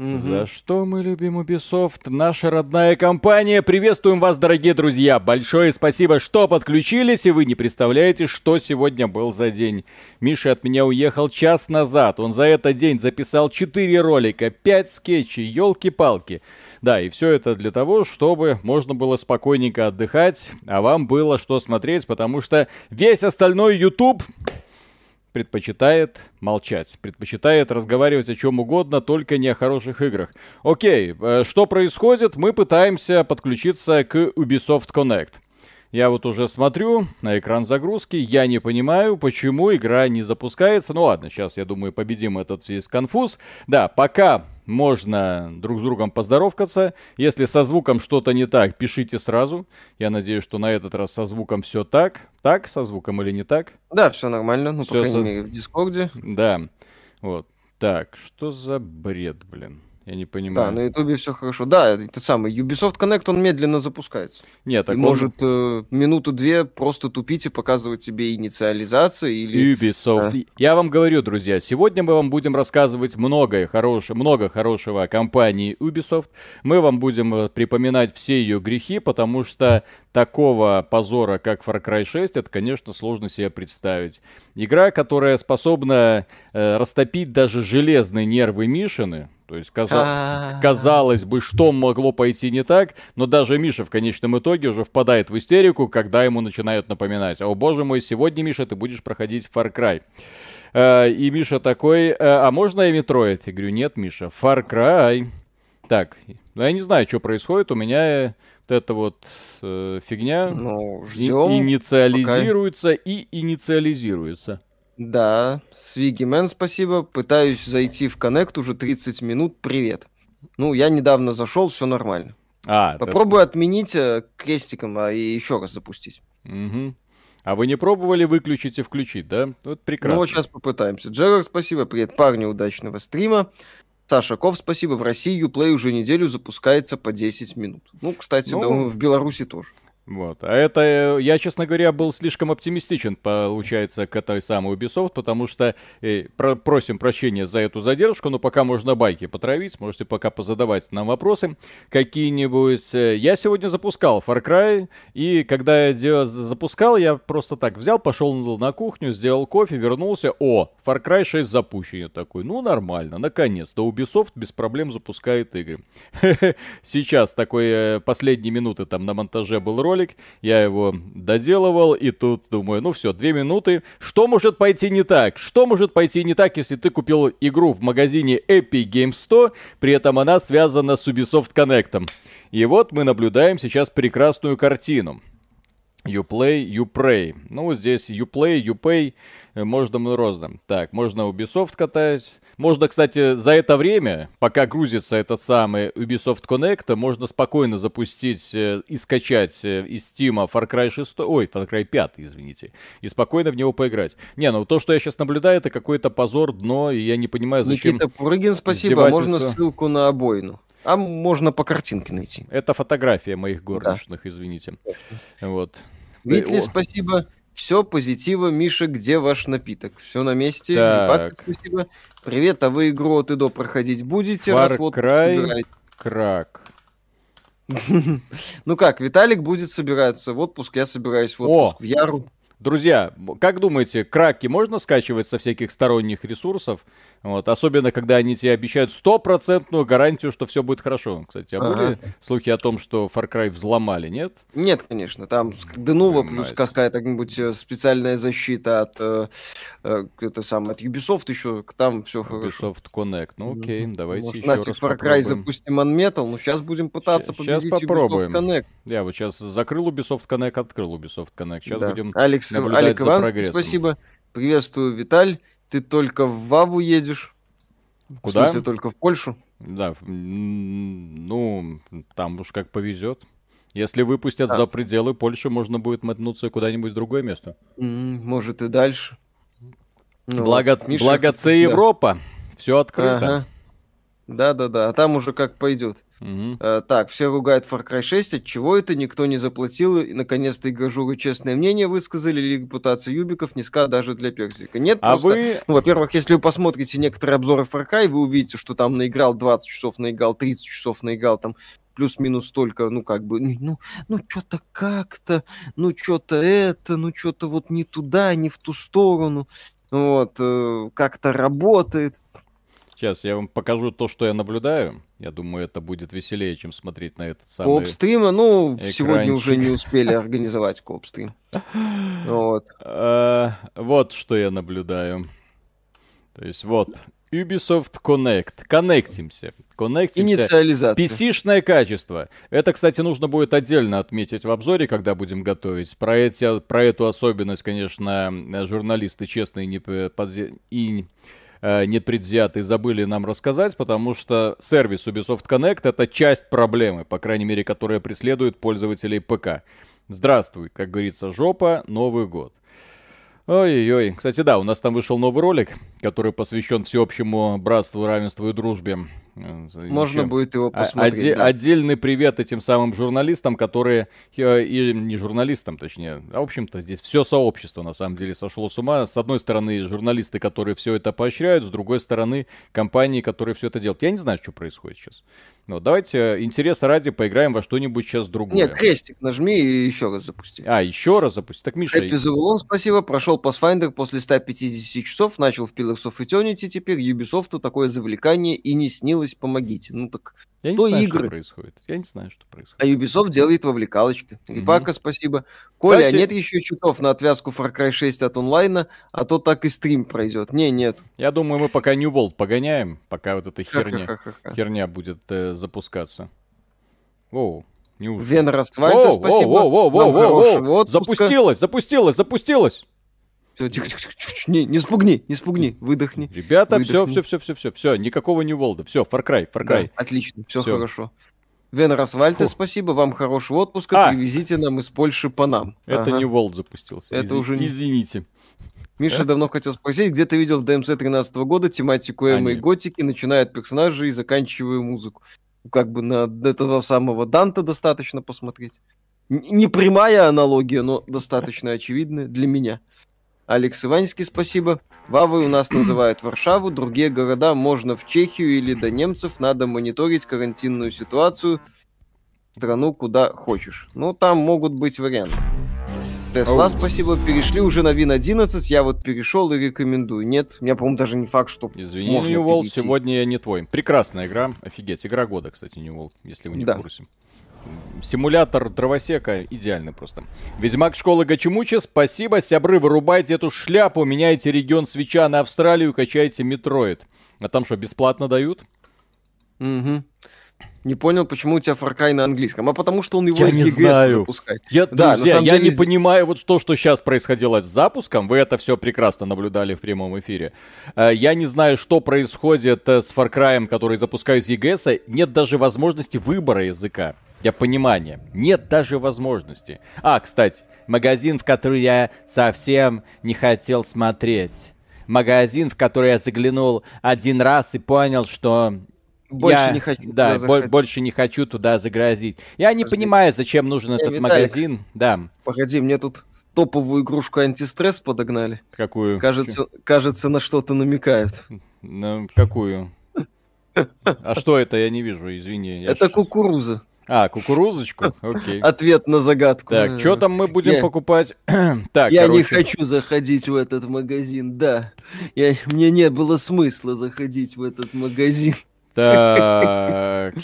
За что мы любим Ubisoft? Наша родная компания. Приветствуем вас, дорогие друзья. Большое спасибо, что подключились, и вы не представляете, что сегодня был за день. Миша от меня уехал час назад. Он за этот день записал 4 ролика, 5 скетчей, елки-палки. Да, и все это для того, чтобы можно было спокойненько отдыхать, а вам было что смотреть, потому что весь остальной YouTube предпочитает молчать, предпочитает разговаривать о чем угодно, только не о хороших играх. Окей, э, что происходит? Мы пытаемся подключиться к Ubisoft Connect. Я вот уже смотрю на экран загрузки, я не понимаю, почему игра не запускается. Ну ладно, сейчас, я думаю, победим этот весь конфуз. Да, пока можно друг с другом поздоровкаться. Если со звуком что-то не так, пишите сразу. Я надеюсь, что на этот раз со звуком все так. Так, со звуком или не так? Да, все нормально, ну, всё по крайней со... мере, в Дискорде. Да, вот. Так, что за бред, блин? Я не понимаю. Да, на Ютубе все хорошо. Да, это самый Ubisoft Connect, он медленно запускается. Нет, так и он... может э, минуту-две просто тупить и показывать тебе инициализации или... Ubisoft. Да. Я вам говорю, друзья, сегодня мы вам будем рассказывать многое хорошее, много хорошего о компании Ubisoft. Мы вам будем э, припоминать все ее грехи, потому что такого позора, как Far Cry 6, это, конечно, сложно себе представить. Игра, которая способна э, растопить даже железные нервы Мишины, то есть каза... казалось бы, что могло пойти не так, но даже Миша в конечном итоге уже впадает в истерику, когда ему начинают напоминать, о боже мой, сегодня, Миша, ты будешь проходить Far Cry. Э, и Миша такой, «Э, а можно я Metroid? Я говорю, нет, Миша, Far Cry. Так, ну я не знаю, что происходит, у меня вот эта вот э, фигня ну, ждем, инициализируется пока... и инициализируется. Да, Свигимен, спасибо. Пытаюсь зайти в Коннект уже 30 минут. Привет. Ну, я недавно зашел, все нормально. А, Попробую это... отменить э, крестиком, а и еще раз запустить. Угу. А вы не пробовали выключить и включить, да? Вот прекрасно. Ну, вот сейчас попытаемся. Джерар, спасибо. Привет, парни, удачного стрима. Саша Ков, спасибо. В России Uplay уже неделю запускается по 10 минут. Ну, кстати, ну, думаю, в Беларуси тоже. Вот. А это, я, честно говоря, был слишком оптимистичен, получается, к этой самой Ubisoft, потому что э, про, просим прощения за эту задержку, но пока можно байки потравить, можете пока позадавать нам вопросы какие-нибудь. Я сегодня запускал Far Cry, и когда я запускал, я просто так взял, пошел на кухню, сделал кофе, вернулся, о, Far Cry 6 запущен. Такой, ну нормально, наконец-то Ubisoft без проблем запускает игры. Сейчас такой э, последние минуты там на монтаже был ролик, ролик, я его доделывал, и тут думаю, ну все, две минуты. Что может пойти не так? Что может пойти не так, если ты купил игру в магазине Epic Games 100, при этом она связана с Ubisoft Connect? И вот мы наблюдаем сейчас прекрасную картину. You play, you pray. Ну, здесь you play, you pay, можно розно. Так, можно Ubisoft катать. Можно, кстати, за это время, пока грузится этот самый Ubisoft Connect, можно спокойно запустить э, и скачать э, из Steam Far Cry 6, ой, Far Cry 5, извините, и спокойно в него поиграть. Не, ну то, что я сейчас наблюдаю, это какой-то позор, дно, и я не понимаю, зачем... Никита Пурыгин, спасибо, а можно ссылку на обоину. А можно по картинке найти. Это фотография моих горничных, да. извините. Вот. Витли, спасибо. Все, позитива. Миша, где ваш напиток? Все на месте. Так. спасибо. Привет, а вы игру от и до проходить будете? Far вот Cry Крак. Ну как, Виталик будет собираться в отпуск, я собираюсь в отпуск О, в Яру. Друзья, как думаете, краки можно скачивать со всяких сторонних ресурсов? Вот, особенно, когда они тебе обещают стопроцентную гарантию, что все будет хорошо. Кстати, а ага. были слухи о том, что Far Cry взломали, нет? Нет, конечно. Там Денува плюс какая-то э, специальная защита от, э, э, это самое, от Ubisoft еще, там все хорошо. Ubisoft Connect, ну окей, mm-hmm. давайте Может, еще раз Far Cry попробуем. запустим Unmetal, ну сейчас будем пытаться сейчас победить попробуем. Ubisoft Connect. Я вот сейчас закрыл Ubisoft Connect, открыл Ubisoft Connect. Сейчас да. будем Алекс, Алик Иванский, спасибо. Приветствую, Виталь. Ты только в Ваву едешь? Куда? В смысле, только в Польшу? Да, ну, там уж как повезет. Если выпустят а. за пределы Польши, можно будет мотнуться куда-нибудь в другое место. Может и дальше. Ну, благо, вот, Миша, благо Це Европа. Все открыто. Да-да-да, а там уже как пойдет. Угу. Uh, так, все ругают Far Cry 6, от чего это никто не заплатил, и наконец-то игражуры честное мнение высказали, или репутация Юбиков низка даже для Персика. Нет, а просто, вы... ну, во-первых, если вы посмотрите некоторые обзоры Far Cry, вы увидите, что там наиграл 20 часов, наиграл 30 часов, наиграл там плюс-минус столько, ну, как бы, ну, ну, что-то как-то, ну, что-то это, ну, что-то вот не туда, не в ту сторону, вот, э, как-то работает. Сейчас я вам покажу то, что я наблюдаю. Я думаю, это будет веселее, чем смотреть на этот самый Коп-стрима, ну, экранчик. сегодня уже не успели организовать коп-стрим. Вот. А, вот что я наблюдаю. То есть вот, Ubisoft Connect. Коннектимся. Коннектимся. Инициализация. PC-шное качество. Это, кстати, нужно будет отдельно отметить в обзоре, когда будем готовить. Про, эти, про эту особенность, конечно, журналисты честные не, подзе... и э, непредвзятые забыли нам рассказать, потому что сервис Ubisoft Connect это часть проблемы, по крайней мере, которая преследует пользователей ПК. Здравствуй, как говорится, жопа, Новый год. Ой-ой-ой. Кстати, да, у нас там вышел новый ролик, который посвящен всеобщему братству, равенству и дружбе. Можно Еще будет его посмотреть. Оде- да. Отдельный привет этим самым журналистам, которые... Э, и не журналистам, точнее. А, в общем-то, здесь все сообщество, на самом деле, сошло с ума. С одной стороны, журналисты, которые все это поощряют. С другой стороны, компании, которые все это делают. Я не знаю, что происходит сейчас. Ну, давайте, э, интереса ради, поиграем во что-нибудь сейчас другое. Нет, крестик нажми и еще раз запусти. А, еще раз запусти. Так, Миша... Zulu, спасибо. Прошел Pathfinder после 150 часов, начал в Pillars of Eternity теперь. Ubisoft такое завлекание и не снилось, помогите. Ну так я не то знаю, игры. что происходит. Я не знаю, что происходит. А Ubisoft делает вовлекалочки. Рипака, mm-hmm. спасибо. Коля, Кстати... а нет еще чутов на отвязку Far Cry 6 от онлайна, а то так и стрим пройдет. Не, нет. Я думаю, мы пока New World погоняем, пока вот эта херня, херня будет э, запускаться. Воу. Неужели? Вен Раствальда, спасибо. Воу, воу, воу, воу, воу. Запустилось, запустилось, запустилось. Все, тихо, тихо, тихо, не, не спугни, не спугни, выдохни. Ребята, выдохни. все, все, все, все, все, все, никакого не Волда. Все, Far Cry, Far Cry. Да, отлично, все, все хорошо. Вен Расвальте, спасибо, вам хорошего отпуска, а. привезите нам из Польши по нам. Это ага. не Волд запустился. Это Из... уже Извините. Миша давно хотел спросить, где ты видел в DMC 13 года тематику эмо а, и готики, начиная от персонажей и заканчивая музыку? Как бы на этого самого Данта достаточно посмотреть. Не прямая аналогия, но достаточно очевидная для меня. Алекс Иванский, спасибо. Вавы у нас называют Варшаву, другие города можно в Чехию или до немцев, надо мониторить карантинную ситуацию, страну куда хочешь. Ну, там могут быть варианты. Тесла, спасибо, перешли уже на Win 11, я вот перешел и рекомендую. Нет, у меня, по-моему, даже не факт, что Извини, можно New World, сегодня я не твой. Прекрасная игра, офигеть, игра года, кстати, New World, если вы не да. в курсе. Симулятор дровосека идеальный просто. Ведьмак школы Гачимучи, спасибо, сябры, вырубайте эту шляпу, меняйте регион Switch а на Австралию, качайте Metroid. А там что, бесплатно дают? Угу. Не понял, почему у тебя Cry на английском. А потому что он его я из не знаю. запускает. Я, да, друзья, я деле... не понимаю вот то, что сейчас происходило с запуском. Вы это все прекрасно наблюдали в прямом эфире. Э, я не знаю, что происходит э, с Far Cry, который запускаю с EGS. Нет даже возможности выбора языка для понимания. Нет даже возможности. А, кстати, магазин, в который я совсем не хотел смотреть. Магазин, в который я заглянул один раз и понял, что больше я, не хочу. Да, бо- больше не хочу туда загрозить. Я не понимаю, зачем нужен этот Виталик, магазин. Да. Погоди, мне тут топовую игрушку антистресс подогнали. Какую? Кажется, кажется, на что-то намекают. На какую? А что это? Я не вижу, извини. Это кукуруза. А, кукурузочку? Окей. Ответ на загадку. Так, что там мы будем я... покупать? так, Я короче. не хочу заходить в этот магазин, да. Я... Мне не было смысла заходить в этот магазин. Так.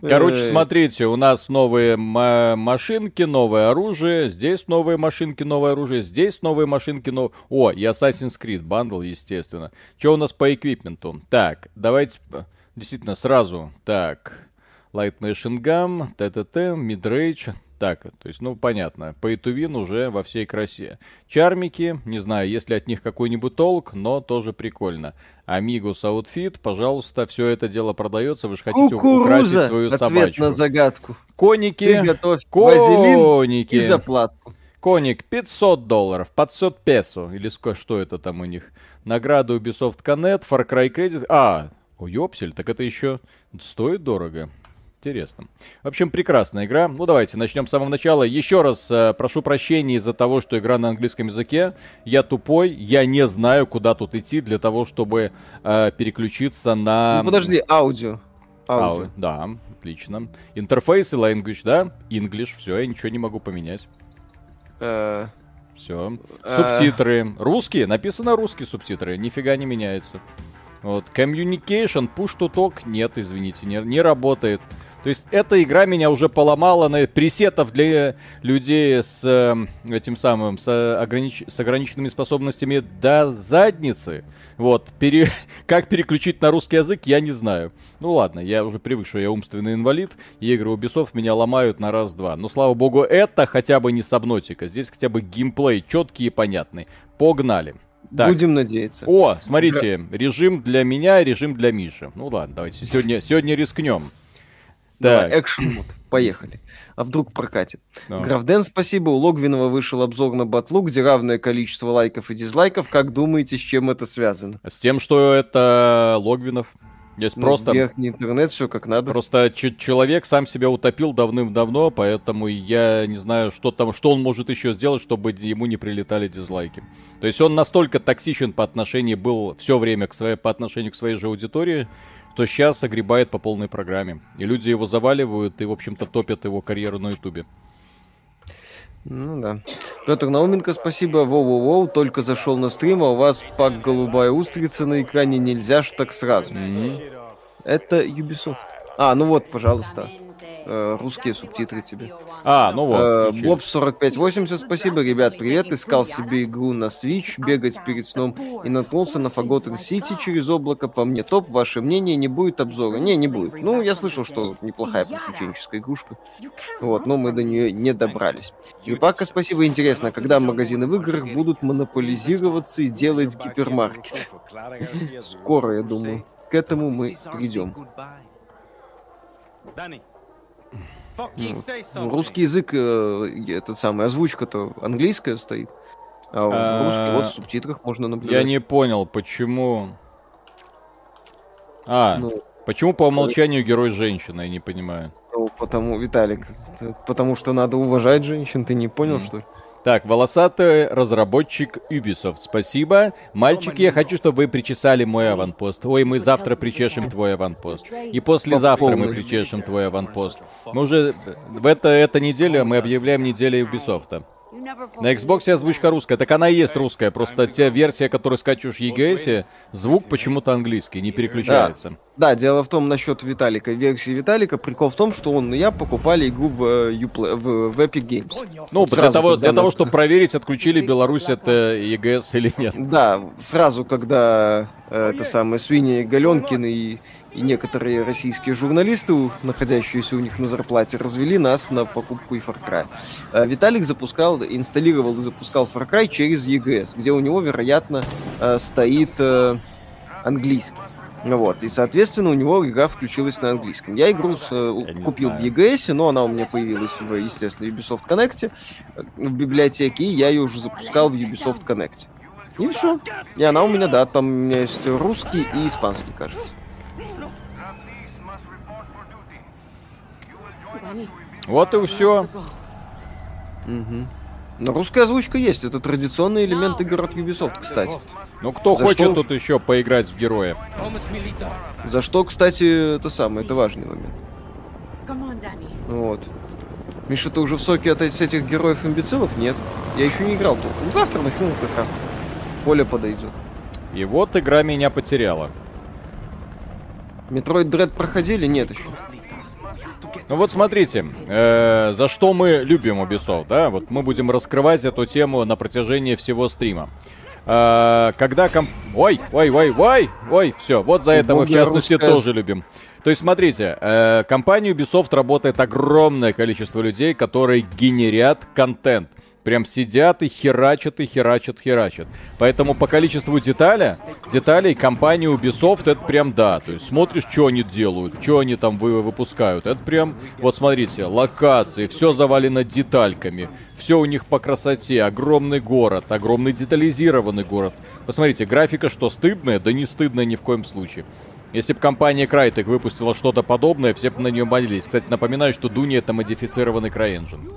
Короче, смотрите, у нас новые машинки, новое оружие. Здесь новые машинки, новое оружие. Здесь новые машинки, но... О, и Assassin's Creed бандл, естественно. Что у нас по эквипменту? Так, давайте действительно сразу. Так, Light Machine Gun, ТТТ, Midrange. Так, то есть, ну, понятно. Пейтувин уже во всей красе. Чармики, не знаю, есть ли от них какой-нибудь толк, но тоже прикольно. Амигус Outfit, пожалуйста, все это дело продается, вы же хотите Кукуруза. украсить свою Ответ собачку. на загадку. Коники, Ты готовь коники. и заплатку. Коник 500 долларов, 500 песо, или что это там у них. Награда Ubisoft Connect, Far Cry Credit. А, о, ёпсель, так это еще стоит дорого. Интересно. В общем, прекрасная игра. Ну, давайте начнем с самого начала. Еще раз э, прошу прощения из-за того, что игра на английском языке. Я тупой, я не знаю, куда тут идти для того, чтобы э, переключиться на... Ну, подожди, аудио. Аудио. Ау, да, отлично. Интерфейс и language, да? English, все, я ничего не могу поменять. Э... Все. Э... Субтитры. Русские? Написано русские субтитры. Нифига не меняется. Вот. Communication, push to talk. Нет, извините, не, не работает. То есть эта игра меня уже поломала на пресетов для людей с э, этим самым, с, огранич... с ограниченными способностями до задницы. Вот, пере... как переключить на русский язык, я не знаю. Ну ладно, я уже привык, что я умственный инвалид, и игры Ubisoft меня ломают на раз-два. Но слава богу, это хотя бы не Сабнотика. Здесь хотя бы геймплей четкий и понятный. Погнали. Так. Будем надеяться. О, смотрите, режим для меня, режим для Миши. Ну ладно, давайте сегодня, сегодня рискнем. Да, экшн мод. Поехали. А вдруг прокатит. No. Гравден, спасибо. У Логвинова вышел обзор на батлу, где равное количество лайков и дизлайков. Как думаете, с чем это связано? С тем, что это Логвинов. Здесь ну, просто... Верхний интернет, все как надо. Просто человек сам себя утопил давным-давно, поэтому я не знаю, что там, что он может еще сделать, чтобы ему не прилетали дизлайки. То есть он настолько токсичен по отношению был все время к своей, по отношению к своей же аудитории, что сейчас огребает по полной программе. И люди его заваливают и, в общем-то, топят его карьеру на Ютубе. Ну да. Петр Науменко, спасибо. Воу-воу-воу, только зашел на стрим, а у вас пак голубая устрица на экране, нельзя ж так сразу. Mm-hmm. Это Ubisoft. А, ну вот, пожалуйста. Э, русские субтитры тебе. А, ну вот. Э, Боб 4580, спасибо, ребят, привет. Искал себе игру на Switch, бегать перед сном и наткнулся на Forgotten City через облако. По мне топ, ваше мнение, не будет обзора? Не, не будет. Ну, я слышал, что неплохая приключенческая игрушка. Вот, но мы до нее не добрались. Юпака, спасибо, интересно, когда магазины в играх будут монополизироваться и делать гипермаркет? Скоро, я думаю. К этому мы придем. Ну, русский язык, э, этот самый, озвучка-то английская стоит. А, а русский вот в субтитрах можно наблюдать. Я не понял, почему... А, ну, почему по умолчанию герой женщина, я не понимаю. Ну, потому, Виталик, потому что надо уважать женщин, ты не понял, mm. что ли? Так, волосатый разработчик Ubisoft, спасибо. Мальчики, я хочу, чтобы вы причесали мой аванпост. Ой, мы завтра причешем твой аванпост. И послезавтра мы причешем твой аванпост. Мы уже в это, эта неделя мы объявляем неделю Ubisoft. На Xbox озвучка русская, так она и есть русская, просто те версия, которые скачиваешь в EGS, звук почему-то английский, не переключается. Да, да, дело в том насчет Виталика, версии Виталика, прикол в том, что он и я покупали игру в, э, Uplay, в, в Epic Games. Ну, сразу, для того, для того чтобы проверить, отключили Беларусь это EGS или нет. Да, сразу, когда э, это самое Свинья Галенкин и и некоторые российские журналисты, находящиеся у них на зарплате, развели нас на покупку и Far Cry. Э, Виталик запускал, инсталлировал и запускал Far Cry через EGS, где у него, вероятно, э, стоит э, английский. Вот, и, соответственно, у него игра включилась на английском. Я игру с, я купил в EGS, но она у меня появилась в, естественно, Ubisoft Connect в библиотеке, и я ее уже запускал в Ubisoft Connect. И все. И она у меня, да, там у меня есть русский и испанский, кажется. Вот и все. Угу. Но русская озвучка есть, это традиционный элемент игр от Ubisoft, кстати. Ну кто За хочет что... тут еще поиграть в героя? За что, кстати, это самое, это важный момент. Вот. Миша, ты уже в соке от этих героев-имбецилов? Нет. Я еще не играл тут. Ну, завтра начну как раз. Поле подойдет. И вот игра меня потеряла. Metroid Dread проходили? Нет еще. Ну вот смотрите, э, за что мы любим Ubisoft, да? Вот мы будем раскрывать эту тему на протяжении всего стрима. Э, когда комп... Ой, ой, ой, ой, ой, все, вот за это мы в частности русская... тоже любим. То есть, смотрите, э, компания Ubisoft работает огромное количество людей, которые генерят контент прям сидят и херачат, и херачат, херачат. Поэтому по количеству деталя, деталей компания Ubisoft это прям да. То есть смотришь, что они делают, что они там вы, выпускают. Это прям, вот смотрите, локации, все завалено детальками. Все у них по красоте, огромный город, огромный детализированный город. Посмотрите, графика что, стыдная? Да не стыдная ни в коем случае. Если бы компания Crytek выпустила что-то подобное, все бы на нее молились. Кстати, напоминаю, что Дуни это модифицированный CryEngine.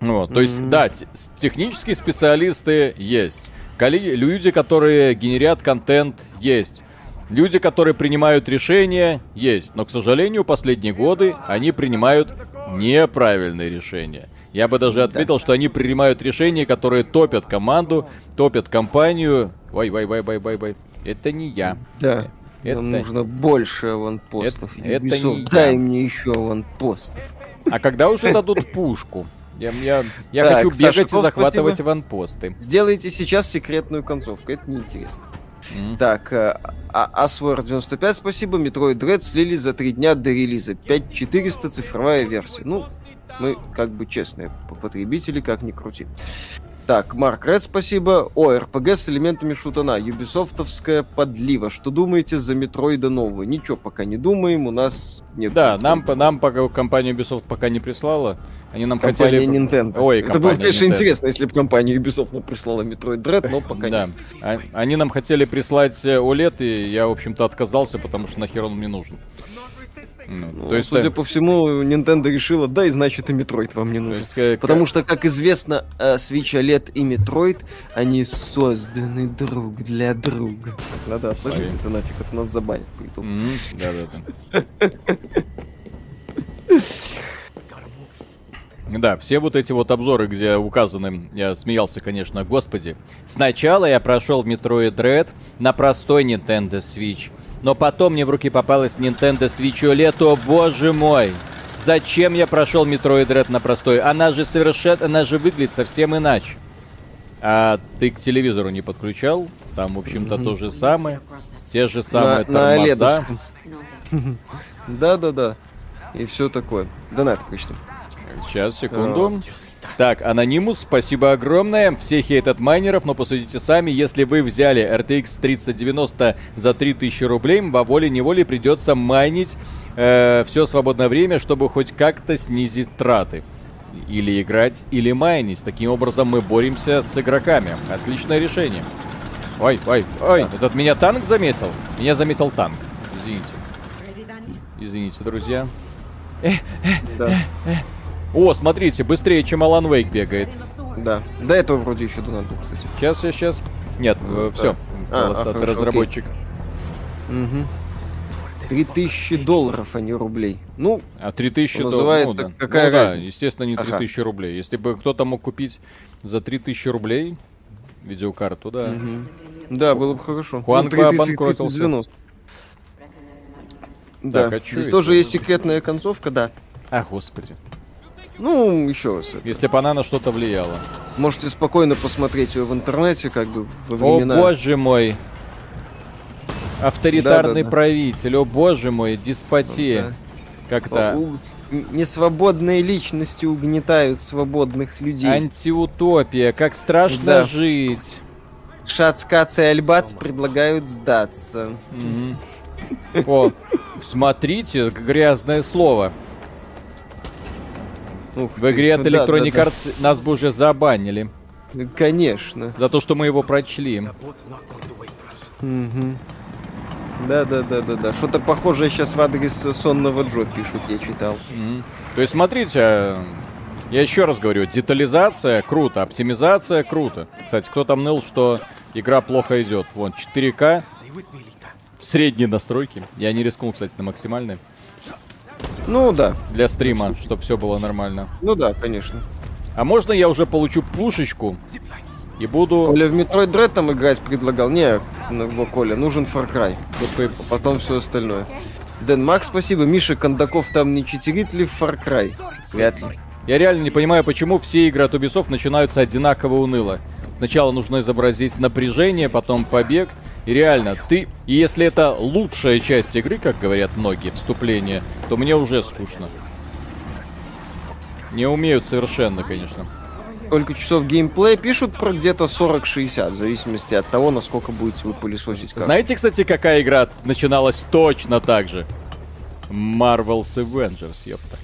Вот, то есть, mm-hmm. да, технические специалисты есть. Коли- люди, которые генерят контент, есть. Люди, которые принимают решения, есть. Но, к сожалению, последние годы они принимают неправильные решения. Я бы даже отметил, да. что они принимают решения, которые топят команду, топят компанию. Вай, вай, вай, вай, вай, вай. Это не я. Да. Это... Нам нужно больше аванпостов. Это, это не Дай я. мне еще аванпостов. А когда уже дадут пушку? Я, я, я так, хочу бегать Саша, и захватывать спасибо. аванпосты. Сделайте сейчас секретную концовку, это неинтересно. Mm. Так, Asword 95, спасибо. Metroid Dread слили за три дня до релиза. 5400 цифровая версия. Ну, мы как бы честные потребители, как ни крути. Так, Марк Ред, спасибо. О, РПГ с элементами шутана. Юбисофтовская подлива. Что думаете за Метроида нового? Ничего пока не думаем, у нас нет. Да, нам, нам пока компания Ubisoft пока не прислала. Они нам компания хотели... Nintendo. Ой, Это было, конечно, Nintendo. интересно, если бы компания Ubisoft нам прислала Metroid Dread, но пока да. нет. А, они нам хотели прислать OLED, и я, в общем-то, отказался, потому что нахер он мне нужен. Ну, то есть, судя по всему, Nintendo решила, да, и значит и Metroid вам не нужен. Есть, как... Потому что, как известно, э, Switch OLED и Metroid, они созданы друг для друга. Надо отложить это нафиг, это нас забанят по Да-да-да. Да, все вот эти вот обзоры, где указаны, я смеялся, конечно, господи. Сначала я прошел Metroid Dread на простой Nintendo Switch. Но потом мне в руки попалась Nintendo Switch OLED, о боже мой! Зачем я прошел Metroid Dread на простой? Она же совершенно, она же выглядит совсем иначе. А ты к телевизору не подключал? Там, в общем-то, mm-hmm. то же самое. Те же самые на, тормоза. Да-да-да. И все такое. Донат почти. Сейчас, секунду. Так, Анонимус, спасибо огромное. Все хейтят майнеров, но посудите сами, если вы взяли RTX 3090 за 3000 рублей, во воле-неволе придется майнить э, все свободное время, чтобы хоть как-то снизить траты. Или играть, или майнить. Таким образом мы боремся с игроками. Отличное решение. Ой, ой, ой, этот меня танк заметил? Меня заметил танк. Извините. Извините, друзья. Э, э, да. э, э. О, смотрите, быстрее, чем Алан Вейк бегает. Да. До этого вроде еще донат был, кстати. Сейчас, сейчас, сейчас. Нет, ну, все. А, а, хорошо, разработчик. Угу. 3000 долларов, а не рублей. Ну, а 3000 называется ну, да. какая ну, разница? Да, естественно, не 3000 ага. рублей. Если бы кто-то мог купить за 3000 рублей видеокарту, да. Угу. Да, было бы хорошо. Хуан ну, обанкротился. Да, так, а здесь тоже есть секретная концовка, да. А, господи. Ну, еще раз. Если бы она на что-то влияла. Можете спокойно посмотреть ее в интернете, как бы во времена... О, боже мой! Авторитарный да, да, да. правитель, о боже мой, деспотия. Да. Как-то... Несвободные личности угнетают свободных людей. Антиутопия, как страшно да. жить. Шацкац и Альбац предлагают сдаться. Угу. О, смотрите, грязное слово. Ух в игре от Electronic да, Arts да. нас бы уже забанили. Конечно. За то, что мы его прочли. Угу. Да, да, да, да, да. Что-то похожее сейчас в адрес сонного Джо пишут, я читал. Mm-hmm. То есть, смотрите, я еще раз говорю, детализация круто, оптимизация круто. Кстати, кто там ныл, что игра плохо идет? Вон, 4К, средние настройки. Я не рискнул, кстати, на максимальные. Ну да. Для стрима, чтобы все было нормально. Ну да, конечно. А можно я уже получу пушечку и буду... Коля в Metroid Dread там играть предлагал. Не, ну, Коля, нужен Far Cry. Только потом все остальное. Дэн Макс, спасибо. Миша Кондаков там не читерит ли в Far Cry? Вряд ли. Я реально не понимаю, почему все игры от Ubisoft начинаются одинаково уныло. Сначала нужно изобразить напряжение, потом побег. И реально, ты... И если это лучшая часть игры, как говорят многие, вступление, то мне уже скучно. Не умеют совершенно, конечно. Сколько часов геймплея пишут про где-то 40-60, в зависимости от того, насколько будете вы пылесосить. Как. Знаете, кстати, какая игра начиналась точно так же? Marvel's Avengers, ёпта.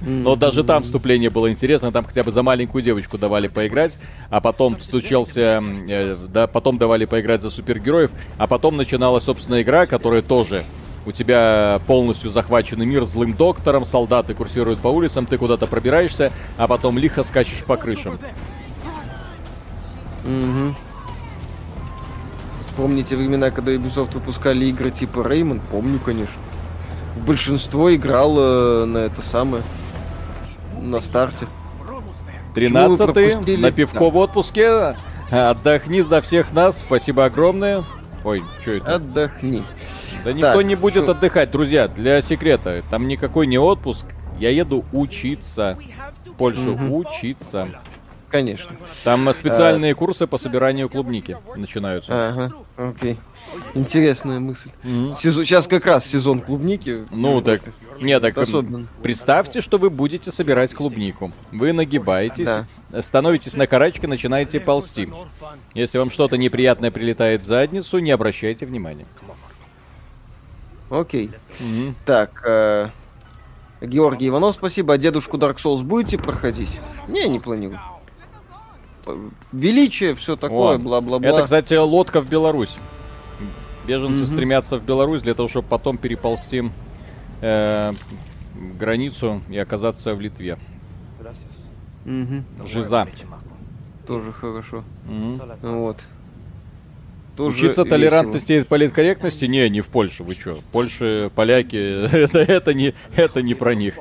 Но даже там вступление было интересно, там хотя бы за маленькую девочку давали поиграть, а потом стучался, э, да, потом давали поиграть за супергероев, а потом начиналась, собственно, игра, которая тоже у тебя полностью захваченный мир злым доктором, солдаты курсируют по улицам, ты куда-то пробираешься, а потом лихо скачешь по крышам. Угу. Вспомните времена, когда Ubisoft выпускали игры типа Реймон, помню, конечно. Большинство играл э, на это самое, на старте. Тринадцатый, на пивко да. в отпуске. Отдохни за всех нас, спасибо огромное. Ой, что это? Отдохни. Да никто так, не будет что... отдыхать, друзья, для секрета. Там никакой не отпуск. Я еду учиться. В Польшу угу. учиться. Конечно. Там специальные а... курсы по собиранию клубники начинаются. Ага, окей. Интересная мысль. Mm-hmm. Сезон, сейчас как раз сезон клубники. Ну так, нет, так особенно. представьте, что вы будете собирать клубнику. Вы нагибаетесь, да. становитесь на карачке, начинаете ползти. Если вам что-то неприятное прилетает в задницу, не обращайте внимания. Окей. Mm-hmm. Так, э, Георгий Иванов, спасибо. А дедушку Dark Souls будете проходить? Не, не планирую величие, все такое, бла-бла-бла. Это, кстати, лодка в Беларусь. Беженцы mm-hmm. стремятся в Беларусь для того, чтобы потом переползти э, границу и оказаться в Литве. Mm-hmm. Жиза. Тоже хорошо. Mm-hmm. Вот. Тоже Учиться весело. толерантности и политкорректности? Не, не в Польше, вы что? Польши, поляки, это, это, не, это не про них.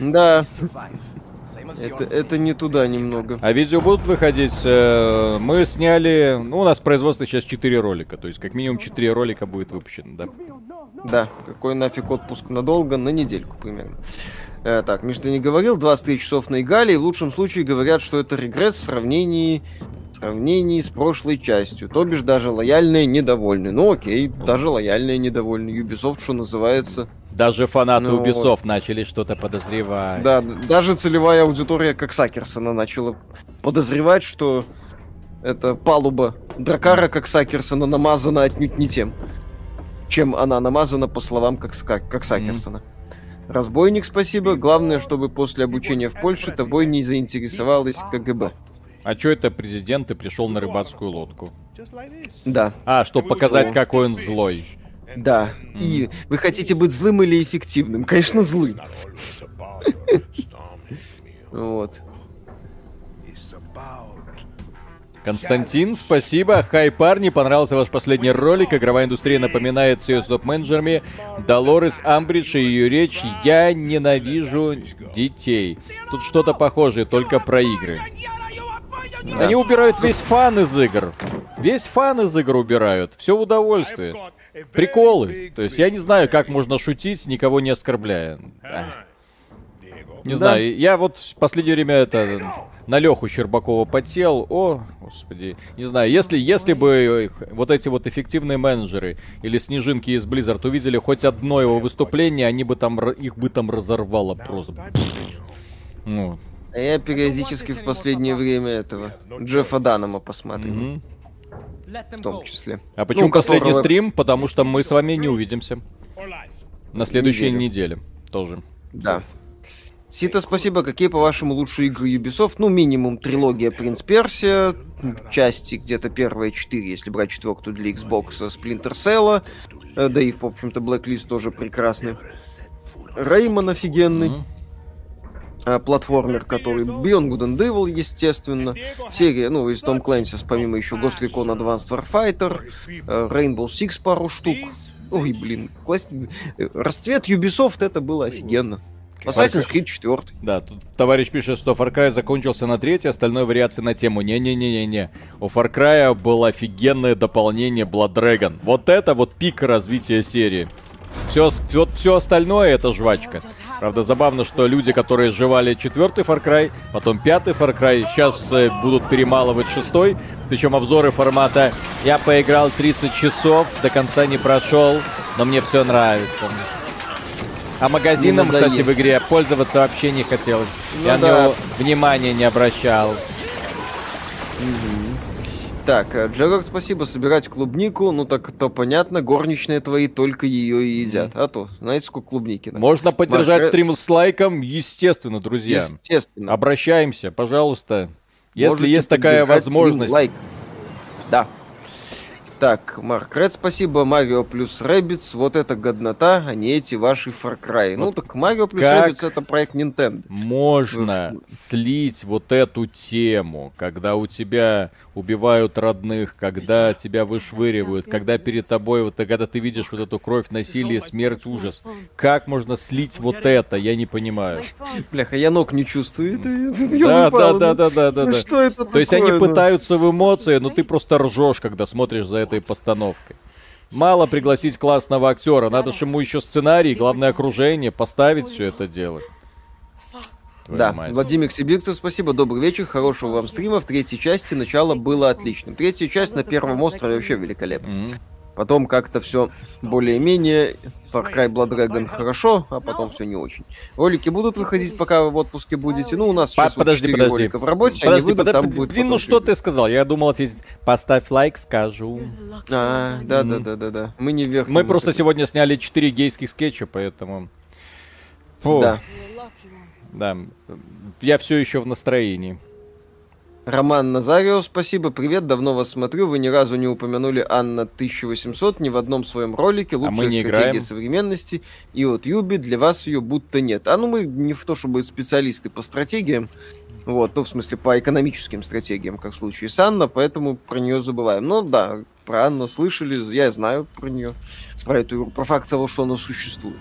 Да. Это, это не туда немного. А видео будут выходить? Э, мы сняли... Ну, у нас производство сейчас 4 ролика. То есть, как минимум 4 ролика будет выпущено, да? Да. Какой нафиг отпуск надолго? На недельку примерно. Э, так, Миш, ты не говорил, 23 часов на Игале, и в лучшем случае говорят, что это регресс в сравнении, в сравнении с прошлой частью. То бишь даже лояльные недовольны. Ну окей, даже лояльные недовольны. Ubisoft, что называется, даже фанаты ну, Ubisoft начали что-то подозревать. Да, даже целевая аудитория как Сакерсона начала подозревать, что это палуба Дракара как Сакерсона намазана отнюдь не тем, чем она намазана, по словам как, как, как Сакерсона. Mm-hmm. Разбойник, спасибо. Главное, чтобы после обучения в Польше тобой не заинтересовалась КГБ. А чё это президент и пришел на рыбацкую лодку? Да. А, чтобы показать, какой он злой. Да. И вы хотите быть злым или эффективным? Конечно, злым. Вот. Константин, спасибо. Хай, парни, понравился ваш последний ролик. Игровая индустрия напоминает с ее топ-менеджерами. Долорес Амбридж и ее речь «Я ненавижу детей». Тут что-то похожее, только про игры. Да. Они убирают весь фан из игр. Весь фан из игр убирают. Все удовольствие. Приколы. То есть я не знаю, как можно шутить, никого не оскорбляя. Не да. знаю, я вот в последнее время это на Леху Щербакова потел. О, господи, не знаю, если, если бы вот эти вот эффективные менеджеры или снежинки из Blizzard увидели хоть одно его выступление, они бы там, их бы там разорвало просто. Ну. А я периодически в последнее время этого Джеффа Данома посматриваю. Угу. В том числе. А почему ну, последний которого... стрим? Потому что мы с вами не увидимся. На следующей неделе. неделе тоже. Да. Сита, спасибо. Какие, по-вашему, лучшие игры Ubisoft? Ну, минимум трилогия Принц Персия, части где-то первые четыре, если брать четвертую для Xbox, Splinter Cell, э, да и, в общем-то, Blacklist тоже прекрасный. Реймон офигенный. Mm-hmm платформер, который Beyond Good and Evil, естественно. Серия, ну, из Том Clancy's, помимо еще Ghost Recon Advanced Warfighter, Rainbow Six пару штук. Ой, блин, класс... расцвет Ubisoft это было офигенно. Assassin's Creed 4. Да, тут товарищ пишет, что Far Cry закончился на третьей, остальное вариации на тему. Не-не-не-не-не. У Far Cry было офигенное дополнение Blood Dragon. Вот это вот пик развития серии. Все, все, все остальное это жвачка. Правда, забавно, что люди, которые сживали четвертый Far Cry, потом пятый Far Cry, сейчас э, будут перемалывать шестой. Причем обзоры формата «Я поиграл 30 часов, до конца не прошел, но мне все нравится». А магазином, кстати, в игре пользоваться вообще не хотелось. Ну, Я да. на него внимания не обращал. Угу. Так, э, Джерард, спасибо, собирать клубнику, ну так то понятно, горничные твои только ее и едят. А то, знаете, сколько клубники. Надо. Можно поддержать Марк... стрим с лайком, естественно, друзья. Естественно. Обращаемся, пожалуйста. Если Можете есть такая возможность. Лайк. Да. Так, Марк Ред, спасибо. Марио плюс Rabbids, вот это годнота, а не эти ваши Far Cry. Ну, вот ну так Марио плюс Rabbids это проект Nintendo. Можно слить вот эту тему, когда у тебя убивают родных, когда тебя вышвыривают, когда перед тобой, вот когда ты видишь вот эту кровь, насилие, смерть, ужас. Как можно слить вот это, я не понимаю. Бляха, я ног не чувствую. Да, да, да, да, да, да. Что это То есть они пытаются в эмоции, но ты просто ржешь, когда смотришь за этой постановкой. Мало пригласить классного актера, надо же ему еще сценарий, главное окружение, поставить все это дело. Да, мать. Владимир Сибирцев, спасибо, добрый вечер, хорошего вам стрима. В третьей части начало было отличным. Третья часть на первом острове вообще великолепна. Mm-hmm. Потом как-то все более-менее. Far Cry Blood Dragon хорошо, а потом все не очень. Ролики будут выходить, пока вы в отпуске будете. Ну, у нас сейчас подожди, вот подожди. ролика в работе, подожди, выйдут, подожди, там будет Блин, ну что ты сказал? Я думал ответить, поставь лайк, скажу. А, да, да, да, да, да. Мы не вверх. Мы просто сегодня сняли 4 гейских скетча, поэтому... Фу. Да. Да, я все еще в настроении. Роман Назарио, спасибо, привет, давно вас смотрю, вы ни разу не упомянули Анна 1800 ни в одном своем ролике, лучшая а мы не стратегия играем. современности, и от Юби для вас ее будто нет. А ну мы не в то чтобы специалисты по стратегиям, вот, ну в смысле по экономическим стратегиям, как в случае с Анна, поэтому про нее забываем. Ну да, про Анну слышали, я знаю про нее, про эту, про факт того, что она существует.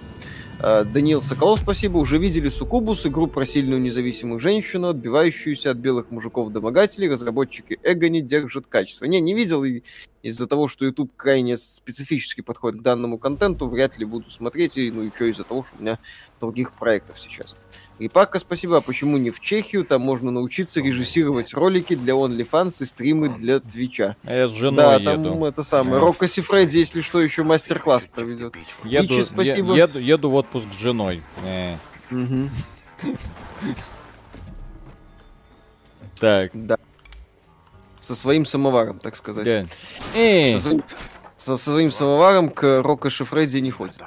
Э, Даниил Соколов, спасибо. Уже видели Сукубус, игру про сильную независимую женщину, отбивающуюся от белых мужиков-домогателей. Разработчики Эго не держат качество. Не, не видел, и из-за того, что YouTube крайне специфически подходит к данному контенту, вряд ли буду смотреть, и, ну и что из-за того, что у меня других проектов сейчас. И Пака, спасибо. А почему не в Чехию? Там можно научиться режиссировать ролики для OnlyFans и стримы для Твича. А я с женой Да, там еду. это самое. Рокко Сифреди, если что, еще мастер-класс проведет. Еду, Ичи, спасибо. Еду, еду в отпуск с женой. Э. Так. Да. Со своим самоваром, так сказать. Да. Со своим со, со своим самоваром к Рока Шифреди не ходит.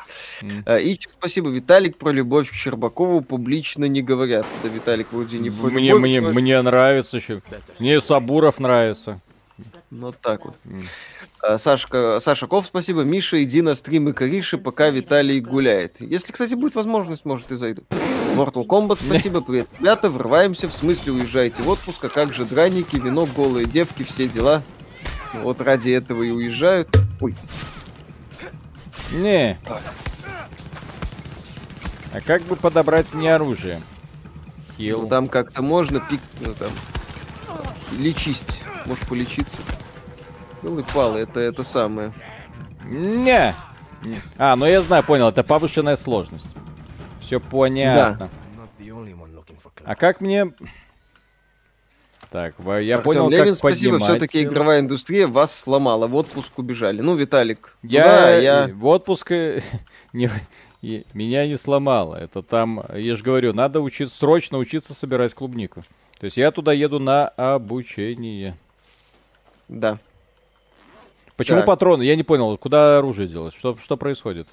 Mm. И спасибо, Виталик, про любовь к Щербакову публично не говорят. Да, Виталик вроде не про мне, любовь. Мне, но... мне нравится еще. Мне Сабуров нравится. Ну так вот. Mm. Сашка, Саша Ков, спасибо. Миша, иди на стримы Кариши, пока Виталий гуляет. Если, кстати, будет возможность, может и зайду. Mortal Kombat, спасибо, привет, ребята, врываемся, в смысле уезжаете в отпуск, а как же драники, вино, голые девки, все дела. Вот ради этого и уезжают. Ой. Не. А как бы подобрать мне оружие? Хил. Ну там как-то можно пик, ну там лечить, можешь полечиться. Ну и палы, это это самое. Не. А, ну я знаю, понял, это повышенная сложность. Все понятно. Да. А как мне так, я Артем понял, Левин, как спасибо, поднимать. все-таки игровая индустрия вас сломала, в отпуск убежали. Ну, Виталик, я, туда, я... в отпуск э, не, меня не сломало. Это там, я же говорю, надо учиться, срочно учиться собирать клубнику. То есть я туда еду на обучение. Да. Почему так. патроны? Я не понял, куда оружие делать? Что, что происходит?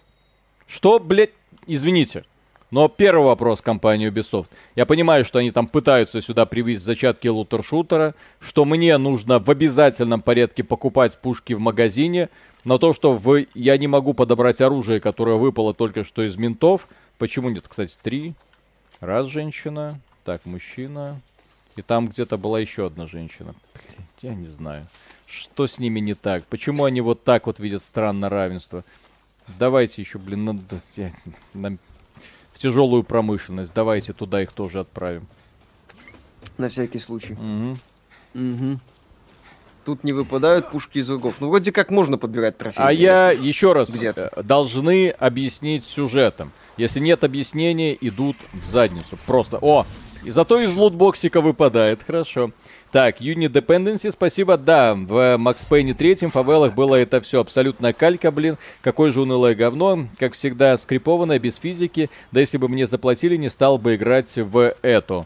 Что, блядь, извините. Но первый вопрос компании Ubisoft. Я понимаю, что они там пытаются сюда привезти зачатки лутер-шутера, что мне нужно в обязательном порядке покупать пушки в магазине, но то, что в... я не могу подобрать оружие, которое выпало только что из ментов, почему нет? Кстати, три. Раз женщина, так, мужчина, и там где-то была еще одна женщина. Блин, я не знаю. Что с ними не так? Почему они вот так вот видят странное равенство? Давайте еще, блин. Я... На тяжелую промышленность. Давайте туда их тоже отправим. На всякий случай. Угу. Угу. Тут не выпадают пушки из врагов. Ну, вроде как можно подбирать трофеи. А я еще раз э, должны объяснить сюжетом. Если нет объяснения, идут в задницу. Просто. О! И зато из лутбоксика выпадает. Хорошо. Так, Unit Dependency, спасибо. Да, в Max Payne 3 фавелах было это все абсолютно калька, блин. Какое же унылое говно. Как всегда, скрипованное, без физики. Да если бы мне заплатили, не стал бы играть в эту.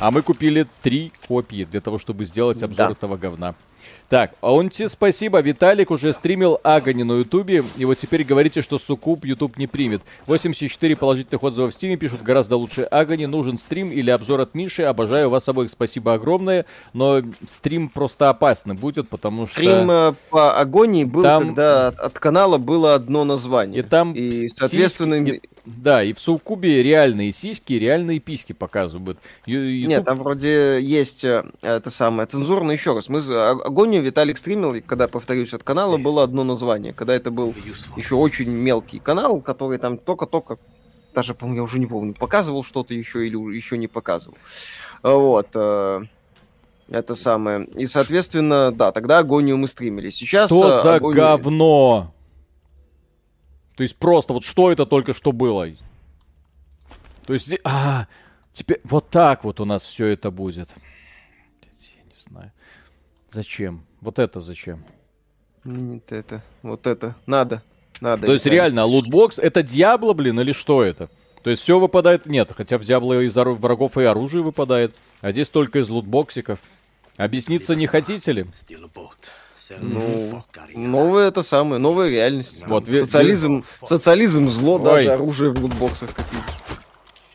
А мы купили три копии для того, чтобы сделать обзор да. этого говна. Так, а он тебе спасибо. Виталик уже стримил Агани на Ютубе, и вот теперь говорите, что Сукуб Ютуб не примет. 84 положительных отзыва в Стиме пишут гораздо лучше Агани. Нужен стрим или обзор от Миши. Обожаю вас обоих, спасибо огромное. Но стрим просто опасный будет, потому что... Стрим э, по Агонии был, там... когда от, от канала было одно название. И там, и, соответственно... Сиськи... Да, и в Сукубе реальные сиськи, реальные письки показывают. YouTube... Нет, там вроде есть э, это самое, цензурно еще раз. Мы Агонию Виталик стримил, и когда, повторюсь, от канала было одно название. Когда это был еще очень мелкий канал, который там только-только, даже, по-моему, я уже не помню, показывал что-то еще или еще не показывал. Вот. Э, это самое. И, соответственно, да, тогда Агонию мы стримили. Сейчас... Что э, за Агонию... говно? То есть просто вот что это только что было? То есть, а, теперь вот так вот у нас все это будет. Я не знаю. Зачем? Вот это зачем? Нет, это, вот это, надо, надо. То есть реально, лутбокс это Диабло, блин, или что это? То есть все выпадает? Нет, хотя в Диабло из врагов и оружие выпадает, а здесь только из лутбоксиков. Объясниться не хотите ли? Ну, новая это самое, новая реальность. Вот, социализм, социализм зло, Ой. даже оружие в лутбоксах, как видишь.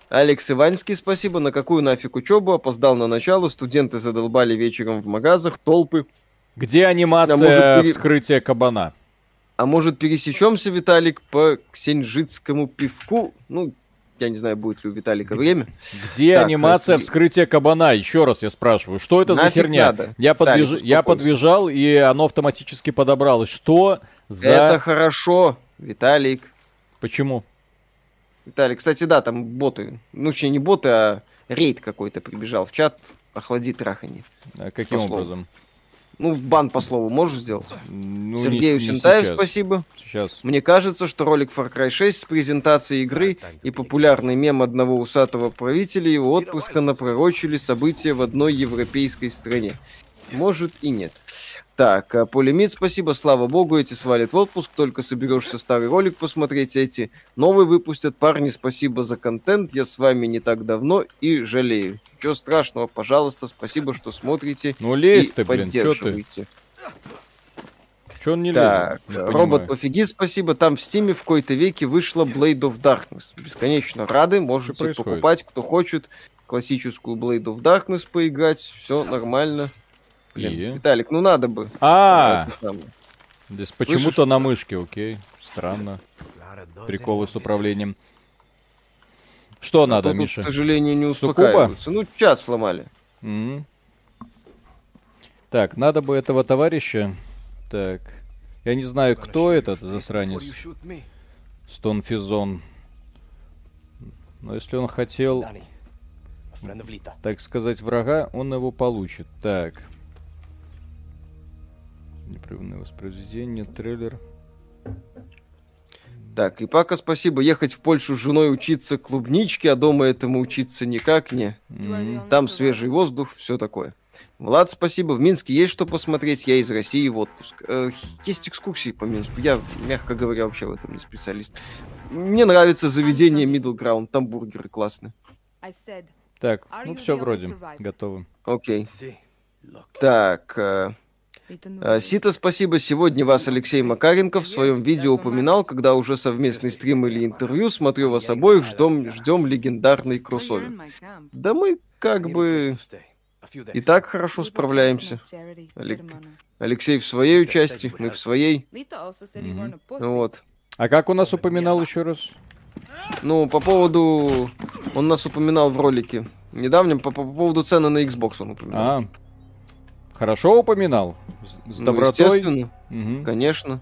Алекс Иванский, спасибо. На какую нафиг учебу? Опоздал на начало. Студенты задолбали вечером в магазах, толпы. Где анимация а может, пере... вскрытия кабана? А может пересечемся, Виталик, по ксенжитскому пивку? Ну, я не знаю, будет ли у Виталика время. Где так, анимация раз... вскрытия кабана? Еще раз я спрашиваю, что это Нафиг за херня? Надо. Я, подвиж... я подвижал, и оно автоматически подобралось. Что за... Это хорошо, Виталик. Почему? Виталий, кстати, да, там боты, ну, точнее, не боты, а рейд какой-то прибежал в чат, охлади трахани. А каким образом? Ну, бан по слову можешь сделать? Ну, Сергею не, не Сентаев сейчас. спасибо. Сейчас. Мне кажется, что ролик Far Cry 6 с презентацией игры и популярный мем одного усатого правителя его отпуска напророчили события в одной европейской стране. Может и нет. Так, а Полимит, спасибо, слава богу, эти свалят в отпуск, только соберешься старый ролик посмотреть, эти новый выпустят. Парни, спасибо за контент, я с вами не так давно и жалею. Чего страшного, пожалуйста, спасибо, что смотрите ну, лезь и ты, блин, поддерживаете. Че он не так, лезет? Не робот пофиги, спасибо. Там в стиме в какой-то веке вышла Blade of Darkness. Бесконечно рады, можете покупать, кто хочет. Классическую Blade of Darkness поиграть, все нормально. Блин, и... Виталик, ну надо бы. А, здесь почему-то на мышке, окей. Странно. Приколы с управлением. Что надо, Миша? К сожалению, не успокаиваются. Ну, чат сломали. Так, надо бы этого товарища. Так. Я не знаю, кто этот засранец. Стонфизон. Но если он хотел, так сказать, врага, он его получит. Так. Непрерывное воспроизведение, трейлер. Так, и пока спасибо. Ехать в Польшу с женой учиться клубничке, а дома этому учиться никак не. Mm-hmm. Там свежий воздух, все такое. Влад, спасибо. В Минске есть что посмотреть. Я из России в отпуск. Э, есть экскурсии по Минску. Я, мягко говоря, вообще в этом не специалист. Мне нравится заведение Middle Ground. Там бургеры классные. Так, ну все вроде готово. Окей. Так, э, Сита, спасибо. Сегодня вас Алексей Макаренко в своем видео упоминал, когда уже совместный стрим или интервью. Смотрю вас обоих, ждем, ждем легендарный кроссовер. Да мы как бы и так хорошо справляемся. Алексей в своей части, мы в своей. mm Вот. А как у нас упоминал еще раз? Ну, по поводу... Он нас упоминал в ролике недавнем, по, по поводу цены на Xbox он упоминал. А, Хорошо упоминал? С, с ну, добротой? Естественно, угу. конечно.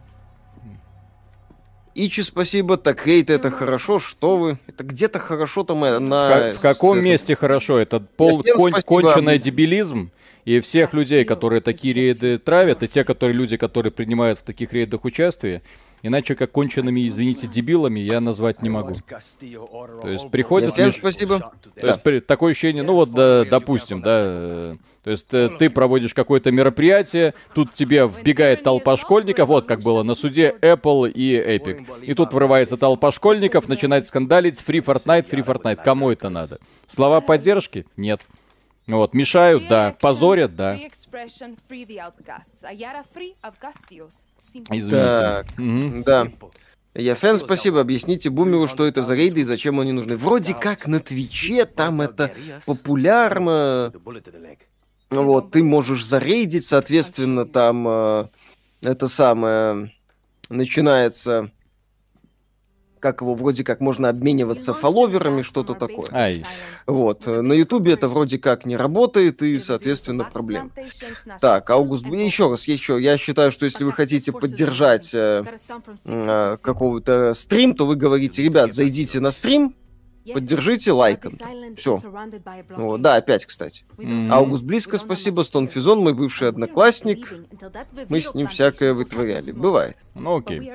Ичи, спасибо. Так, хейт это хорошо. Что вы? Это где-то хорошо там э, на... В, в каком это... месте хорошо? Это пол кон... конченый дебилизм. И всех людей, которые такие рейды травят, и те, которые люди, которые принимают в таких рейдах участие, Иначе как конченными, извините, дебилами я назвать не могу. То есть приходит... Лишь... спасибо. То есть при... такое ощущение, ну вот, да, допустим, да, то есть э, ты проводишь какое-то мероприятие, тут тебе вбегает толпа школьников, вот как было на суде Apple и Epic. И тут врывается толпа школьников, начинает скандалить Free Fortnite, Free Fortnite. Кому это надо? Слова поддержки? Нет. Вот, мешают, да, позорят, да. Извините. Так, угу. да. Я фэн, спасибо. Объясните Бумеру, что это за рейды и зачем они нужны. Вроде как на Твиче там это популярно. Вот, ты можешь зарейдить, соответственно, там э, это самое начинается как его вроде как можно обмениваться фолловерами, что-то такое. Ай. Вот. На Ютубе это вроде как не работает, и, соответственно, проблем. Так, Аугуст, еще раз, еще. Я считаю, что если вы хотите поддержать э, э, какого-то стрим, то вы говорите, ребят, зайдите на стрим, поддержите лайком. Все. О, да, опять, кстати. Mm-hmm. Аугуст Близко, спасибо. Стон Физон, мой бывший одноклассник. Мы с ним всякое вытворяли. Бывает. Ну окей.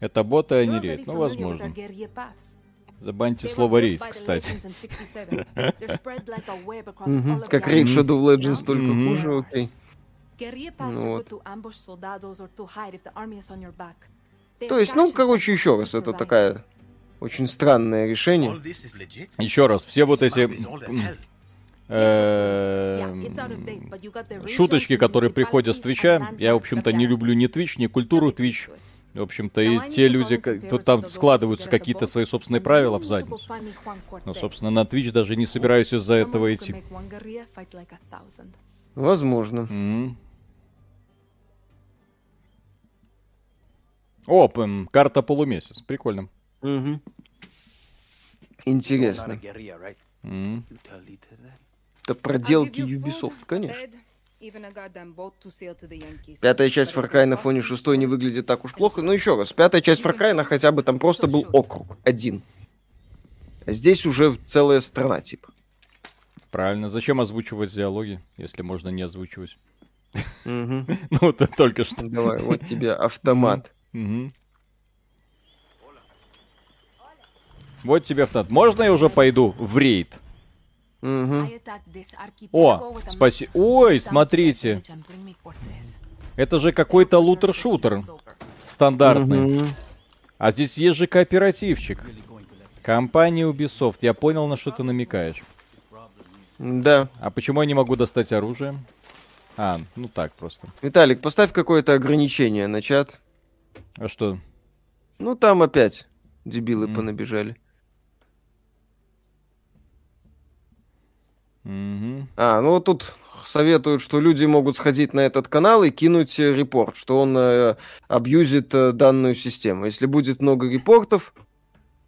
Это боты, а не рейд. Ну, возможно. Забаньте слово рейд, кстати. Как рейд Shadow Legends, только хуже, окей. Ну То есть, ну, короче, еще раз, это такая очень странное решение. Еще раз, все вот эти шуточки, которые приходят с Твича. Я, в общем-то, не люблю ни Твич, ни культуру Твич. В общем-то, и те люди, кто там складываются какие-то свои собственные правила в задницу. Но, собственно, на Twitch даже не собираюсь из-за этого идти. Возможно. Mm-hmm. О, карта полумесяц. Прикольно. Угу. Интересно. Mm. Это проделки Ubisoft, конечно. Пятая часть Far Cry на фоне шестой не выглядит так уж плохо. Но еще раз, пятая часть Far Cry, хотя бы там просто был округ, один. А здесь уже целая страна, типа. Правильно. Зачем озвучивать диалоги, если можно не озвучивать? Ну, это только что. Давай, вот тебе автомат. Вот тебе автомат. Можно я уже пойду в рейд? Угу. О, спасибо. Ой, смотрите. Это же какой-то лутер-шутер. Стандартный. Угу. А здесь есть же кооперативчик. Компания Ubisoft. Я понял, на что ты намекаешь. Да. А почему я не могу достать оружие? А, ну так просто. Виталик, поставь какое-то ограничение на чат. А что? Ну там опять дебилы mm. понабежали. Угу. А, ну тут советуют, что люди могут сходить на этот канал и кинуть э, репорт, что он э, абьюзит э, данную систему. Если будет много репортов,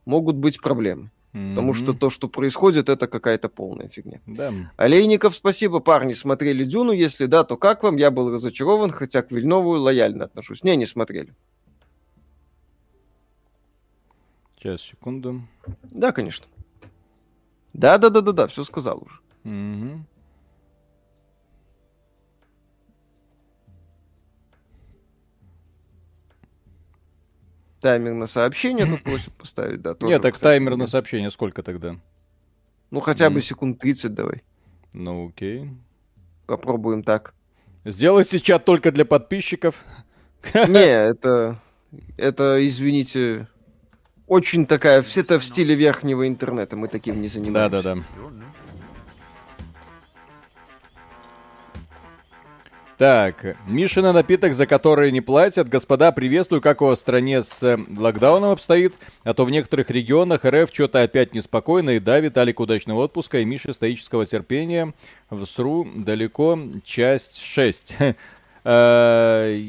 могут быть проблемы. Mm-hmm. Потому что то, что происходит, это какая-то полная фигня. Да. Олейников, спасибо. Парни, смотрели Дюну? Если да, то как вам? Я был разочарован, хотя к Вильнову лояльно отношусь. Не, не смотрели. Сейчас, секунду. Да, конечно. Да-да-да-да-да, все сказал уже. Угу. Таймер на сообщение тут просят поставить, да. Нет, так таймер на сообщение сколько тогда? Ну, хотя бы секунд 30 давай. Ну, окей. Попробуем так. Сделайте чат только для подписчиков. Не, это... Это, извините, очень такая... Все это в стиле верхнего интернета. Мы таким не занимаемся. Да-да-да. Так, Мишина напиток, за который не платят. Господа, приветствую, как у вас в стране с э, локдауном обстоит. А то в некоторых регионах РФ что-то опять неспокойно. И да, Виталик удачного отпуска и Миша стоического терпения. В СРУ далеко, часть 6. Э,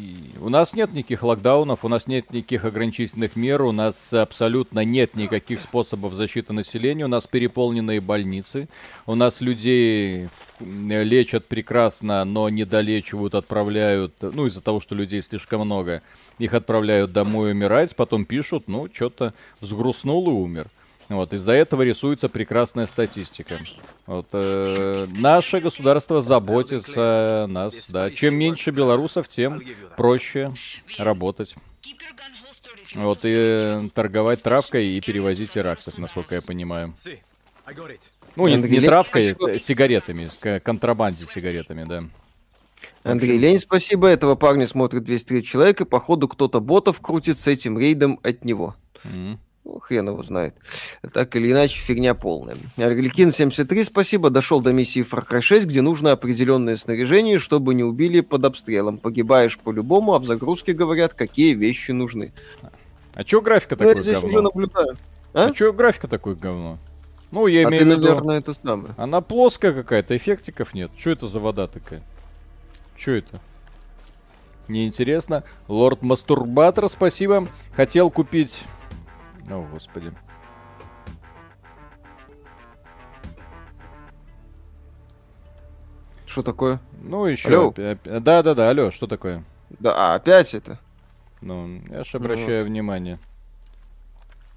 у нас нет никаких локдаунов, у нас нет никаких ограничительных мер, у нас абсолютно нет никаких способов защиты населения, у нас переполненные больницы, у нас людей лечат прекрасно, но не долечивают, отправляют, ну из-за того, что людей слишком много, их отправляют домой умирать, потом пишут, ну что-то взгрустнул и умер. Вот, из-за этого рисуется прекрасная статистика. Вот, э, наше государство заботится о нас, да. Чем меньше белорусов, тем проще работать. Вот, и торговать травкой и перевозить иракцев, насколько я понимаю. Ну, не, не травкой, а сигаретами, контрабанде сигаретами, да. Андрей Лень, спасибо. Этого парня смотрит 203 человека. Походу, кто-то ботов крутит с этим рейдом от него. Mm-hmm. Ну, хрен его знает. Так или иначе, фигня полная. Аргликин 73, спасибо. Дошел до миссии Far Cry 6, где нужно определенное снаряжение, чтобы не убили под обстрелом. Погибаешь по-любому, а в загрузке говорят, какие вещи нужны. А чё графика ну, такой я здесь говно? уже наблюдаю. А, а чё графика такой говно? Ну, я а имею в виду... наверное, это самое. Она плоская какая-то, эффектиков нет. Что это за вода такая? Что это? Неинтересно. Лорд Мастурбатор, спасибо. Хотел купить о, господи. Что такое? Ну, еще. Да, да, да, алло, что такое? Да, а, опять это? Ну, я же обращаю вот. внимание.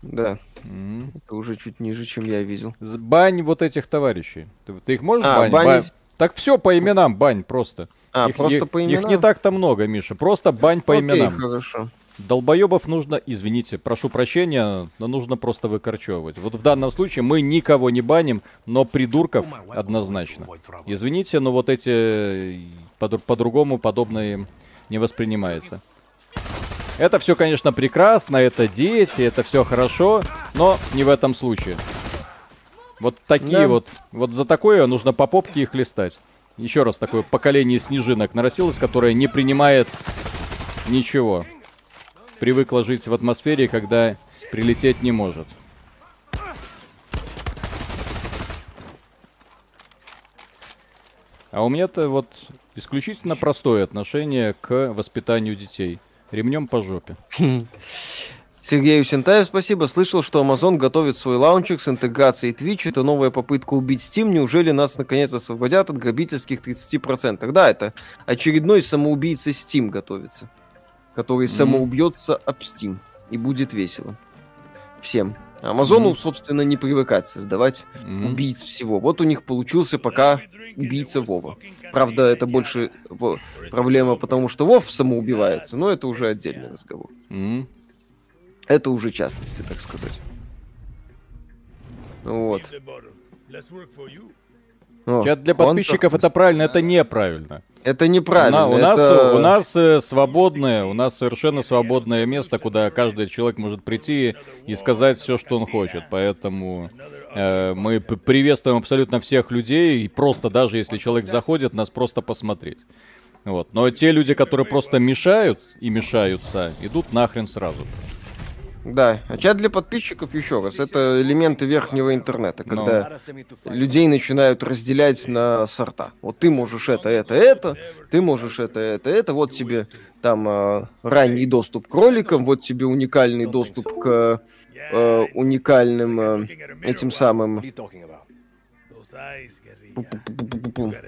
Да. Mm-hmm. Это уже чуть ниже, чем я видел. Бань вот этих товарищей. Ты, ты их можешь а, банить? Бань... Так все по именам бань просто. А, их, просто их, по именам? Их не так-то много, Миша. Просто бань по Окей, именам. хорошо. Долбоебов нужно, извините, прошу прощения, но нужно просто выкорчевывать. Вот в данном случае мы никого не баним, но придурков однозначно. Извините, но вот эти по-другому подобное не воспринимается. Это все, конечно, прекрасно, это дети, это все хорошо, но не в этом случае. Вот такие да. вот, вот за такое нужно по попке их листать. Еще раз, такое поколение снежинок нарастилось, которое не принимает ничего привыкла жить в атмосфере, когда прилететь не может. А у меня-то вот исключительно простое отношение к воспитанию детей. Ремнем по жопе. Сергею Сентаев спасибо. Слышал, что Amazon готовит свой лаунчик с интеграцией Twitch. Это новая попытка убить Steam. Неужели нас наконец освободят от грабительских 30%? Да, это очередной самоубийца Steam готовится который mm-hmm. самоубьется об Steam. И будет весело. Всем. Амазону, mm-hmm. собственно, не привыкать создавать mm-hmm. убийц всего. Вот у них получился пока убийца Вова. Правда, это больше проблема, потому что Вов самоубивается, но это уже отдельный разговор. Mm-hmm. Это уже частности, так сказать. Вот. Чат для подписчиков это правильно, это неправильно. Это неправильно. У, на, это... у нас, у нас э, свободное, у нас совершенно свободное место, куда каждый человек может прийти и сказать все, что он хочет. Поэтому э, мы приветствуем абсолютно всех людей, и просто даже если человек заходит, нас просто посмотреть. Вот. Но те люди, которые просто мешают и мешаются, идут нахрен сразу. Да, а чат для подписчиков, еще раз, это элементы верхнего интернета, когда Но. людей начинают разделять на сорта. Вот ты можешь это, это, это, ты можешь это, это, это, вот тебе там э, ранний доступ к роликам, вот тебе уникальный доступ к э, уникальным э, этим самым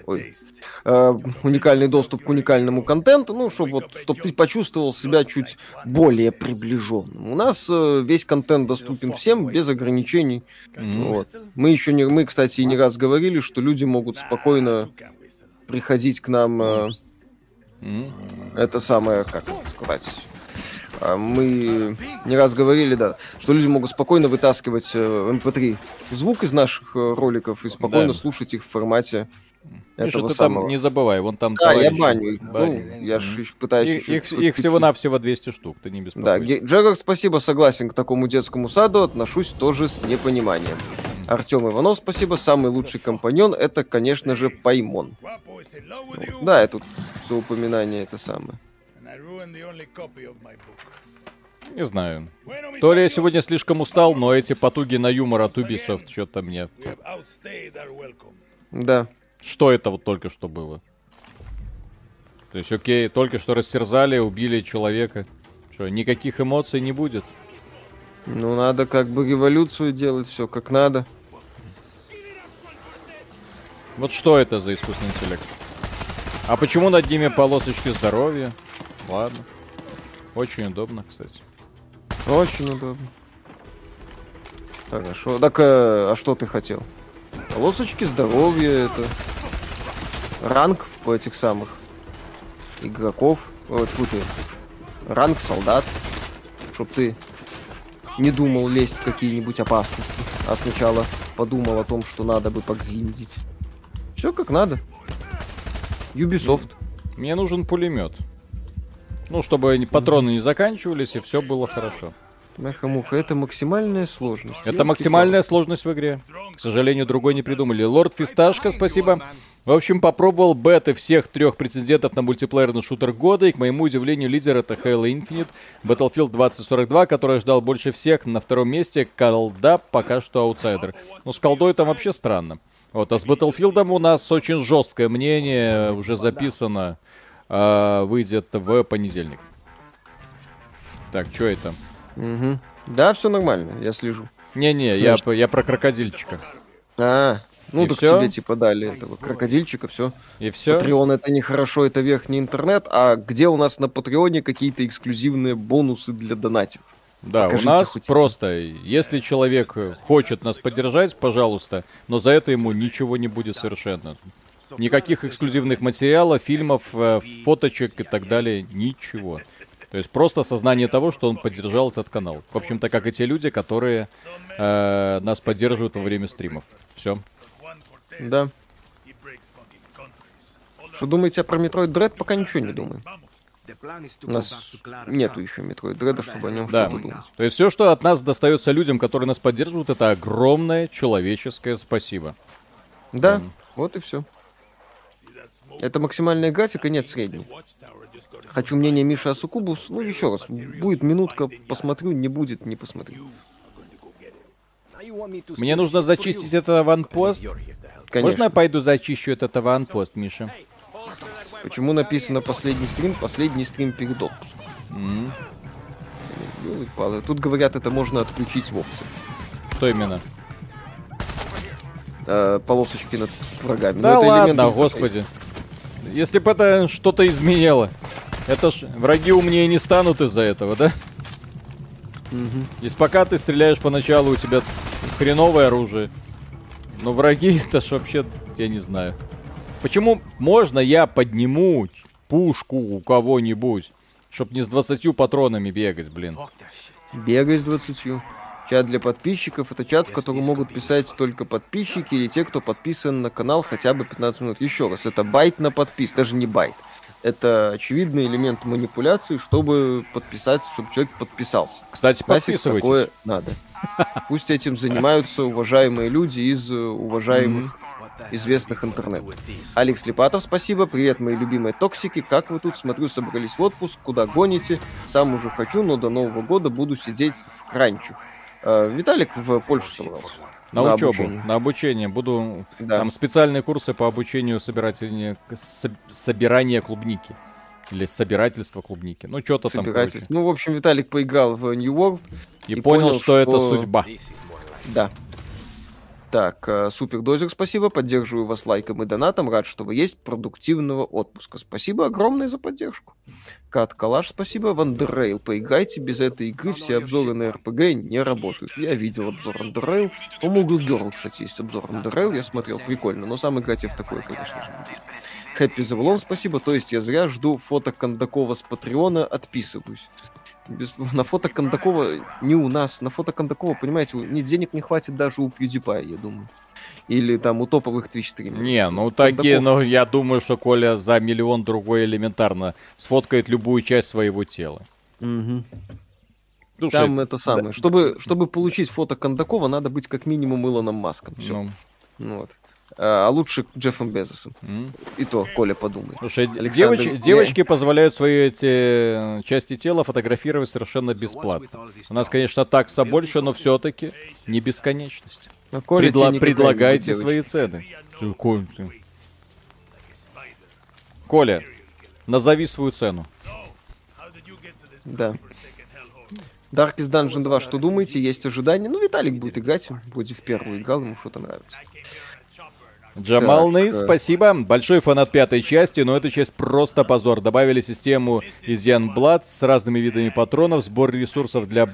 Ой. Э, уникальный доступ к уникальному контенту, ну, чтобы вот, чтоб ты почувствовал себя чуть более приближенным. У нас э, весь контент доступен всем без ограничений. Mm-hmm. Вот. Мы еще не, мы, кстати, не раз говорили, что люди могут спокойно приходить к нам. Э, mm-hmm. Это самое, как это сказать мы не раз говорили, да, что люди могут спокойно вытаскивать MP3 э, звук из наших э, роликов и спокойно да. слушать их в формате Миша, этого ты самого. там не забывай, вон там Да, я баню их. Ну, я же пытаюсь... Их, их, их всего-навсего 200 штук, ты не беспокойся. Да, Джегор, спасибо, согласен к такому детскому саду, отношусь тоже с непониманием. Артем Иванов, спасибо, самый лучший компаньон, это, конечно же, Паймон. Да, это тут за упоминание это самое. Не знаю. То ли я сегодня слишком устал, но эти потуги на юмор от Ubisoft что-то мне... Да. Что это вот только что было? То есть, окей, только что растерзали, убили человека. Что, никаких эмоций не будет? Ну, надо как бы революцию делать, все как надо. Вот что это за искусственный интеллект? А почему над ними полосочки здоровья? Ладно. Очень удобно, кстати. Очень удобно. Так, а что, так, а, а что ты хотел? Полосочки здоровья, это ранг по этих самых игроков. Вот, фу ты. Ранг солдат. Чтоб ты не думал лезть в какие-нибудь опасности, а сначала подумал о том, что надо бы погриндить. Все как надо. Ubisoft. Мне нужен пулемет. Ну, чтобы патроны не заканчивались, и все было хорошо. Меха-муха, это максимальная сложность. Это максимальная сложность в игре. К сожалению, другой не придумали. Лорд Фисташка, спасибо. В общем, попробовал беты всех трех претендентов на мультиплеерный шутер года, и, к моему удивлению, лидер это Halo Infinite, Battlefield 2042, который ждал больше всех. На втором месте колда пока что аутсайдер. Ну, с колдой там вообще странно. Вот, а с Battlefield у нас очень жесткое мнение, уже записано, э, выйдет в понедельник. Так, что это? Угу. Да, все нормально, я слежу. Не-не, я, я про крокодильчика. А, ну и так все? тебе типа дали этого крокодильчика, все. И все. Патреон это нехорошо, это верхний интернет. А где у нас на Патреоне какие-то эксклюзивные бонусы для донатив? Да, Покажите у нас просто, если человек хочет нас поддержать, пожалуйста, но за это ему ничего не будет совершенно. Никаких эксклюзивных материалов, фильмов, э, фоточек и так далее, ничего. То есть просто осознание того, что он поддержал этот канал. В общем-то, как и те люди, которые э, нас поддерживают во время стримов. Все. Да. Что думаете про Metroid Dread? Пока ничего не думаю. У нас нету еще Metroid Dread, чтобы о нем да. что-то думать. То есть все, что от нас достается людям, которые нас поддерживают, это огромное человеческое спасибо. Да, um. вот и все. Это максимальная графика, нет средней. Хочу мнение Миши Асукубус. Ну, еще раз, будет минутка, посмотрю, не будет, не посмотрю. Мне нужно зачистить этот аванпост. Конечно. Можно я пойду зачищу этот аванпост, Миша? Почему написано последний стрим? Последний стрим перед отпуском. Mm. Тут говорят, это можно отключить в опции. Что именно? Э, полосочки над врагами. Да Но ладно, господи. Если бы это что-то изменило. Это ж враги умнее не станут из-за этого, да? Угу. Если пока ты стреляешь поначалу, у тебя хреновое оружие. Но враги, это ж вообще, я не знаю. Почему можно я подниму пушку у кого-нибудь, чтоб не с 20 патронами бегать, блин? Бегай с 20. Чат для подписчиков это чат, в котором могут писать только подписчики или те, кто подписан на канал хотя бы 15 минут. Еще раз, это байт на подпис, даже не байт это очевидный элемент манипуляции, чтобы подписать, чтобы человек подписался. Кстати, подписывайтесь. такое надо. Пусть этим занимаются уважаемые люди из э, уважаемых известных интернетов. Алекс Липатов, спасибо. Привет, мои любимые токсики. Как вы тут? Смотрю, собрались в отпуск. Куда гоните? Сам уже хочу, но до Нового года буду сидеть в ранчо. Э, Виталик в Польшу собрался. На, на учебу, обучение. на обучение. Буду да. там специальные курсы по обучению собирания, собирания клубники. Или собирательства клубники. Ну, что-то там. Ну, в общем, Виталик поиграл в New World. И, и понял, понял что, что это судьба. Да. Так, э, супер дозер, спасибо. Поддерживаю вас лайком и донатом. Рад, что вы есть. Продуктивного отпуска. Спасибо огромное за поддержку. Кат Калаш, спасибо. В Underrail поиграйте. Без этой игры все обзоры на РПГ не работают. Я видел обзор Underrail. У Google Girl, кстати, есть обзор Underrail. Я смотрел, прикольно. Но сам играть я в такое, конечно же. Хэппи Завлон, спасибо. То есть я зря жду фото Кондакова с Патреона, отписываюсь. Без, на фото Кондакова не у нас. На фото Кондакова, понимаете, ни денег не хватит даже у PewDiePie, я думаю. Или там у топовых Twitch стримеров. Не, ну такие, ну я думаю, что Коля за миллион другой элементарно сфоткает любую часть своего тела. Угу. Слушай, там это самое. Да. Чтобы, чтобы получить фото Кондакова, надо быть как минимум Илоном Маском. Все. Ну. Вот. А, а лучше Джеффом Безосом. Mm. И то, Коля подумай. Слушай, Александр... девоч... девочки позволяют свои эти части тела фотографировать совершенно бесплатно. У нас, конечно, такса больше, но все-таки не бесконечность. А Коля Предла... Предлагайте свои цены. Коля, назови свою цену. Да. Darkest Dungeon 2, что думаете? Есть ожидания? Ну, Виталик будет играть. Вроде в первую играл, ему что-то нравится. Джамал Нейс, э, спасибо. Большой фанат пятой части, но эта часть просто позор. Добавили систему из Ян Блад с разными видами патронов, сбор ресурсов для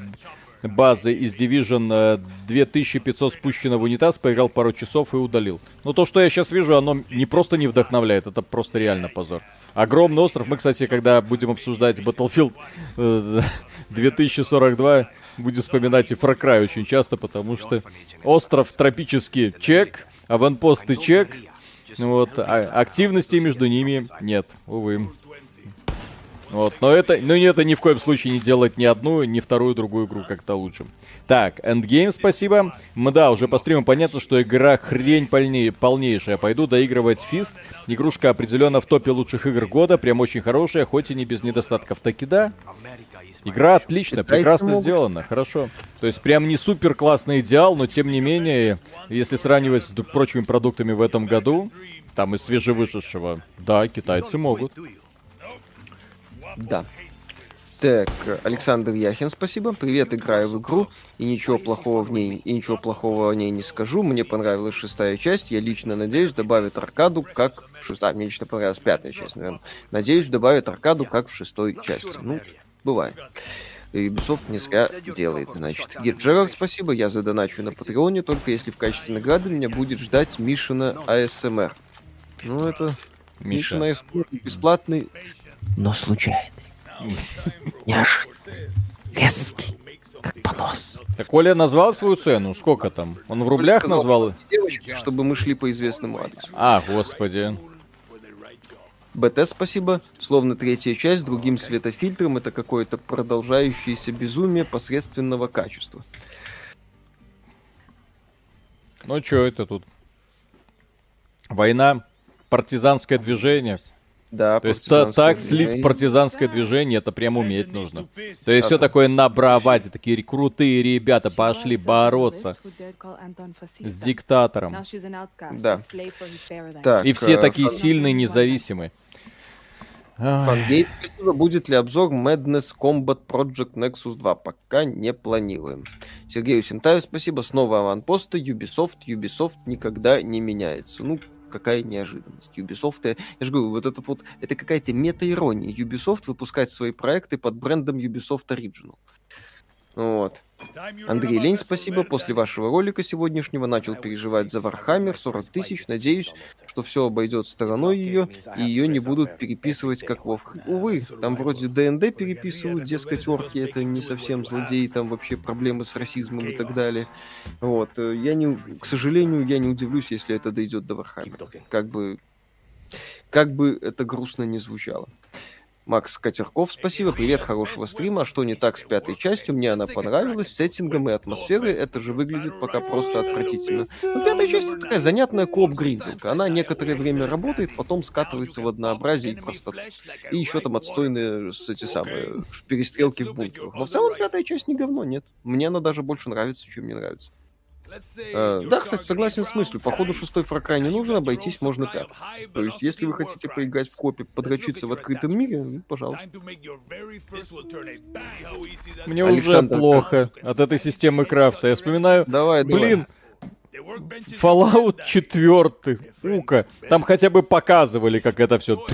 базы из Division 2500 спущено в унитаз, поиграл пару часов и удалил. Но то, что я сейчас вижу, оно не просто не вдохновляет, это просто реально позор. Огромный остров. Мы, кстати, когда будем обсуждать Battlefield 2042, э, будем вспоминать и Far Cry очень часто, потому что остров тропический чек, аванпост и чек. Вот, а активности между ними нет, увы. Вот, но это, ну это ни в коем случае не делать ни одну, ни вторую, другую игру как-то лучше. Так, Endgame, спасибо. Мы, да, уже по стриму понятно, что игра хрень полнее, полнейшая. Пойду доигрывать Фист. Игрушка определенно в топе лучших игр года. Прям очень хорошая, хоть и не без недостатков. Таки да. Игра отлично, прекрасно сделана, хорошо. То есть прям не супер классный идеал, но тем не менее, если сравнивать с прочими продуктами в этом году, там из свежевышедшего, да, китайцы могут. Да. Так, Александр Яхин, спасибо. Привет, играю в игру, и ничего плохого в ней, и ничего плохого о ней не скажу. Мне понравилась шестая часть. Я лично надеюсь, добавит аркаду, как в шестой. А, мне лично понравилась пятая часть, наверное. Надеюсь, добавит аркаду, как в шестой части. Ну, бывает. Ubisoft не зря делает, значит. Герджерард, спасибо, я задоначу на Патреоне, только если в качестве награды меня будет ждать Мишина АСМР. Ну, это... Миша. Мишина АСМР бесплатный но случайный. Неожиданный. Резкий. Как понос. Так Оля назвал свою цену? Сколько там? Он в рублях сказал, назвал? Девочки, чтобы мы шли по известному адресу. А, господи. БТ спасибо. Словно третья часть другим светофильтром это какое-то продолжающееся безумие посредственного качества. Ну что это тут? Война, партизанское движение. Да, То есть та, так движение. слить партизанское движение, это прям уметь нужно. То есть все такое на браваде, такие крутые ребята пошли бороться с диктатором. Да. Так, И все э, такие фан... сильные, независимые. Фангейт, будет ли обзор Madness Combat Project Nexus 2? Пока не планируем. Сергею Сентаю спасибо. Снова аванпосты. Ubisoft. Ubisoft никогда не меняется. Ну, какая неожиданность. Ubisoft, я, я же говорю, вот это вот, это какая-то мета-ирония. Ubisoft выпускает свои проекты под брендом Ubisoft Original. Вот. Андрей Лень, спасибо. После вашего ролика сегодняшнего начал переживать за Warhammer 40 тысяч. Надеюсь, что все обойдет стороной ее, и ее не будут переписывать как во Увы, там вроде DnD переписывают, дескать, орки это не совсем злодеи, там вообще проблемы с расизмом и так далее. Вот. Я не, к сожалению, я не удивлюсь, если это дойдет до Warhammer а. Как бы, как бы это грустно не звучало. Макс Катерков, спасибо, привет, хорошего стрима. Что не так с пятой частью? Мне она понравилась, сеттингом и атмосферой. Это же выглядит пока просто отвратительно. Но пятая часть это такая занятная кооп гриндилка. Она некоторое время работает, потом скатывается в однообразие и простоту. И еще там отстойные эти самые перестрелки в бункерах. Но в целом пятая часть не говно, нет. Мне она даже больше нравится, чем мне нравится. Э, да, кстати, согласен с мыслью. Походу шестой Cry не нужен, обойтись можно так. То есть, если вы хотите поиграть в копе, подрочиться в открытом мире, ну, пожалуйста. Мне Александр, уже плохо от этой системы крафта. Я вспоминаю, давай, блин, давай. Fallout 4, ука. Там хотя бы показывали, как это все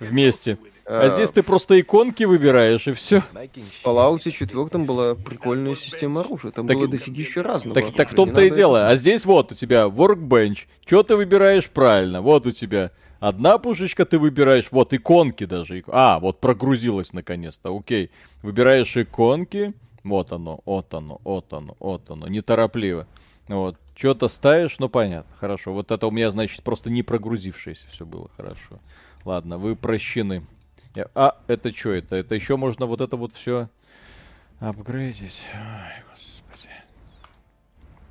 вместе. А здесь ты просто иконки выбираешь, и все. В Fallout 4 была прикольная система оружия. Там так, было дофигища разного. Так, так в том-то и дело. А здесь вот у тебя workbench. Что ты выбираешь правильно? Вот у тебя одна пушечка ты выбираешь. Вот иконки даже. А, вот прогрузилась наконец-то. Окей. Выбираешь иконки. Вот оно, вот оно, вот оно, вот оно. Неторопливо. Вот. Что-то ставишь, ну понятно, хорошо. Вот это у меня, значит, просто не прогрузившееся все было, хорошо. Ладно, вы прощены. А, это что это? Это еще можно вот это вот все апгрейдить. Ой, господи.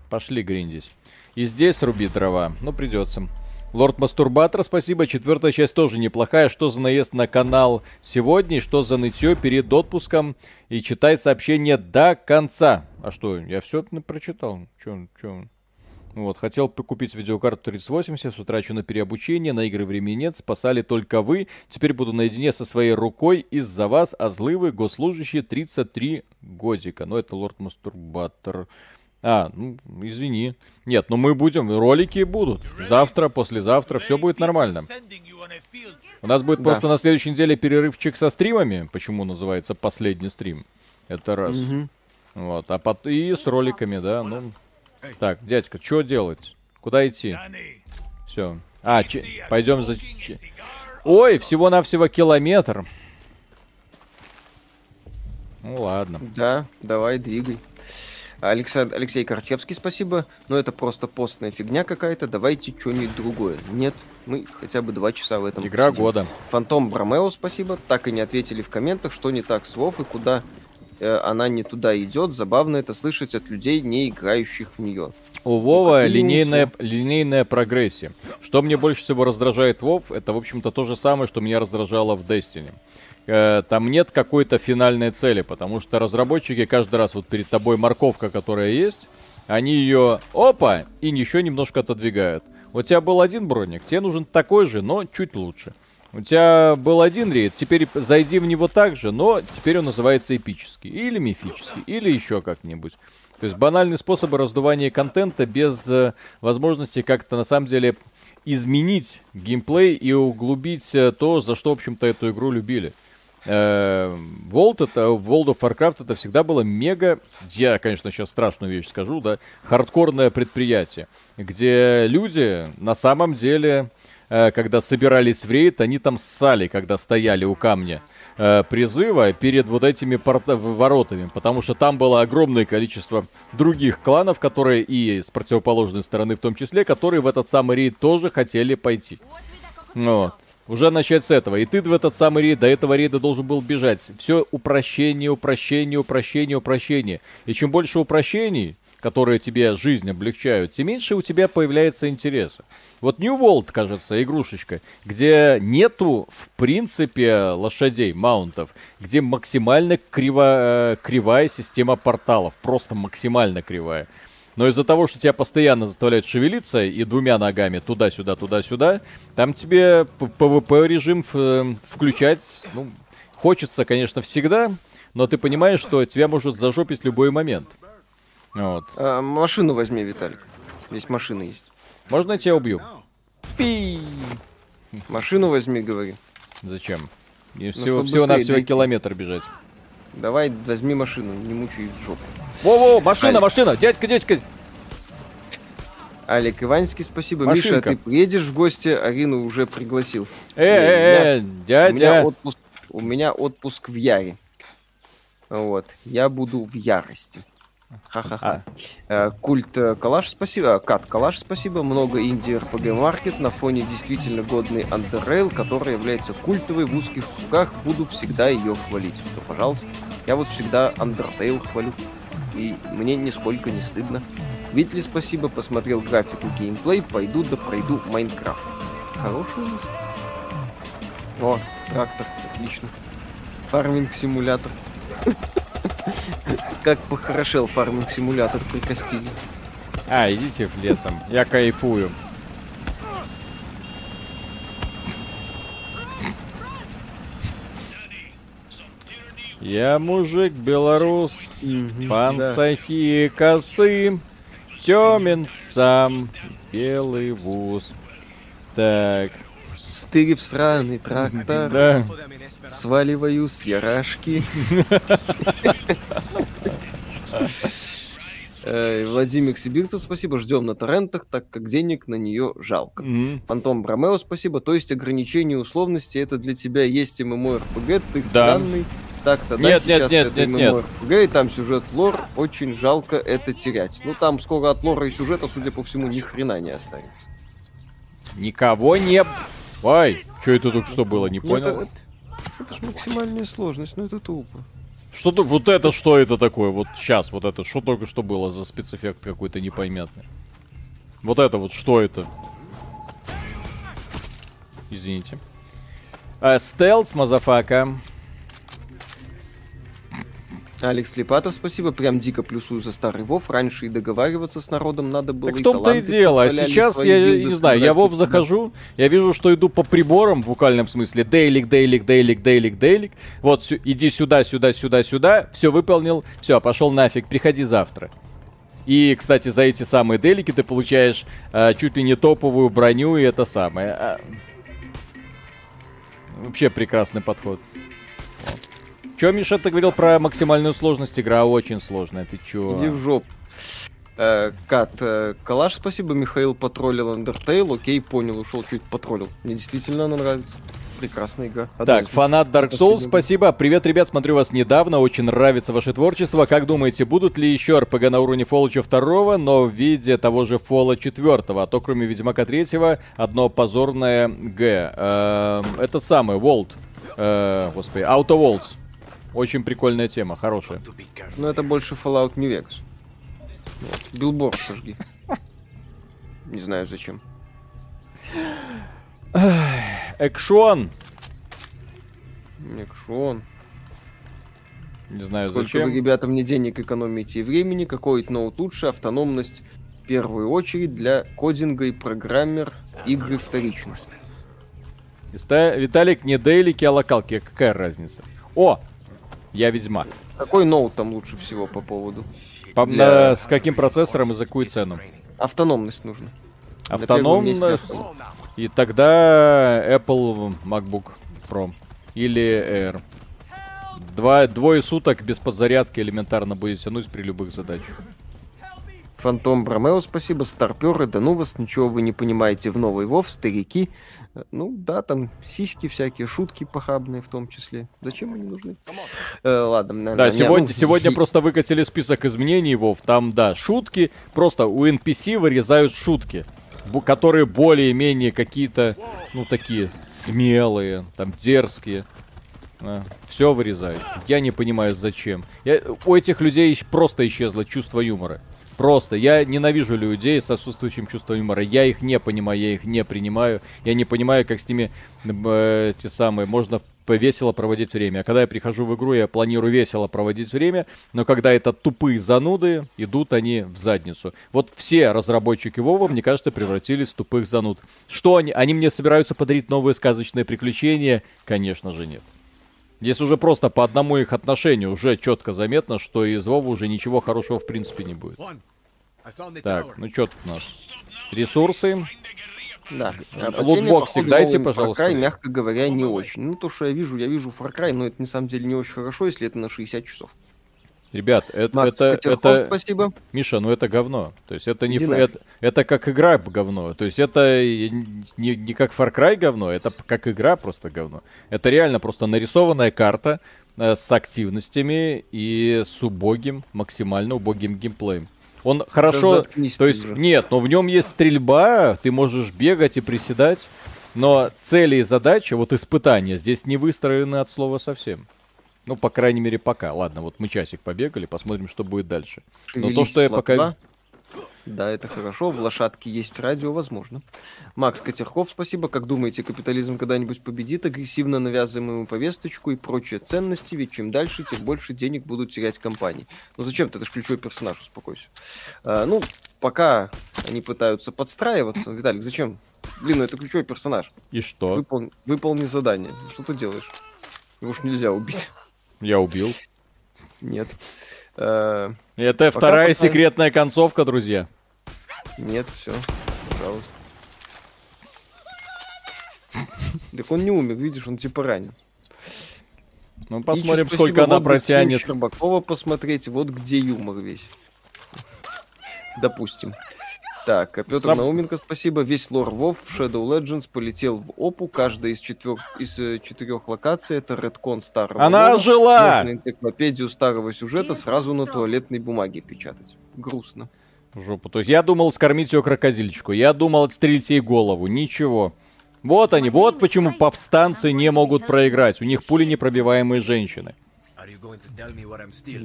Пошли гриндись. И здесь руби дрова. Ну, придется. Лорд Мастурбатор, спасибо. Четвертая часть тоже неплохая. Что за наезд на канал сегодня? Что за нытье перед отпуском? И читай сообщение до конца. А что, я все прочитал. Че, че? Вот, хотел купить видеокарту 3080, с утра на переобучение, на игры времени нет, спасали только вы. Теперь буду наедине со своей рукой из-за вас, а злы вы, госслужащие, 33 годика. Но это лорд мастурбатор. А, ну, извини. Нет, ну мы будем, ролики будут. Завтра, послезавтра, все будет нормально. У нас будет да. просто на следующей неделе перерывчик со стримами. Почему называется последний стрим? Это раз. Угу. Вот, а потом и с роликами, да, ну, так, дядька, что делать? Куда идти? Все. А, че... пойдем за... Ой, всего-навсего километр. Ну ладно. Да, давай, двигай. Алексей, Алексей Корчевский, спасибо. Но это просто постная фигня какая-то. Давайте что-нибудь другое. Нет, мы хотя бы два часа в этом. Игра посидим. года. Фантом Бромео, спасибо. Так и не ответили в комментах, что не так с Вов и куда она не туда идет. Забавно это слышать от людей, не играющих в нее. У Вова линейная, линейная прогрессия. Что мне больше всего раздражает Вов, это, в общем-то, то же самое, что меня раздражало в Destiny. Э, там нет какой-то финальной цели, потому что разработчики каждый раз вот перед тобой морковка, которая есть, они ее опа и еще немножко отодвигают. У тебя был один броник, тебе нужен такой же, но чуть лучше. У тебя был один рейд, теперь зайди в него так же, но теперь он называется эпический, или мифический, или еще как-нибудь. То есть банальные способы раздувания контента без э, возможности как-то на самом деле изменить геймплей и углубить э, то, за что, в общем-то, эту игру любили. Э, это, World of Warcraft это всегда было мега, я, конечно, сейчас страшную вещь скажу, да, хардкорное предприятие, где люди на самом деле, когда собирались в рейд, они там ссали, когда стояли у камня э, призыва перед вот этими воротами, потому что там было огромное количество других кланов, которые и с противоположной стороны в том числе, которые в этот самый рейд тоже хотели пойти. Вот. Уже начать с этого. И ты в этот самый рейд, до этого рейда должен был бежать. Все упрощение, упрощение, упрощение, упрощение. И чем больше упрощений, которые тебе жизнь облегчают, тем меньше у тебя появляется интереса. Вот New World, кажется, игрушечка, где нету, в принципе, лошадей, маунтов, где максимально криво, э, кривая система порталов, просто максимально кривая. Но из-за того, что тебя постоянно заставляют шевелиться и двумя ногами туда-сюда, туда-сюда, там тебе PvP режим э, включать, ну, хочется, конечно, всегда, но ты понимаешь, что тебя может зажопить любой момент. Вот. А, машину возьми, Виталик. Здесь машина есть. Можно я тебя убью? Пи! Машину возьми, говори. Зачем? И всего, ну, всего на всего километр бежать. Давай, возьми машину, не мучай жопу. Во-во, машина, Алик. машина, дядька, дядька. Алик Иванский, спасибо. Машинка. Миша, а ты приедешь в гости? Арину уже пригласил. Э, э, э, дядя. У меня отпуск, у меня отпуск в Яре. Вот. Я буду в ярости. Ха-ха-ха. А. Культ э, Калаш, спасибо. Кат Калаш, спасибо. Много инди RPG маркет на фоне действительно годный Underrail, который является культовой в узких кругах. Буду всегда ее хвалить. То, пожалуйста. Я вот всегда Undertale хвалю. И мне нисколько не стыдно. Витли, спасибо. Посмотрел графику геймплей. Пойду да пройду Майнкрафт. Хороший О, трактор. Отлично. Фарминг симулятор. Как похорошел фарминг симулятор при Кастиле. А, идите в лесом. Я кайфую. Я мужик белорус, угу, пан да. Софии косы, темен сам, белый вуз. Так. Стырив сраный трактор. Да. Сваливаю с ярашки. Э, Владимир Сибирцев, спасибо. Ждем на торрентах, так как денег на нее жалко. Mm-hmm. Фантом Бромео, спасибо. То есть ограничение условности это для тебя есть ММО-РПГ, ты да. странный. Так, тогда нет, сейчас нет, нет, это нет, ММО-РПГ, и там сюжет лор, очень жалко это терять. Ну там скоро от лора и сюжета, судя по всему, ни хрена не останется. Никого не... Ой, что это только что было, не ну, понял? Это, это ж максимальная сложность, но это тупо. Что-то, вот это что это такое? Вот сейчас, вот это, что только что было за спецэффект какой-то непонятный? Вот это вот, что это? Извините. А, стелс, motherfucker. Алекс Липатов, спасибо. Прям дико плюсую за старый Вов. Раньше и договариваться с народом надо было. Так в том-то и дело. А сейчас я не знаю, я Вов захожу, я вижу, что иду по приборам в буквальном смысле. Дейлик, дейлик, дейлик, дейлик, дейлик. Вот, сю- иди сюда, сюда, сюда, сюда. Все выполнил. Все, пошел нафиг. Приходи завтра. И, кстати, за эти самые делики ты получаешь э, чуть ли не топовую броню и это самое. А... Вообще прекрасный подход. Че, Миша, ты говорил про максимальную сложность? Игра очень сложная, ты чё? Иди в жоп. Э, Кат, э, Калаш, спасибо, Михаил потроллил Undertale, окей, понял, ушел, чуть потроллил. Мне действительно она нравится. прекрасная игра. Одна так, фанат Dark Souls, спасибо. Привет, ребят, смотрю вас недавно, очень нравится ваше творчество. Как думаете, будут ли еще RPG на уровне Fallout 2, но в виде того же Fallout 4? А то, кроме Ведьмака 3, одно позорное Г. Э, это самое, Волт. Э, господи, Auto Volts. Очень прикольная тема, хорошая. Но это больше Fallout New Vegas. Вот. Билборд сожги. Не знаю зачем. Экшон. Экшон. Не знаю Сколько зачем. вы, ребята, мне денег экономите и времени, какой ноут лучше, автономность в первую очередь для кодинга и программер игры вторично. Виталик, не дейлики, а локалки. Какая разница? О! Я ведьмак. Какой ноут там лучше всего по поводу? По, для... С каким процессором и за какую цену? Автономность нужна. Автономность. И тогда Apple MacBook Pro или Air. Два, двое суток без подзарядки элементарно будет тянуть при любых задачах. Фантом Бромео, спасибо. Старперы, да ну вас, ничего вы не понимаете в новый Вов, старики. Ну да, там сиськи всякие, шутки похабные в том числе. Зачем они нужны? Э, ладно. Наверное, да, сегодня, ну... сегодня просто выкатили список изменений, Вов. Там, да, шутки. Просто у NPC вырезают шутки которые более-менее какие-то, ну, такие смелые, там, дерзкие. А, все вырезается. Я не понимаю, зачем. Я, у этих людей просто исчезло чувство юмора. Просто. Я ненавижу людей с отсутствующим чувством юмора. Я их не понимаю, я их не принимаю. Я не понимаю, как с ними э, те самые можно весело проводить время. А когда я прихожу в игру, я планирую весело проводить время, но когда это тупые зануды, идут они в задницу. Вот все разработчики Вова, мне кажется, превратились в тупых зануд. Что они? Они мне собираются подарить новые сказочные приключения? Конечно же нет. Здесь уже просто по одному их отношению уже четко заметно, что из Вова уже ничего хорошего в принципе не будет. Так, ну что тут у нас? Ресурсы. Да. А Лутбоксик дайте, пожалуйста. Far Cry, мягко говоря, не очень. Ну, то, что я вижу, я вижу Far Cry, но это на самом деле не очень хорошо, если это на 60 часов. Ребят, это, Макс это, это, спасибо. Миша, ну это говно. То есть это не, это, это как игра говно. То есть это не, не как Far Cry говно, это как игра просто говно. Это реально просто нарисованная карта э, с активностями и с убогим, максимально убогим геймплеем. Он хорошо, то есть уже. нет, но в нем есть стрельба, ты можешь бегать и приседать, но цели и задачи, вот испытания здесь не выстроены от слова совсем. Ну, по крайней мере, пока. Ладно, вот мы часик побегали, посмотрим, что будет дальше. Но то, что я пока... Да, это хорошо. В лошадке есть радио, возможно. Макс Катерков, спасибо. Как думаете, капитализм когда-нибудь победит агрессивно навязываемую ему повесточку и прочие ценности? Ведь чем дальше, тем больше денег будут терять компании. Ну зачем ты? Это же ключевой персонаж, успокойся. А, ну, пока они пытаются подстраиваться. Виталик, зачем? Блин, ну это ключевой персонаж. И что? Выпол... Выполни задание. Что ты делаешь? Его уж нельзя убить. Я убил. Нет. Э, Это пока вторая пока... секретная концовка, друзья. Нет, все, пожалуйста. Так он не умер, видишь, он типа ранен. Ну, посмотрим, сколько она протянет. Щербакова посмотреть, вот где юмор весь. Допустим. Так, а Петр Сам... Науменко, спасибо. Весь лор Вов в Shadow Legends полетел в ОПУ. Каждая из, четвер... из э, четырех локаций это редкон старого Она лора. жила! Можно энциклопедию старого сюжета сразу на туалетной бумаге печатать. Грустно. Жопу. То есть я думал скормить ее крокодильчику. Я думал отстрелить ей голову. Ничего. Вот они, вот почему повстанцы не могут проиграть. У них пули непробиваемые женщины.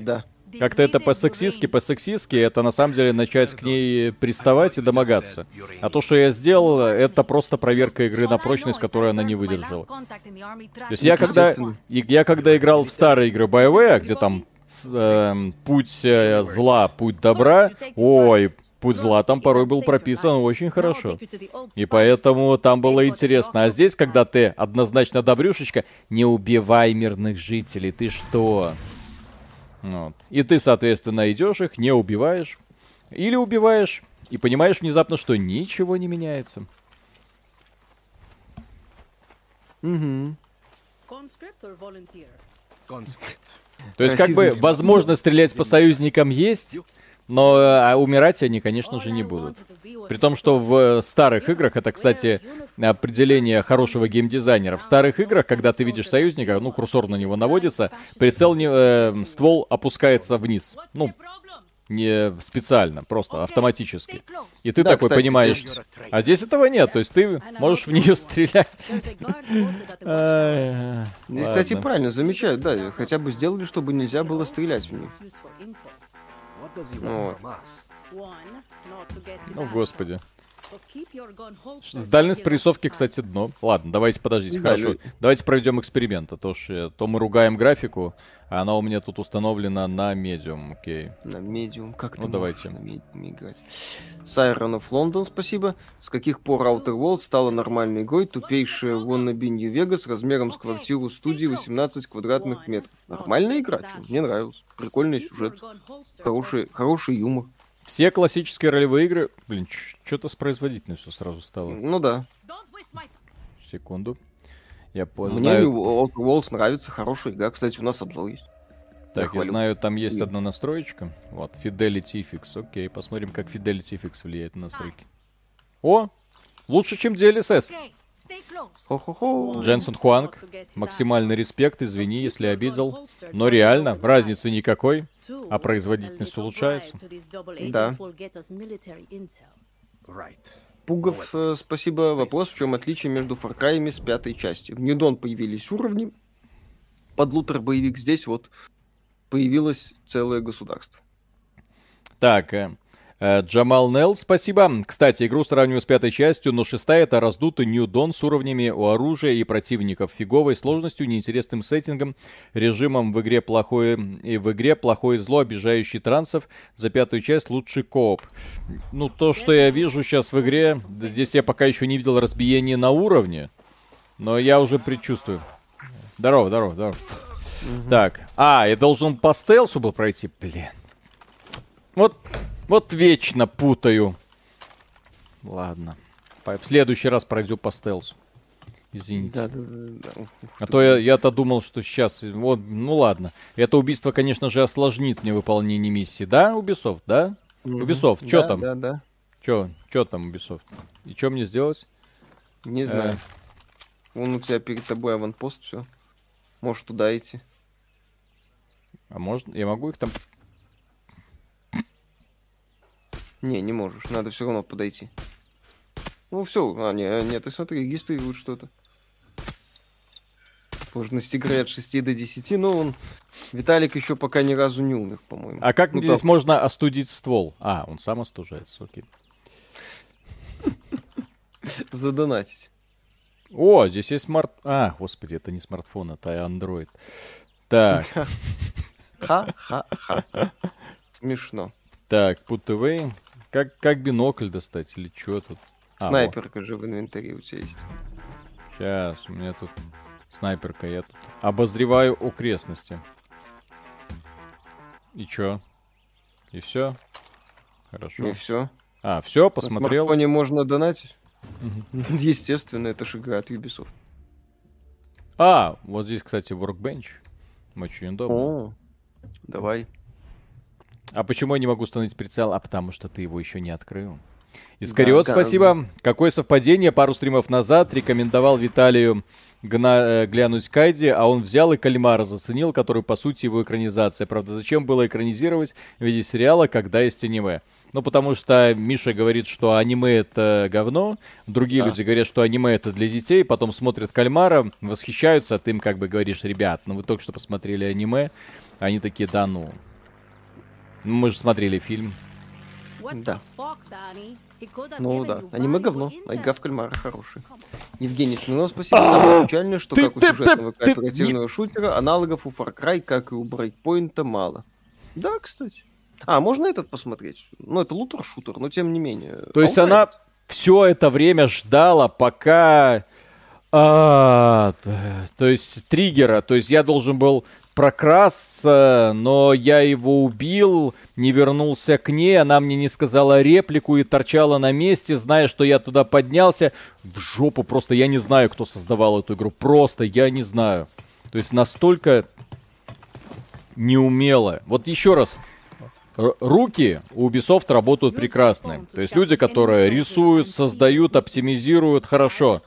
Да. Как-то это по-сексистски, по-сексистски, это на самом деле начать к ней приставать и домогаться. А то, что я сделал, это просто проверка игры на прочность, которую она не выдержала. То есть я когда, я когда играл в старые игры BioWare, где там э, путь э, зла, путь добра, ой, путь зла там порой был прописан очень хорошо. И поэтому там было интересно. А здесь, когда ты однозначно добрюшечка, не убивай мирных жителей, ты что? Вот. И ты, соответственно, идешь их, не убиваешь. Или убиваешь, и понимаешь внезапно, что ничего не меняется. Угу. То есть, как бы, возможно, стрелять по союзникам есть, Но а умирать они, конечно же, не будут. При том, что в старых играх, это, кстати, определение хорошего геймдизайнера. В старых играх, когда ты видишь союзника, ну, курсор на него наводится, прицел, не, э, ствол опускается вниз. Ну, не специально, просто автоматически. И ты да, такой кстати, понимаешь, здесь... а здесь этого нет, то есть ты можешь в нее стрелять. Кстати, правильно замечают, да, хотя бы сделали, чтобы нельзя было стрелять в них. Вот. Ну, господи. Дальность прорисовки, кстати, дно. Ладно, давайте подождите, да, хорошо. Люди. Давайте проведем эксперимент, а то, что, то мы ругаем графику, а она у меня тут установлена на медиум, окей. На медиум, как ну, ты давайте. на медиум играть? Лондон, спасибо. С каких пор Outer Worlds стала нормальной игрой? Тупейшая Wannabe New Vegas размером с квартиру студии 18 квадратных метров. Нормальная игра, что? Мне нравилось. Прикольный сюжет. Хороший, хороший юмор. Все классические ролевые игры... Блин, что-то с производительностью сразу стало. Ну да. Секунду. Я Мне знаю... Outer Worlds нравится, хорошая игра. Кстати, у нас обзор есть. Так, я, я знаю, там есть одна настроечка. Вот, Fidelity Fix. Окей, посмотрим, как Fidelity Fix влияет на настройки. О! Лучше, чем DLSS. Хо-хо-хо. Дженсен Хуанг, максимальный респект, извини, если обидел. Но реально, разницы никакой, а производительность улучшается. Да. Пугов, э, спасибо. Вопрос, в чем отличие между Far Cry с пятой частью? В New Dawn появились уровни, под лутер боевик здесь вот появилось целое государство. Так, Э, Джамал Нелл, спасибо. Кстати, игру сравниваю с пятой частью, но шестая это раздутый New Dawn с уровнями у оружия и противников, фиговой сложностью, неинтересным сеттингом, режимом в игре плохое и в игре плохое зло, обижающий трансов. За пятую часть лучший кооп. Ну, то, что я вижу сейчас в игре, здесь я пока еще не видел разбиения на уровне, но я уже предчувствую. Здорово, здорово, здорово. Угу. Так, а, я должен по стелсу был пройти, блин. Вот вот вечно путаю. Ладно. В следующий раз пройду по стелсу. Извините. Да, да, да, да. А то я, я-то думал, что сейчас... Вот, ну ладно. Это убийство, конечно же, осложнит мне выполнение миссии. Да, Ubisoft, да? Угу. Ubisoft, что да, там? Да, да. Что, что там, Ubisoft? И что мне сделать? Не знаю. Э... Вон у тебя перед тобой аванпост, все. Можешь туда идти. А может, я могу их там Не, не можешь. Надо все равно подойти. Ну все, а, не, а, нет, ты смотри, регистрирует что-то. Сложность игры от 6 до 10, но он... Виталик еще пока ни разу не умер, по-моему. А как ну, здесь там... можно остудить ствол? А, он сам остужается, окей. Задонатить. О, здесь есть смарт... А, господи, это не смартфон, это Android. Так. Ха-ха-ха. Смешно. Так, put away. Как, как бинокль достать или что тут? А, снайперка вот. же в инвентаре у тебя есть. Сейчас, у меня тут снайперка. Я тут обозреваю окрестности. И чё? И все? Хорошо. И все. А, все, посмотрел. На можно донатить? Естественно, это же игра от Ubisoft. А, вот здесь, кстати, workbench. Очень удобно. О, давай. А почему я не могу установить прицел? А потому что ты его еще не открыл. Искариот, да, спасибо. Да. Какое совпадение. Пару стримов назад рекомендовал Виталию гна- э, глянуть Кайди, а он взял и Кальмара заценил, который, по сути, его экранизация. Правда, зачем было экранизировать в виде сериала, когда есть аниме? Ну, потому что Миша говорит, что аниме это говно, другие да. люди говорят, что аниме это для детей, потом смотрят Кальмара, восхищаются, а ты им как бы говоришь, ребят, ну вы только что посмотрели аниме, они такие, да ну, ну, мы же смотрели фильм. Да. Ну да, аниме говно, а игра в кальмара хороший. Евгений Смирнов, спасибо. Самое печальное, что как у сюжетного кооперативного шутера, аналогов у Far Cry, как и у Breakpoint, мало. Да, кстати. А, можно этот посмотреть? Ну, это лутер-шутер, но тем не менее. То есть она все это время ждала, пока... А, то есть триггера, то есть я должен был прокрасться, но я его убил, не вернулся к ней, она мне не сказала реплику и торчала на месте, зная, что я туда поднялся. В жопу просто, я не знаю, кто создавал эту игру, просто я не знаю. То есть настолько неумело. Вот еще раз, руки у Ubisoft работают прекрасно. То есть люди, которые рисуют, создают, оптимизируют хорошо.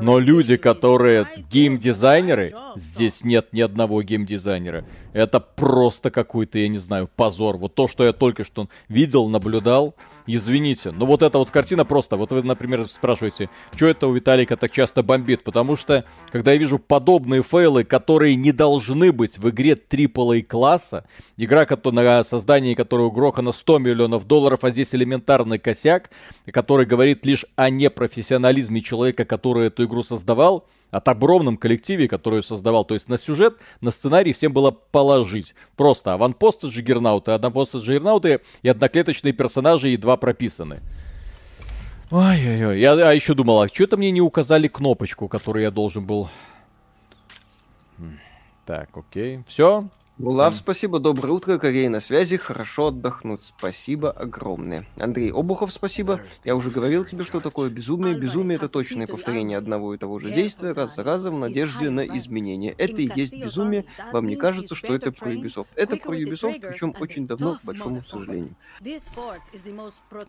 Но люди, которые геймдизайнеры, здесь нет ни одного геймдизайнера. Это просто какой-то, я не знаю, позор. Вот то, что я только что видел, наблюдал, извините. Но вот эта вот картина просто, вот вы, например, спрашиваете, что это у Виталика так часто бомбит? Потому что, когда я вижу подобные фейлы, которые не должны быть в игре AAA класса, игра, на создании которой угрохана 100 миллионов долларов, а здесь элементарный косяк, который говорит лишь о непрофессионализме человека, который эту игру создавал, от огромном коллективе, который создавал. То есть на сюжет, на сценарий всем было положить. Просто аванпосты Джиггернауты, однопосты Джиггернауты и одноклеточные персонажи едва прописаны. Ой-ой-ой, я а еще думал, а что-то мне не указали кнопочку, которую я должен был... Так, окей. Все, Булав, спасибо, доброе утро, Корея на связи, хорошо отдохнуть, спасибо огромное. Андрей Обухов, спасибо, я уже говорил тебе, что такое безумие. Безумие это точное повторение одного и того же действия раз за разом в надежде на изменение. Это и есть безумие, вам не кажется, что это про Ubisoft. Это про Ubisoft, причем очень давно, к большому сожалению.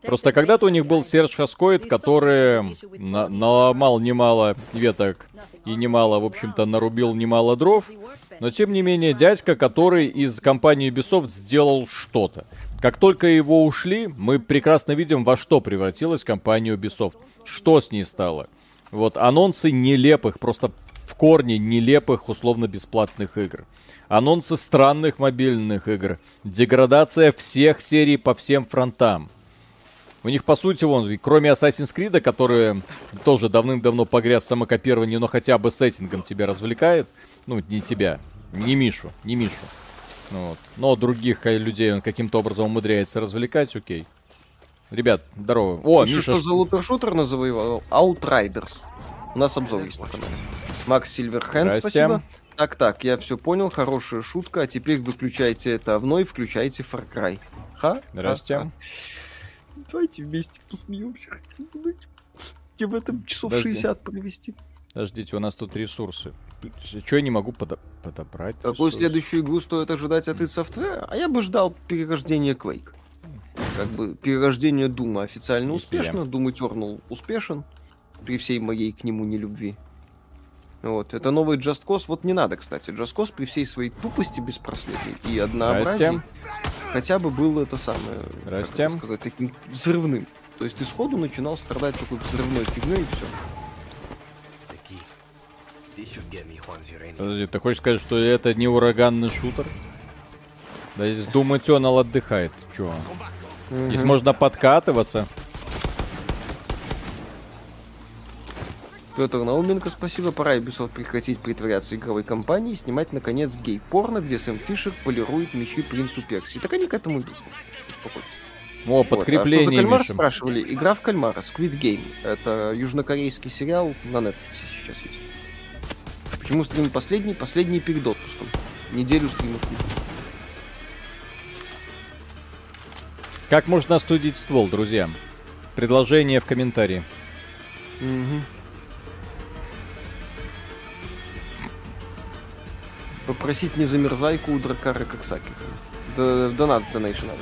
Просто когда-то у них был Серж Хаскоид, который на наломал немало веток и немало, в общем-то, нарубил немало дров, но тем не менее, дядька, который из компании Ubisoft сделал что-то. Как только его ушли, мы прекрасно видим, во что превратилась компания Ubisoft. Что с ней стало? Вот анонсы нелепых, просто в корне нелепых условно-бесплатных игр. Анонсы странных мобильных игр. Деградация всех серий по всем фронтам. У них, по сути, вон, кроме Assassin's Creed, который тоже давным-давно погряз в самокопировании, но хотя бы сеттингом тебя развлекает, ну, не тебя, не Мишу, не Мишу. Ну, вот. Но других людей он каким-то образом умудряется развлекать, окей. Ребят, здорово. О, Миша, что за лутер-шутер называл? Outriders. У нас обзор есть на канале. Макс Сильверхенд, спасибо. Так, так, я все понял, хорошая шутка, а теперь выключайте это вновь, включайте Far Cry. Ха? Здрасте. Ха? Давайте вместе посмеемся бы. в этом часов Подожди. 60 провести. Подождите, у нас тут ресурсы. Что я не могу подо подобрать? Какую ресурс? следующую игру стоит ожидать от id Software? А я бы ждал перерождения Quake. Как бы перерождение Дума официально успешно, Doom Eternal успешен, при всей моей к нему нелюбви. Вот, это новый Just Cause. Вот не надо, кстати. Just Cause при всей своей тупости беспросветной и однообразии хотя бы был это самое, как это сказать, таким взрывным. То есть ты сходу начинал страдать такой взрывной фигней и все. Подожди, ты хочешь сказать, что это не ураганный шутер? Да здесь Eternal отдыхает. Чё? Угу. Здесь можно подкатываться. Петр Науменко, спасибо. Пора Ubisoft прекратить притворяться игровой компанией и снимать, наконец, гей-порно, где Сэм Фишер полирует мечи принцу Перси. Так они к этому идут. Успокойтесь. О, подкрепление, вот. а что за кальмар Миша. спрашивали? Игра в кальмара, Squid Game. Это южнокорейский сериал на Netflix сейчас есть. Почему стрим последний? Последний перед отпуском. Неделю стримов Как можно остудить ствол, друзья? Предложение в комментарии. Угу. Попросить не замерзайку у Дракара как Сакиса. Донат с донейшн надо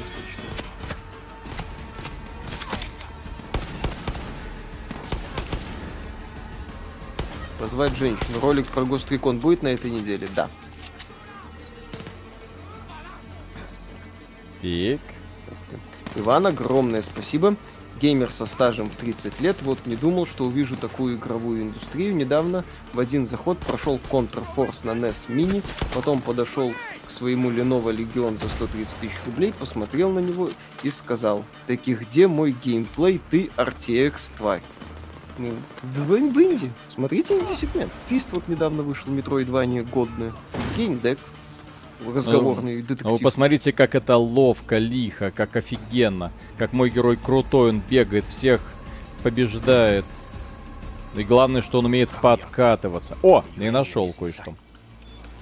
Позвать женщину. Ролик про Гострикон будет на этой неделе? Да. Так. Иван, огромное спасибо геймер со стажем в 30 лет, вот не думал, что увижу такую игровую индустрию. Недавно в один заход прошел Counter-Force на NES Mini, потом подошел к своему Lenovo Legion за 130 тысяч рублей, посмотрел на него и сказал, таки где мой геймплей, ты RTX тварь. Ну, в, в, в Инди. Смотрите инди-сегмент. Фист вот недавно вышел, Metroidvania годное. Геймдек, разговорный ну, детектив. Ну, вы посмотрите, как это ловко, лихо, как офигенно. Как мой герой крутой, он бегает, всех побеждает. И главное, что он умеет подкатываться. О, не нашел кое-что.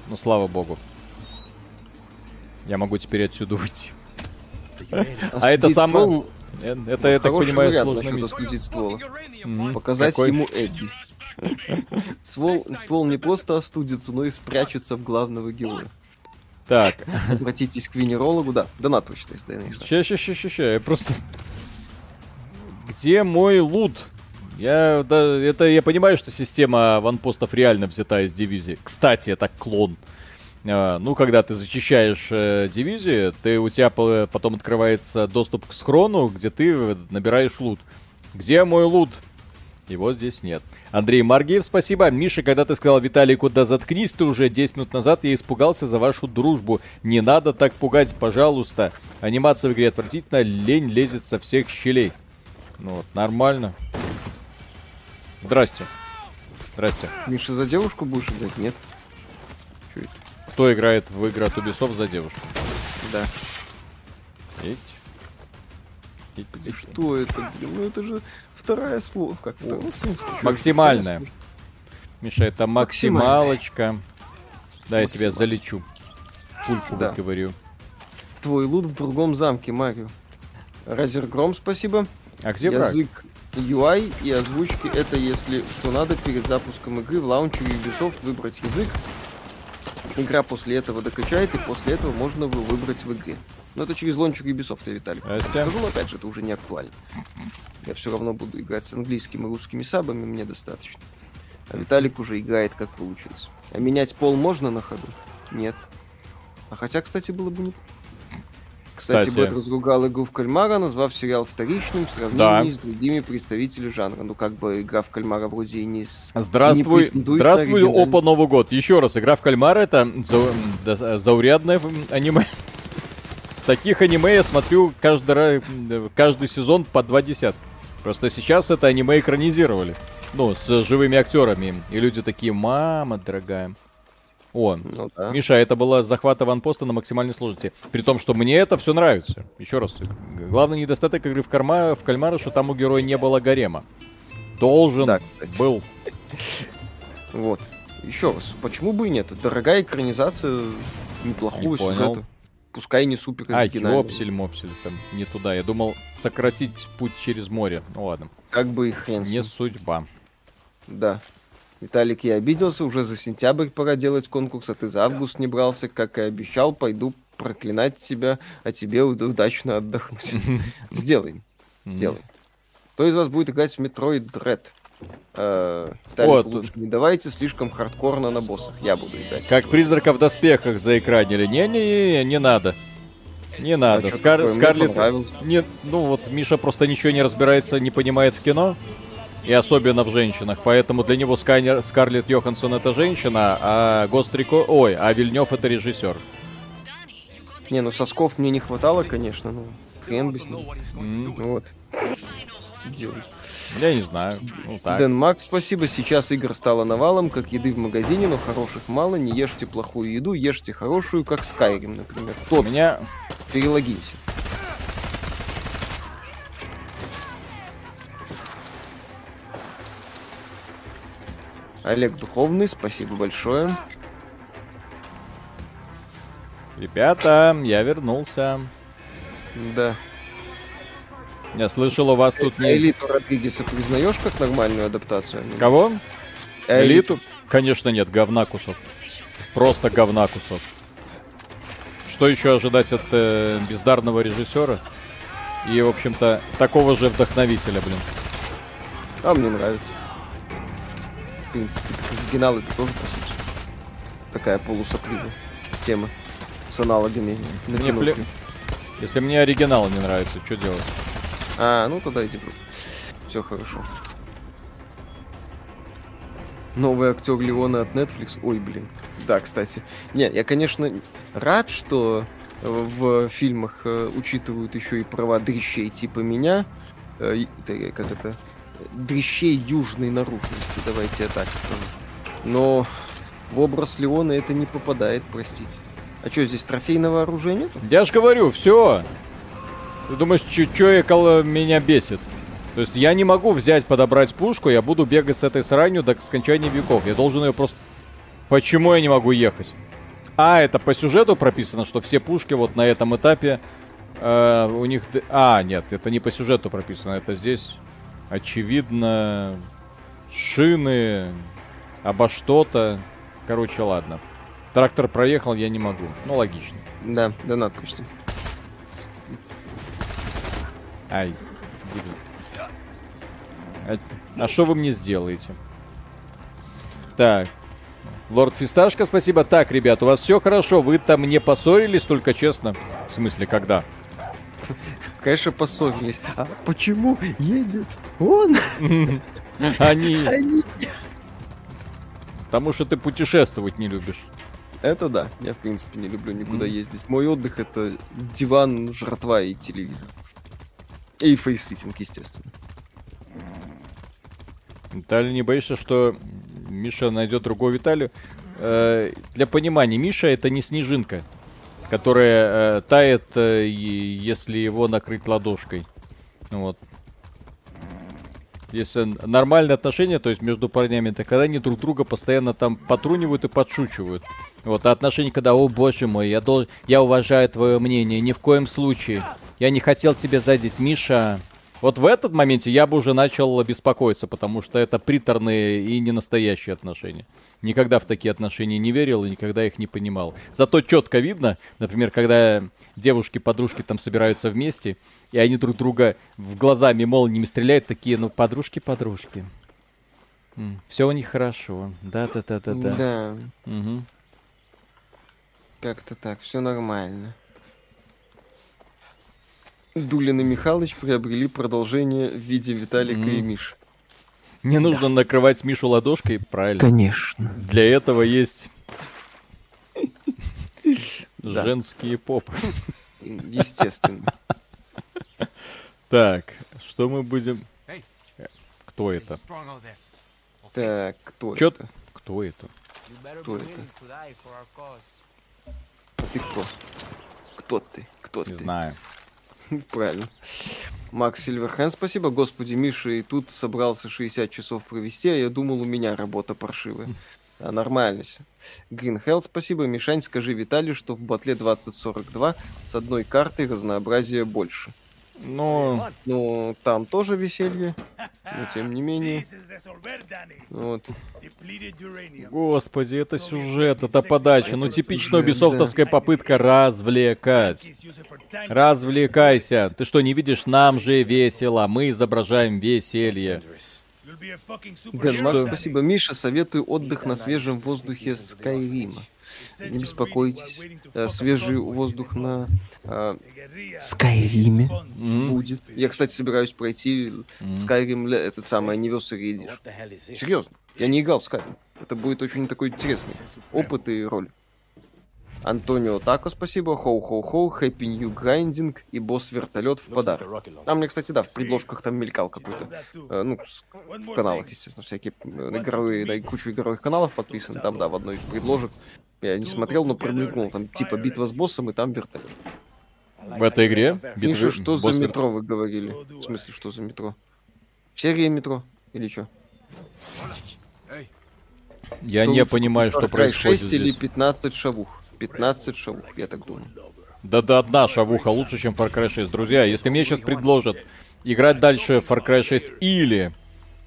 Ну, слава богу. Я могу теперь отсюда уйти. А это самое... Это, я так понимаю, сложно ствол. Показать ему Эдди. Ствол, ствол не просто остудится, но и спрячется в главного героя. Так. Обратитесь к венерологу, да. Донат прочитай, Ща, ща, ща, ща, ща, я просто... Где мой лут? Я, да, это, я понимаю, что система ванпостов реально взята из дивизии. Кстати, это клон. А, ну, когда ты зачищаешь э, дивизию, ты, у тебя потом открывается доступ к схрону, где ты набираешь лут. Где мой лут? Его здесь нет. Андрей Маргиев, спасибо. Миша, когда ты сказал Виталику, да заткнись ты уже 10 минут назад, я испугался за вашу дружбу. Не надо так пугать, пожалуйста. Анимация в игре отвратительно, лень лезет со всех щелей. Ну вот, нормально. Здрасте. Здрасте. Миша, за девушку будешь играть? Нет. Кто играет в игры от Ubisoft за девушку? Да. Эть. Что это, блин? Ну это же вторая слово. Как принципе, Максимальная. Миша, это максималочка. Да, я себя залечу. Пульку да. говорю. Твой лут в другом замке, Марио. Разергром, спасибо. А где Язык брак? UI и озвучки это если что надо перед запуском игры в лаунчере Ubisoft выбрать язык. Игра после этого докачает, и после этого можно выбрать в игре. Но это через лончик Ubisoft, я Виталий. Скажу, но опять же, это уже не актуально. Я все равно буду играть с английскими и русскими сабами, мне достаточно. А Виталик уже играет как получилось. А менять пол можно на ходу? Нет. А хотя, кстати, было бы не... Кстати, Кстати. Бэт разругал игру в кальмара, назвав сериал вторичным в сравнении да. с другими представителями жанра. Ну, как бы игра в кальмара вроде и не... С... Здравствуй, не здравствуй, опа, Новый год. Еще раз, игра в кальмара это за... заурядное аниме. Таких аниме я смотрю каждый, каждый сезон по два десятка. Просто сейчас это аниме экранизировали. Ну, с живыми актерами. И люди такие, мама дорогая. О, ну, да. Миша, это было захват аванпоста на максимальной сложности. При том, что мне это все нравится. Еще раз, главный недостаток игры в, карма, в кальмара, что там у героя не было гарема. Должен да, был. Вот. Еще раз, почему бы и нет? Дорогая экранизация неплохого не сюжета пускай не супер А, ёпсель, мопсель, там не туда. Я думал сократить путь через море. Ну ладно. Как бы и хрен. Не судьба. Да. Виталик, я обиделся, уже за сентябрь пора делать конкурс, а ты за август не брался, как и обещал, пойду проклинать тебя, а тебе удачно отдохнуть. Сделаем. Сделаем. Кто из вас будет играть в Metroid Dread? Э, вот. лучше не давайте слишком хардкорно на боссах. Я буду играть. Как призрака в доспехах заэкранили. Не-не-не, не надо. Не надо. А Скар... Скарлетт... Не... Ну вот, Миша просто ничего не разбирается, не понимает в кино. И особенно в женщинах. Поэтому для него Скайнер... Скарлетт Йоханссон это женщина, а Гострико... Ой, а Вильнев это режиссер. Не, ну сосков мне не хватало, конечно, но хрен бы с ним. Mm. Вот. Делай. Я не знаю. Ну, так. Дэн Макс, спасибо. Сейчас игр стало навалом, как еды в магазине, но хороших мало. Не ешьте плохую еду, ешьте хорошую, как Skyrim, например. Тот. У меня... Перелогинься. Олег Духовный, спасибо большое. Ребята, я вернулся. Да. Я слышал, у вас тут не... Элиту Родригеса признаешь как нормальную адаптацию? Кого? Элиту? Конечно нет, говна кусок. Просто говна кусок. Что еще ожидать от э, бездарного режиссера? И, в общем-то, такого же вдохновителя, блин. А мне нравится. Принципе, оригинал это тоже, по сути, такая полусопливая тема с аналогами. Мне пле... Если мне оригинал не нравится, что делать? А, ну тогда иди. Все хорошо. Новый актер Леона от Netflix. Ой, блин. Да, кстати. Не, я, конечно, рад, что в фильмах э, учитывают еще и права дрищей типа меня. Э, как это? Дрищей южной наружности, давайте я так скажу. Но в образ Леона это не попадает, простите. А что, здесь трофейного оружия нет? Я ж говорю, все. Ты думаешь, что меня бесит? То есть я не могу взять, подобрать пушку, я буду бегать с этой сранью до скончания веков. Я должен ее просто... Почему я не могу ехать? А, это по сюжету прописано, что все пушки вот на этом этапе э, у них... А, нет, это не по сюжету прописано, это здесь, очевидно, шины, обо что-то. Короче, ладно. Трактор проехал, я не могу. Ну, логично. Да, донат почти. Ай. А что вы мне сделаете? Так. Лорд Фисташка, спасибо. Так, ребят, у вас все хорошо. Вы там не поссорились, только честно. В смысле, когда? Конечно, поссорились. А почему едет он? Они. Они. Потому что ты путешествовать не любишь. Это да. Я, в принципе, не люблю никуда ездить. Мой отдых это диван, жратва и телевизор. И facesitting, естественно. Виталий, не боишься, что Миша найдет другого Виталию? Э, для понимания, Миша это не снежинка, которая э, тает, э, если его накрыть ладошкой. Вот. Если нормальные отношения, то есть между парнями, то когда они друг друга постоянно там потрунивают и подшучивают. Вот, а отношения, когда, о боже мой, я, дол... я уважаю твое мнение, ни в коем случае. Я не хотел тебе задеть, Миша. Вот в этот моменте я бы уже начал беспокоиться, потому что это приторные и не настоящие отношения. Никогда в такие отношения не верил и никогда их не понимал. Зато четко видно, например, когда девушки-подружки там собираются вместе, и они друг друга в глазами молниями стреляют, такие, ну, подружки-подружки. Все у них хорошо. Да-да-да-да-да. Да. Угу. Как-то так, все нормально. Дулин и Михалыч приобрели продолжение в виде Виталика mm. и Миши. Не нужно да. накрывать Мишу ладошкой, правильно? Конечно. Для этого есть женские попы. Естественно. Так, что мы будем... Кто это? Так, кто Чё... это? Кто это? Кто это? А ты кто? Кто ты? Кто Не ты? знаю. Правильно. Макс Сильверхен, спасибо. Господи, Миша и тут собрался 60 часов провести, а я думал, у меня работа паршивая. А, нормально все. Green Hell, спасибо. Мишань, скажи Виталию, что в батле 2042 с одной картой разнообразия больше. Но... Ну, там тоже веселье, но тем не менее. Вот. Господи, это сюжет, это подача. Ну, типичная убисофтовская попытка развлекать. Развлекайся. Ты что, не видишь? Нам же весело. Мы изображаем веселье. Денмар, спасибо. Миша, советую отдых на свежем воздухе Скайрима не беспокойтесь. Э, свежий воздух на э, Скайриме mm-hmm. будет. Я, кстати, собираюсь пройти Скайрим, mm-hmm. этот самый Anniversary Edition. Серьезно, я не играл в Skyrim. Это будет очень такой интересный опыт и роль. Антонио Тако, спасибо. Хоу-хоу-хоу, Happy New Grinding и босс-вертолет в подарок. А мне, кстати, да, в предложках там мелькал какой-то. Э, ну, в каналах, естественно, всякие э, игровые, да, и кучу игровых каналов подписаны. Там, да, в одной из предложек я не смотрел, но промелькнул. Там типа битва с боссом и там вертолет. В этой игре? Миша, что за метро вы говорили? В смысле, что за метро? Серия метро? Или что? Я не понимаю, что происходит 6 или 15 шавух? 15 шавух, я так думаю. Да-да, одна шавуха лучше, чем Far Cry 6. Друзья, если мне сейчас предложат играть дальше Far Cry 6 или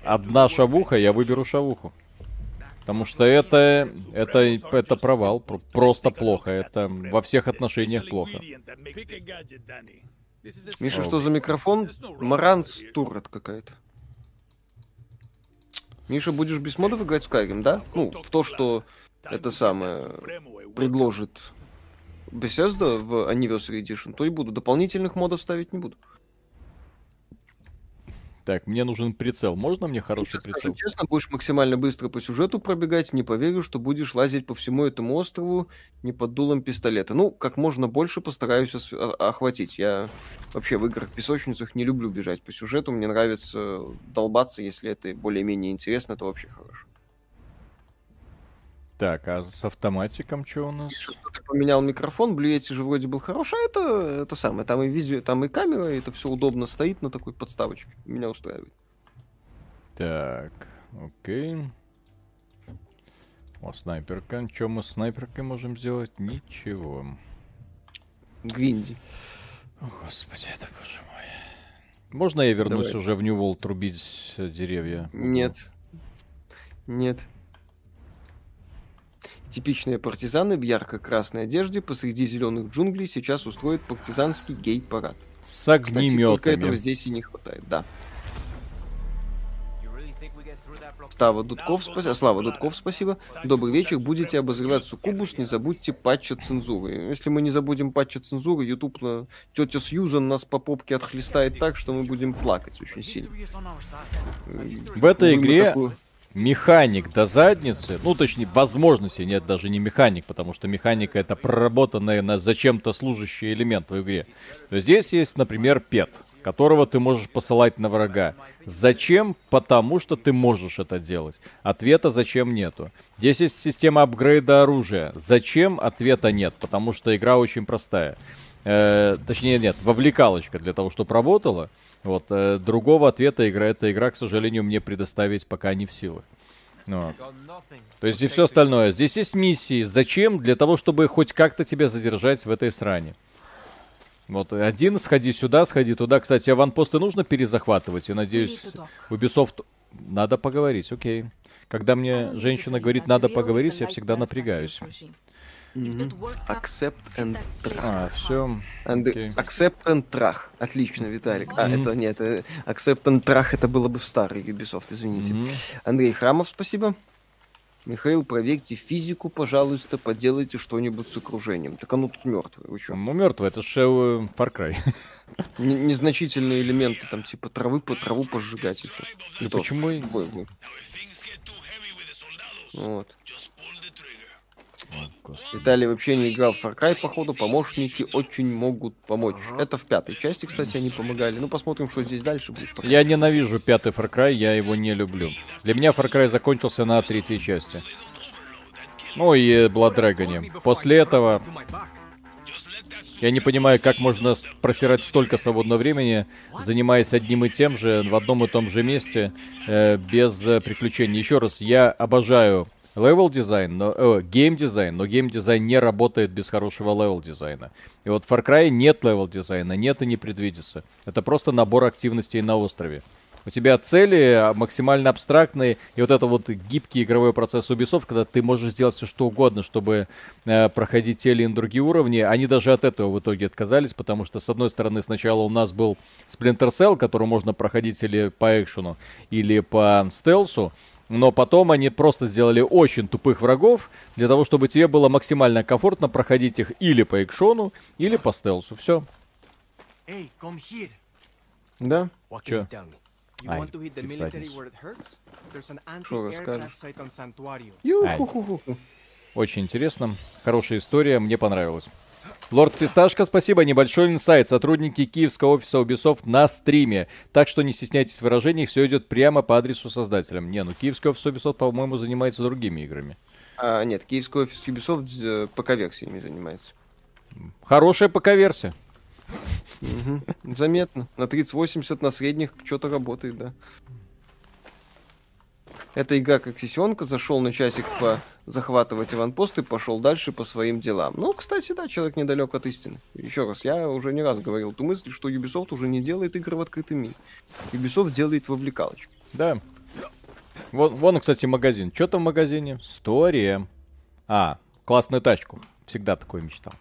одна шавуха, я выберу шавуху. Потому что это, это, это провал, просто плохо. Это во всех отношениях плохо. Миша, что за микрофон? Маранс Туррет какая-то. Миша, будешь без модов играть в Skyrim, да? Ну, в то, что это самое предложит Bethesda в Anniversary Edition, то и буду. Дополнительных модов ставить не буду. Так, мне нужен прицел. Можно мне хороший прицел? Скажу честно, будешь максимально быстро по сюжету пробегать, не поверю, что будешь лазить по всему этому острову не под дулом пистолета. Ну, как можно больше постараюсь охватить. Я вообще в играх-песочницах не люблю бежать по сюжету. Мне нравится долбаться, если это более-менее интересно, это вообще хорошо. Так, а с автоматиком что у нас? Что ты поменял микрофон, Блюэти же вроде был хороший, а это, это самое, там и видео, там и камера, и это все удобно стоит на такой подставочке. Меня устраивает. Так, окей. О, снайперка. Что мы с снайперкой можем сделать? Ничего. Гринди. О, господи, это боже мой. Можно я вернусь Давай. уже в Нью трубить деревья? Нет. Нет. Типичные партизаны в ярко-красной одежде посреди зеленых джунглей сейчас устроят партизанский гей-парад. С огнеметами. Кстати, только этого здесь и не хватает, да. Слава Дудков, спасибо. Слава Дудков, спасибо. Добрый вечер. Будете обозревать Сукубус, не забудьте патча цензуры. Если мы не забудем патча цензуры, YouTube на тетя Сьюзан нас по попке отхлестает так, что мы будем плакать очень сильно. В этой игре такую... механик до задницы, ну точнее возможности, нет, даже не механик, потому что механика это проработанный на зачем-то служащий элемент в игре. Но здесь есть, например, пет которого ты можешь посылать на врага. Зачем? Потому что ты можешь это делать. Ответа зачем нету. Здесь есть система апгрейда оружия. Зачем? Ответа нет, потому что игра очень простая. Э, точнее, нет, вовлекалочка для того, чтобы работала. Вот, э, другого ответа игра, эта игра, к сожалению, мне предоставить пока не в силах. Вот. То есть здесь все остальное. Здесь есть миссии. Зачем? Для того, чтобы хоть как-то тебя задержать в этой сране. Вот один, сходи сюда, сходи туда. Кстати, аванпосты нужно перезахватывать. Я надеюсь, Ubisoft... Надо поговорить, окей. Когда мне женщина говорит, надо поговорить, я всегда напрягаюсь. Accept and trach. А, все. And okay. Accept and trach. Отлично, Виталик. А, это нет, Accept and trach это было бы в старый Ubisoft, извините. Mm-hmm. Андрей Храмов, спасибо. Михаил, проверьте физику, пожалуйста, поделайте что-нибудь с окружением. Так оно тут мертвое, вы что? Ну, мертвое, это же э, Far Cry. Н- незначительные элементы, там, типа травы по траву пожигать и все. И почему? Бой, бой. Вот. Господи. Виталий вообще не играл в Far Cry, походу, помощники очень могут помочь. Это в пятой части, кстати, они помогали. Ну, посмотрим, что здесь дальше будет. Я ненавижу пятый Far Cry, я его не люблю. Для меня Far Cry закончился на третьей части. Ну и Blood Dragon. После этого я не понимаю, как можно просирать столько свободного времени, занимаясь одним и тем же, в одном и том же месте, э, без э, приключений. Еще раз, я обожаю level дизайн, но э, game дизайн, но game дизайн не работает без хорошего level дизайна. И вот в Far Cry нет level дизайна, нет и не предвидится. Это просто набор активностей на острове. У тебя цели а, максимально абстрактные, и вот это вот гибкий игровой процесс Ubisoft, когда ты можешь сделать все что угодно, чтобы э, проходить те или иные другие уровни, они даже от этого в итоге отказались, потому что, с одной стороны, сначала у нас был Splinter Cell, который можно проходить или по экшену, или по стелсу, но потом они просто сделали очень тупых врагов, для того, чтобы тебе было максимально комфортно проходить их или по экшону, или по стелсу. Все. Hey, да? Че? Что расскажешь? Очень интересно. Хорошая история, мне понравилось. Лорд Фисташка, спасибо. Небольшой инсайт. Сотрудники киевского офиса Ubisoft на стриме. Так что не стесняйтесь в выражениях, все идет прямо по адресу создателям. Не, ну киевский офис Ubisoft, по-моему, занимается другими играми. А, нет, киевский офис Ubisoft э, ПК-версиями занимается. Хорошая ПК-версия. Угу. Заметно. На 3080 на средних что-то работает, да. Эта игра как сессионка, зашел на часик по захватывать аванпост и пошел дальше по своим делам. Ну, кстати, да, человек недалек от истины. Еще раз, я уже не раз говорил ту мысль, что Ubisoft уже не делает игры в открытом мире. Ubisoft делает вовлекалочку. Да. Вон, вон, кстати, магазин. Что там в магазине? История. А, классную тачку. Всегда такой мечтал.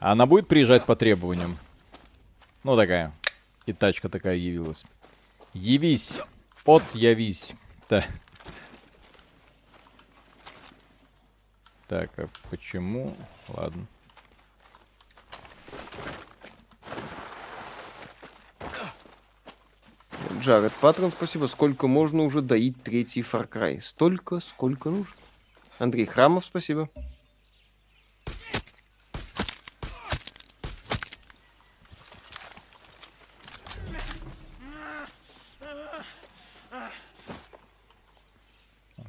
Она будет приезжать по требованиям? Ну, такая. И тачка такая явилась. Явись. Отъявись. Так. Так, а почему? Ладно. Джаред Патрон, спасибо. Сколько можно уже доить третий Far Cry? Столько, сколько нужно. Андрей Храмов, спасибо.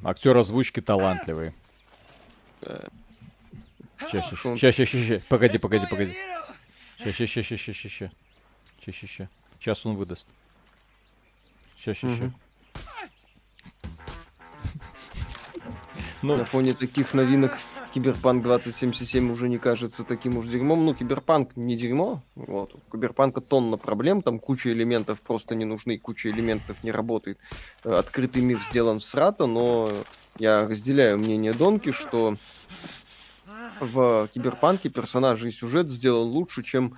Актер озвучки талантливый. Сейчас, сейчас, сейчас, сейчас, погоди, погоди, погоди. Сейчас, сейчас, сейчас, сейчас, сейчас, сейчас, сейчас, сейчас он выдаст. Сейчас, сейчас, сейчас. Ну, на фоне таких новинок Киберпанк 2077 уже не кажется таким уж дерьмом. Ну, Киберпанк не дерьмо. Вот. У Киберпанка тонна проблем, там куча элементов просто не нужны, куча элементов не работает. Э, открытый мир сделан всрато, но Я разделяю мнение Данки, что в Киберпанке персонажи и сюжет сделан лучше, чем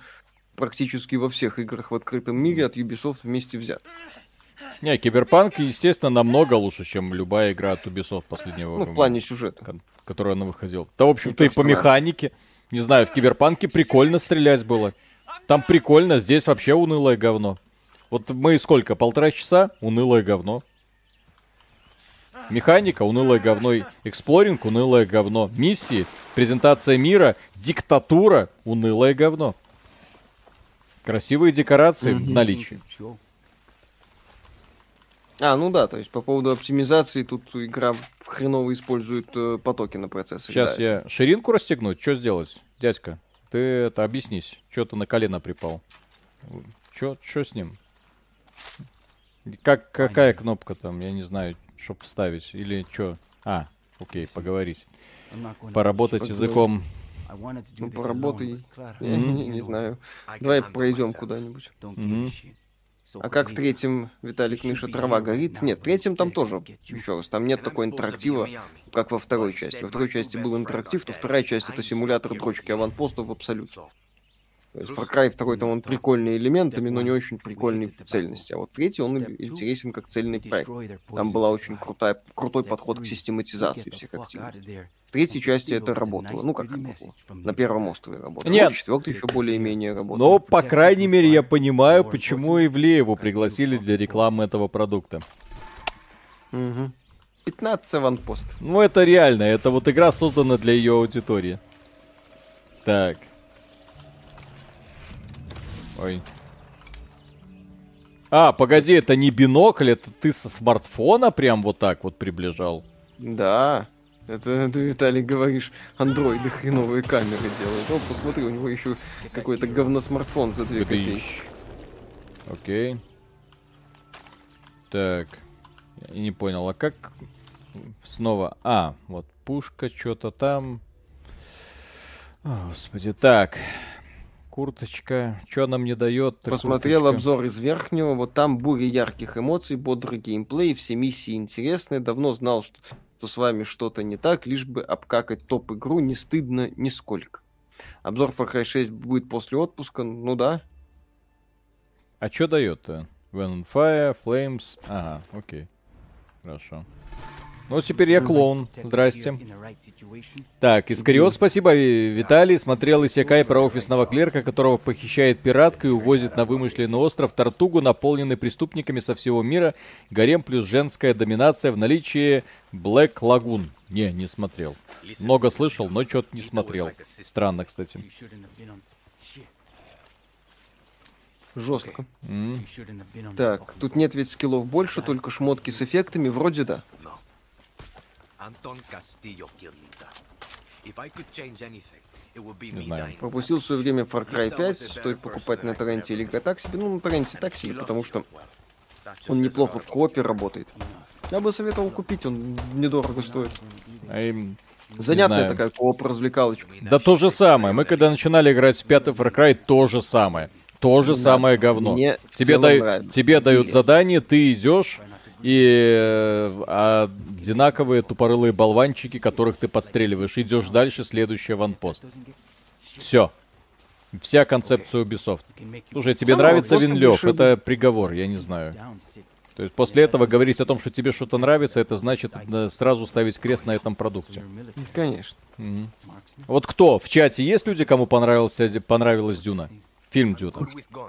практически во всех играх в открытом мире от Ubisoft вместе взятых. Не, Киберпанк, естественно, намного лучше, чем любая игра от Ubisoft последнего Ну, в плане сюжета. Которая она выходила. Да, в общем-то, и по механике. Не знаю, в Киберпанке прикольно стрелять было. Там прикольно, здесь вообще унылое говно. Вот мы сколько, полтора часа? Унылое говно. Механика, унылое говно. Эксплоринг, унылое говно. Миссии, презентация мира, диктатура, унылое говно. Красивые декорации в наличии. А, ну да, то есть по поводу оптимизации тут игра хреново использует э, потоки на процессоре. Сейчас да. я ширинку расстегнуть, что сделать? Дядька, ты это объяснись, что ты на колено припал? Что с ним? Как, какая кнопка там, я не знаю, чтобы вставить, или что? А, окей, поговорить. Поработать языком. Ну, поработай, я не, не знаю. Давай пройдем куда-нибудь. А как в третьем, Виталик Миша, трава горит? Нет, в третьем там тоже, еще раз, там нет такой интерактива, как во второй части. Во второй части был интерактив, то вторая часть это симулятор дрочки аванпостов в абсолюте. То есть Far Cry 2 там он прикольный элементами, но не очень прикольный в цельности. А вот третий он интересен как цельный проект. Там была очень крутая, крутой подход к систематизации всех активностей. В третьей части это работало. Ну, как работало. На первом острове работало. Нет. В четвертой еще более-менее работало. Но, по крайней мере, я понимаю, почему Ивлееву пригласили для рекламы этого продукта. Угу. 15 аванпост. Ну, это реально. Это вот игра создана для ее аудитории. Так. Ой. А, погоди, это не бинокль, это ты со смартфона прям вот так вот приближал? Да. Это ты, Виталий, говоришь, андроиды хреновые камеры делают. О, посмотри, у него еще какой-то говно-смартфон за 2 копейки. Окей. Так. Я не понял, а как снова... А, вот пушка, что-то там. О, господи, так. Курточка. Что она мне дает? Посмотрел курточка. обзор из верхнего. Вот там буря ярких эмоций, бодрый геймплей, все миссии интересные. Давно знал, что, что с вами что-то не так, лишь бы обкакать топ-игру не стыдно нисколько. Обзор Far Cry 6 будет после отпуска, ну да. А что дает-то? When on Fire, Flames... Ага, окей. Хорошо. Ну, теперь я клоун. Здрасте. Так, Искариот, спасибо, Виталий. Смотрел Исякай про офисного клерка, которого похищает пиратка и увозит на вымышленный остров Тартугу, наполненный преступниками со всего мира. Гарем плюс женская доминация в наличии Блэк Лагун. Не, не смотрел. Много слышал, но что-то не смотрел. Странно, кстати. Жестко. Mm. Так, тут нет ведь скиллов больше, только шмотки с эффектами, вроде да. Антон Кастильо Кирлита. Не знаю. Пропустил в свое время Far Cry 5, стоит покупать на торренте или так себе. Ну, на торренте так себе, потому что он неплохо в копе работает. Я бы советовал купить, он недорого стоит. А им... Занятная такая кооп-развлекалочка. Да то же самое. Мы когда начинали играть в пятый Far Cry, то же самое. То же да, самое говно. Мне тебе, дай, тебе дают задание, ты идешь, и э, одинаковые тупорылые болванчики, которых ты подстреливаешь. Идешь дальше, следующий ванпост. Все. Вся концепция Ubisoft. Слушай, тебе нравится Винлев, это приговор, я не знаю. То есть после этого говорить о том, что тебе что-то нравится, это значит э, сразу ставить крест на этом продукте. Конечно. Угу. Вот кто в чате есть люди, кому понравился, понравилась Дюна? Фильм Дюна.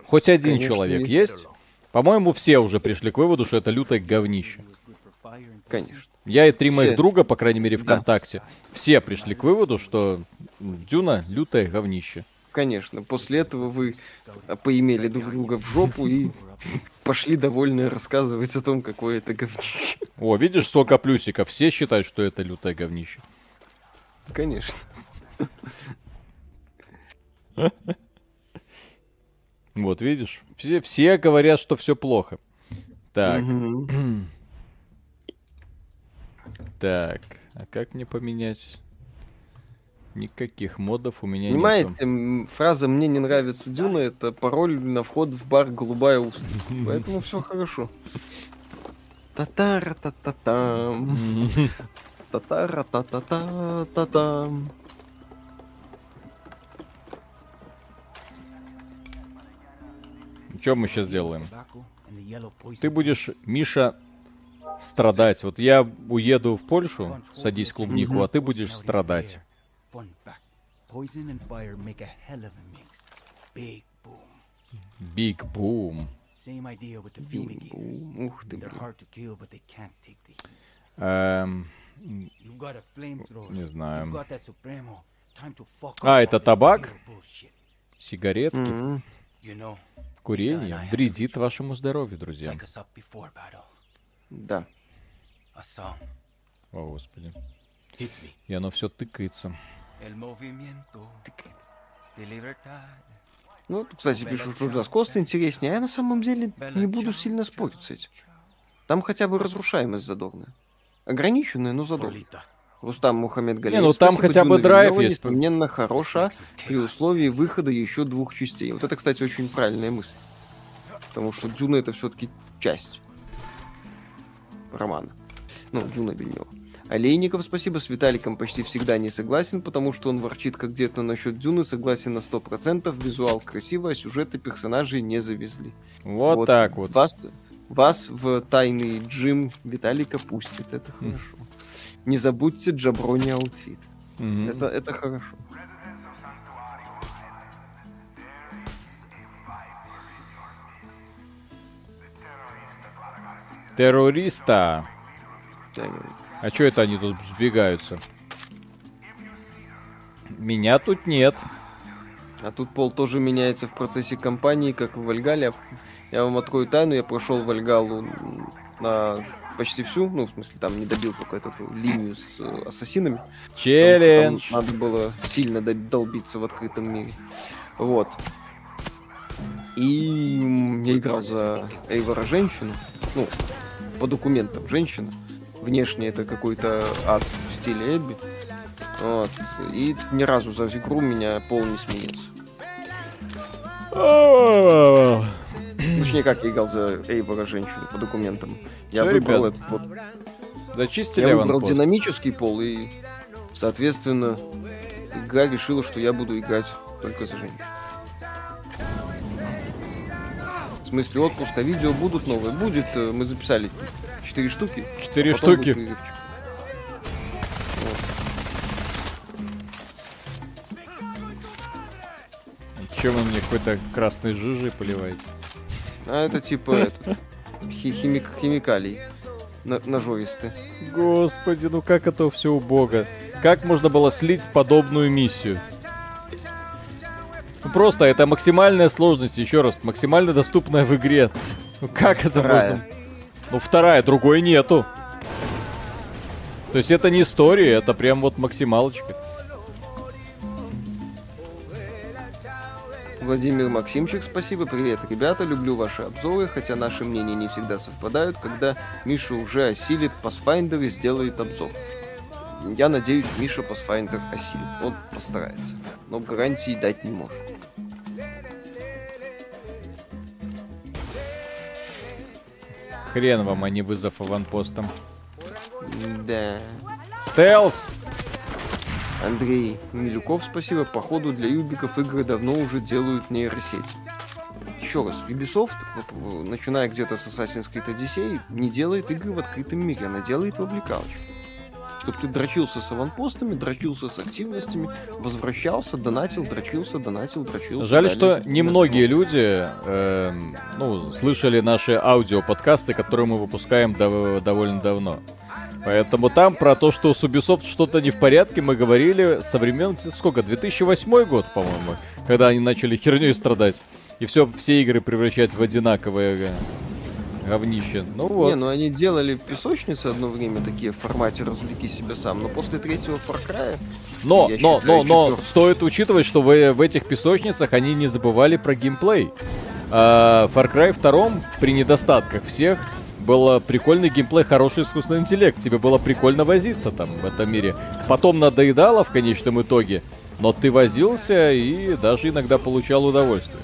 Хоть один Конечно, человек есть? есть? По-моему, все уже пришли к выводу, что это лютое говнище. Конечно. Я и три все. моих друга, по крайней мере, ВКонтакте, да. все пришли к выводу, что Дюна лютое говнище. Конечно. После этого вы поимели друг друга в жопу и пошли довольные рассказывать о том, какое это говнище. О, видишь, сколько плюсиков. Все считают, что это лютое говнище. Конечно. Вот, видишь? Все, все говорят, что все плохо. Так. так, а как мне поменять? Никаких модов у меня нет. Понимаете, нету. фраза «мне не нравится Дюна» — это пароль на вход в бар «Голубая устрица». Поэтому все хорошо. Татара та Что мы сейчас делаем? Ты будешь, Миша, страдать. Вот я уеду в Польшу, садись клубнику, а ты будешь страдать. Биг бум. Ух ты, Эм, не знаю. А, это табак? Сигаретки? Курение вредит вашему здоровью, друзья. Да. О, Господи. И оно все тыкается. Ну, кстати, пишут, что Cause интереснее, а я на самом деле не буду сильно спорить с этим. Там хотя бы разрушаемость задорная. Ограниченная, но задорная. Рустам Мухаммед Галиев. Не, ну там хотя бы драйв есть. Несомненно, хороша при условии выхода еще двух частей. Вот это, кстати, очень правильная мысль. Потому что Дюна это все-таки часть романа. Ну, Дюна Вильнёва. Олейников, спасибо, с Виталиком почти всегда не согласен, потому что он ворчит как дед, но насчет Дюны, согласен на 100%, визуал красивый, а сюжеты персонажей не завезли. Вот, вот так вот. Вас, вас в тайный джим Виталика пустит, это хорошо. Не забудьте jabroni outfit. Mm-hmm. Это, это хорошо. Террориста. А что это они тут сбегаются? Меня тут нет. А тут пол тоже меняется в процессе кампании, как в Вальгале. Я вам открою тайну, я прошел Вальгалу на почти всю, ну, в смысле, там не добил какую-то линию с э, ассасинами. Челлендж! Надо было сильно долбиться в открытом мире. Вот. И я играл за Эйвора женщину. Ну, по документам женщина. Внешне это какой-то ад в стиле Эбби. Вот. И ни разу за игру меня пол не сменился. Точнее, как я играл за Эйвора женщину по документам. Я Все, выбрал ребят, этот вот. Зачистили Я выбрал динамический пол и, соответственно, игра решила, что я буду играть только за женщину. В смысле отпуска видео будут новые. Будет, э, мы записали четыре штуки. Четыре а штуки. Чем вы мне какой-то красной жижей поливаете? А это типа этот, химик, химикалий ножовистый. Господи, ну как это все убого. Как можно было слить подобную миссию? Ну просто это максимальная сложность, еще раз, максимально доступная в игре. Ну как это вторая. можно? Ну вторая, другой нету. То есть это не история, это прям вот максималочка. Владимир Максимчик, спасибо. Привет, ребята, люблю ваши обзоры, хотя наши мнения не всегда совпадают, когда Миша уже осилит Pathfinder и сделает обзор. Я надеюсь, Миша Pathfinder осилит. Он постарается. Но гарантии дать не может. Хрен вам, а не вызов аванпостом. Да. Стелс! Андрей Милюков, спасибо. Походу для юбиков игры давно уже делают нейросеть. Еще раз, Ubisoft, начиная где-то с Assassin's Creed Odyssey, не делает игры в открытом мире, она делает в облекалочке. Чтобы ты дрочился с аванпостами, дрочился с активностями, возвращался, донатил, дрочился, донатил, дрочился. Жаль, что немногие люди э, ну, слышали наши аудиоподкасты, которые мы выпускаем дов- довольно давно. Поэтому там про то, что с Ubisoft что-то не в порядке, мы говорили со времен, сколько, 2008 год, по-моему, когда они начали херней страдать. И все, все игры превращать в одинаковое э, говнище. Ну вот. Не, ну они делали песочницы одно время такие в формате развлеки себя сам, но после третьего Far Cry... Но, но, считаю, но, но, четвертый... стоит учитывать, что в, в этих песочницах они не забывали про геймплей. А, Far Cry 2 при недостатках всех было прикольный геймплей, хороший искусственный интеллект. Тебе было прикольно возиться там в этом мире. Потом надоедало в конечном итоге, но ты возился и даже иногда получал удовольствие.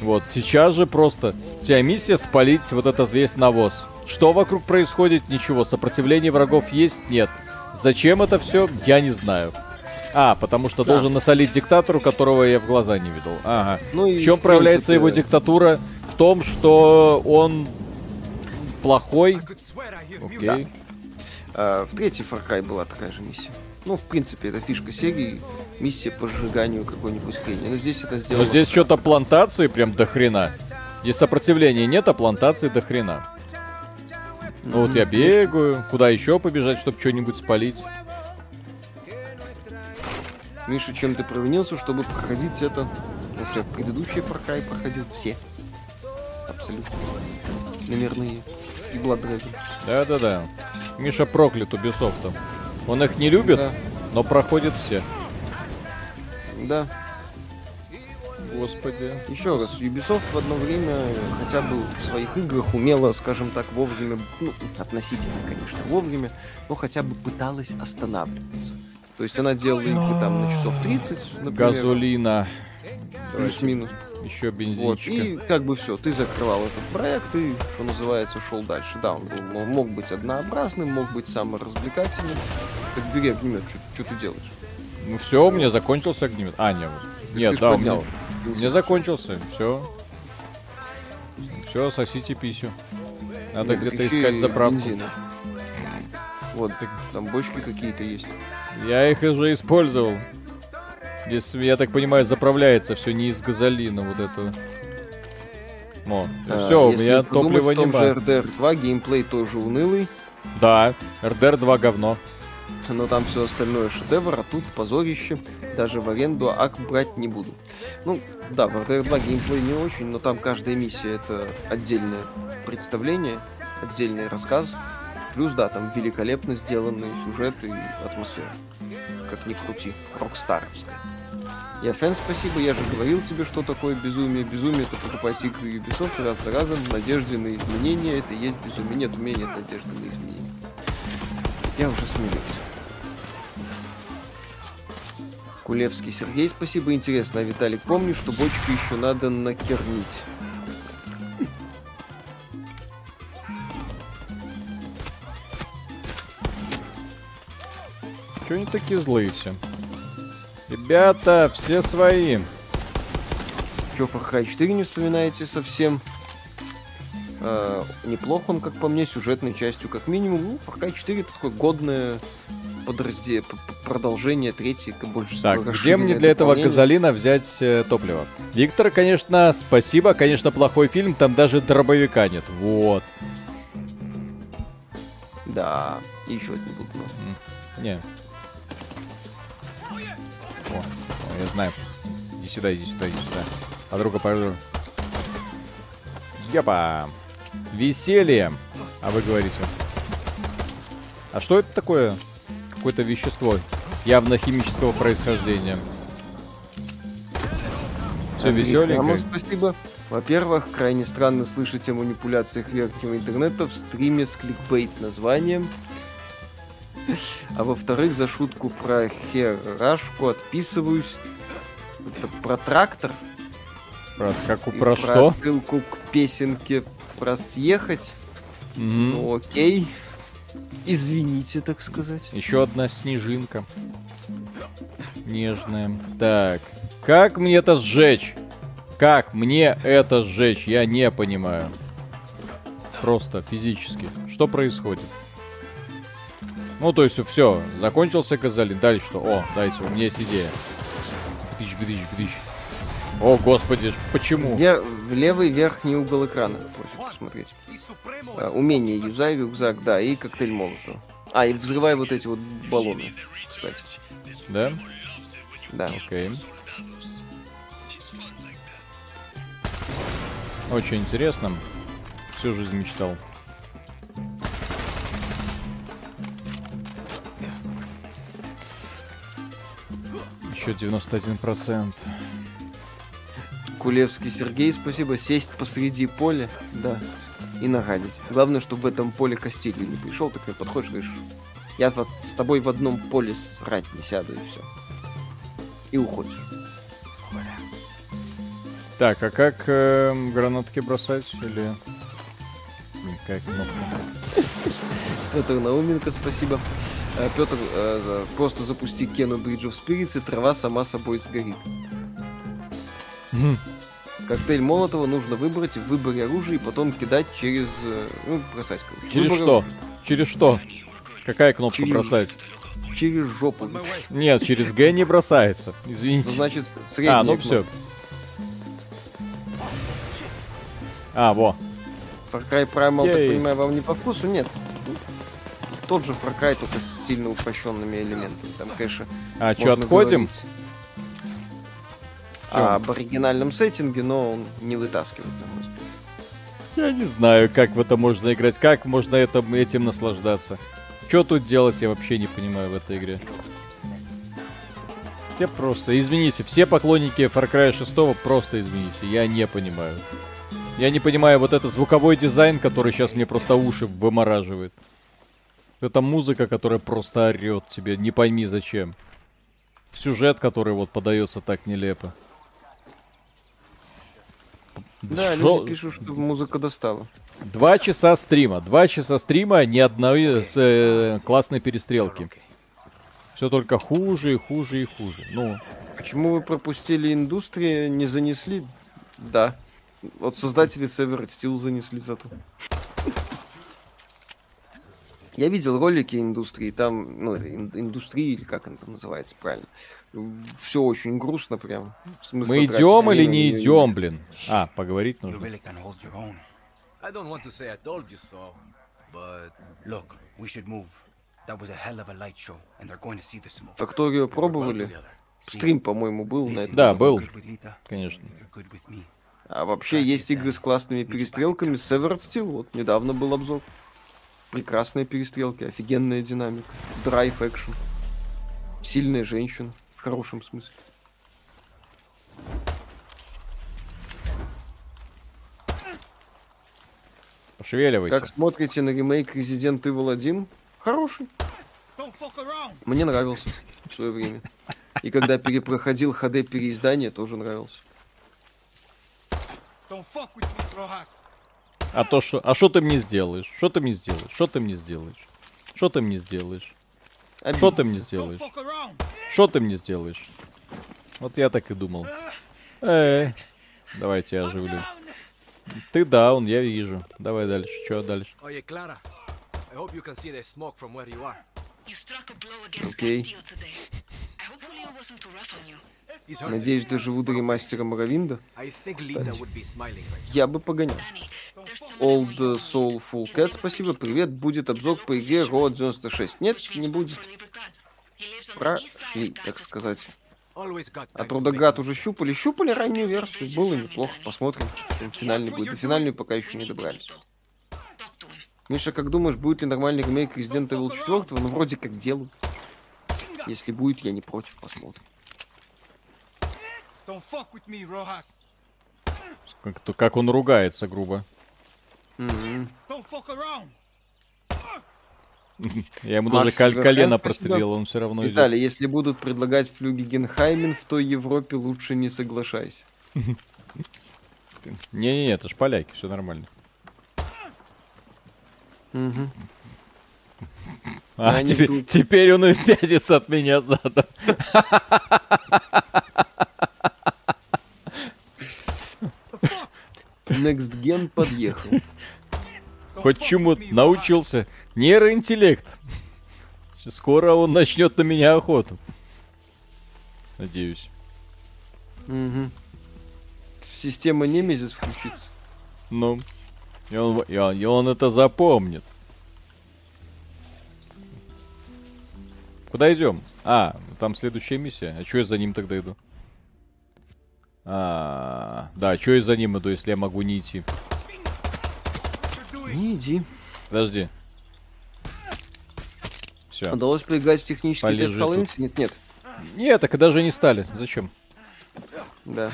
Вот, сейчас же просто у тебя миссия спалить вот этот весь навоз. Что вокруг происходит? Ничего. Сопротивление врагов есть? Нет. Зачем это все, я не знаю. А, потому что да. должен насолить диктатору, которого я в глаза не видел. Ага. Ну, в чем в проявляется принципе... его диктатура? В том, что он плохой. Окей. Да. А, в третьей Far Cry была такая же миссия. Ну, в принципе, это фишка серии, миссия по сжиганию какой-нибудь хрени. Но здесь это сделано... Но здесь что-то плантации прям до хрена. Здесь сопротивления нет, а плантации до хрена. Ну вот я бегаю, куда еще побежать, чтобы что-нибудь спалить. Миша, чем ты провинился, чтобы проходить это? Потому что я в предыдущие Far Cry проходил все. Абсолютно. Номерные. И Blood Dragon. Да-да-да. Миша проклят Ubisoft. Он их не любит, да. но проходит все. Да. Господи. Еще раз, Ubisoft в одно время хотя бы в своих играх умела, скажем так, вовремя, ну, относительно, конечно, вовремя, но хотя бы пыталась останавливаться. То есть она делала игры там на часов 30, например. Газолина. Плюс-минус. Еще бензинчика. Вот, и как бы все, ты закрывал этот проект и, что называется, шел дальше. Да, он был, мог быть однообразным, мог быть саморазвлекательным. Так бери огнемет, что ты делаешь? Ну все, у меня закончился огнемет. А, нет. Нет, да, у меня, не закончился. Все. Все, сосите писю. Надо где-то искать заправку. Бензина. Вот, там бочки какие-то есть. Я их уже использовал. Здесь, я так понимаю, заправляется все не из газолина, вот это. О, а, все, у меня топлива не же RDR 2 геймплей тоже унылый. Да, RDR 2 говно. Но там все остальное шедевр, а тут позорище. Даже в аренду ак брать не буду. Ну, да, в RDR 2 геймплей не очень, но там каждая миссия это отдельное представление, отдельный рассказ. Плюс, да, там великолепно сделанный сюжет и атмосфера. Как ни крути, рокстаровская. Я фэн, спасибо, я же говорил тебе, что такое безумие. Безумие это покупать игры Ubisoft раз за разом в надежде на изменения. Это есть безумие. Нет, у меня нет надежды на изменения. Я уже смирился. Кулевский Сергей, спасибо. Интересно, а Виталик, помнишь, что бочку еще надо накернить? Чего они такие злые все? Ребята, все свои. Че, Far Cry 4 не вспоминаете совсем? Э, неплох он, как по мне, сюжетной частью, как минимум. Ну, Far Cry 4 это такое годное подразде... продолжение третьей, больше Так, где мне для этого газолина взять э, топливо? Виктор, конечно, спасибо. Конечно, плохой фильм, там даже дробовика нет. Вот. Да, и еще один был. Не, о, о, я знаю. Иди сюда, иди сюда, иди сюда. Подруга, подруга. Епа. Веселье. А вы говорите. А что это такое? Какое-то вещество. Явно химического происхождения. Все веселенько. спасибо. Во-первых, крайне странно слышать о манипуляциях верхнего интернета в стриме с кликбейт названием. А во-вторых, за шутку про херашку отписываюсь. Это про трактор. Про, как, про, про что? ссылку к песенке про съехать. Mm-hmm. Ну окей. Извините, так сказать. Еще одна снежинка. Нежная. Так. Как мне это сжечь? Как мне это сжечь? Я не понимаю. Просто физически. Что происходит? Ну, то есть, все, закончился Газалин. Дальше что? О, дайте, у меня есть идея. Бдыщ, бдыщ, бдыщ. О, господи, почему? Я в левый верхний угол экрана просит посмотреть. А, умение юзай, рюкзак, да, и коктейль молотова. А, и взрывай вот эти вот баллоны, кстати. Да? Да. Окей. Очень интересно. Всю жизнь мечтал. Еще 91%. Кулевский Сергей, спасибо. Сесть посреди поля, да, и нагадить. Главное, чтобы в этом поле Кастилью не пришел, так мне подходишь, говоришь, я вот с тобой в одном поле срать не сяду, и все. И уходишь. Так, а как э, гранатки бросать? Или... Как кнопка? Это Науменко, спасибо. Э, Петр, э, просто запусти Кену Bridge of Spirits, и трава сама собой сгорит. Коктейль Молотова нужно выбрать в выборе оружия и потом кидать через... Э, ну, бросать, короче. Через Выбор... что? Через что? Какая кнопка через... бросать? Через жопу. Нет, через Г не бросается. Извините. Ну, значит, средняя А, ну все. А, во. Far Cry Primal, так понимаю, вам не по вкусу? Нет. Тот же Far Cry, только с сильно упрощенными элементами. Там, конечно, А, что, отходим? Говорить а, об оригинальном сеттинге, но он не вытаскивает, на мой взгляд. Я не знаю, как в это можно играть, как можно это, этим наслаждаться. Что тут делать, я вообще не понимаю в этой игре. Я просто, извините, все поклонники Far Cry 6 просто извините, я не понимаю. Я не понимаю вот этот звуковой дизайн, который сейчас мне просто уши вымораживает. Это музыка, которая просто орет тебе, не пойми зачем. Сюжет, который вот подается так нелепо. Да, Шо... люди пишут, что музыка достала. Два часа стрима. Два часа стрима, ни одной э, классной перестрелки. Все только хуже и хуже и хуже. Ну. Почему вы пропустили индустрию, не занесли? Да. Вот создатели Severed Steel занесли зато. Я видел ролики индустрии, там, ну, индустрии, или как она там называется правильно все очень грустно прям. Мы идем или не идем, блин? А, поговорить нужно. Факторию пробовали? Стрим, по-моему, был на этом. Да, был. Конечно. А вообще есть игры с классными перестрелками. Severed Steel, вот недавно был обзор. Прекрасные перестрелки, офигенная динамика. Драйв экшен. Сильная женщина хорошем смысле. Пошевеливайся. Как смотрите на ремейк Resident Evil 1? Хороший. Мне нравился в свое время. И когда перепроходил HD переиздание, тоже нравился. А то что? А что ты мне сделаешь? Что ты мне сделаешь? Что ты мне сделаешь? Что ты мне сделаешь? Что ты мне сделаешь? Что ты мне сделаешь? Вот я так и думал. Эй, давайте я оживлю. Ты даун, я вижу. Давай дальше. Что дальше? Окей. Надеюсь, доживу до ремастера Моровинда. Кстати, я бы погонял. Old Soul Full Cat, спасибо, привет. Будет обзор по игре Road 96. Нет, не будет. Прошли, так сказать. А Трудоград уже щупали. Щупали раннюю версию. Было неплохо. Посмотрим, финальный будет. До финальную пока еще не добрались. Миша, как думаешь, будет ли нормальный ремейк Resident Evil 4? Ну, вроде как делают. Если будет, я не против, посмотрим. Как, как он ругается грубо. Я ему даже колено прострелил, он все равно Виталий, если будут предлагать флюги Генхаймен в той Европе, лучше не соглашайся. Не-не-не, это ж поляки, все нормально. Угу. А, теперь, тут... теперь он и пятится от меня задом. Next Gen подъехал. Хоть чему научился. Нейроинтеллект. Скоро он начнет на меня охоту. Надеюсь. Угу. Система Немезис включится. Ну. И он, и он, и он это запомнит. Куда идем? А, там следующая миссия. А что я за ним тогда иду? А, да, что я за ним иду, если я могу не идти? Не иди. Подожди. Все. Удалось поиграть в технический Полежи тест Halo Infinite? Нет. Нет, так и даже не стали. Зачем? Да.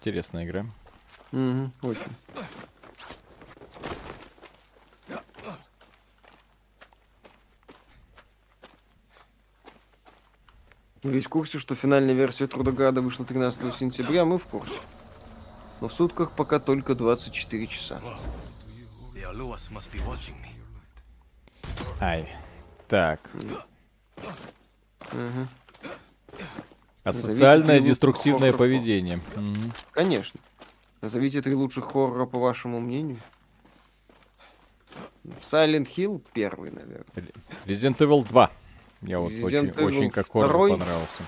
Интересная игра. Угу, очень. Вы ведь в курсе, что финальная версия Трудограда вышла 13 сентября, мы в курсе. Но в сутках пока только 24 часа. Ай. Так. Угу. Асоциальное деструктивное поведение. Угу. Конечно. Назовите три лучших хоррора, по вашему мнению. Silent Hill первый, наверное. Resident Evil 2. Мне вот очень, очень как хоррор второй... понравился.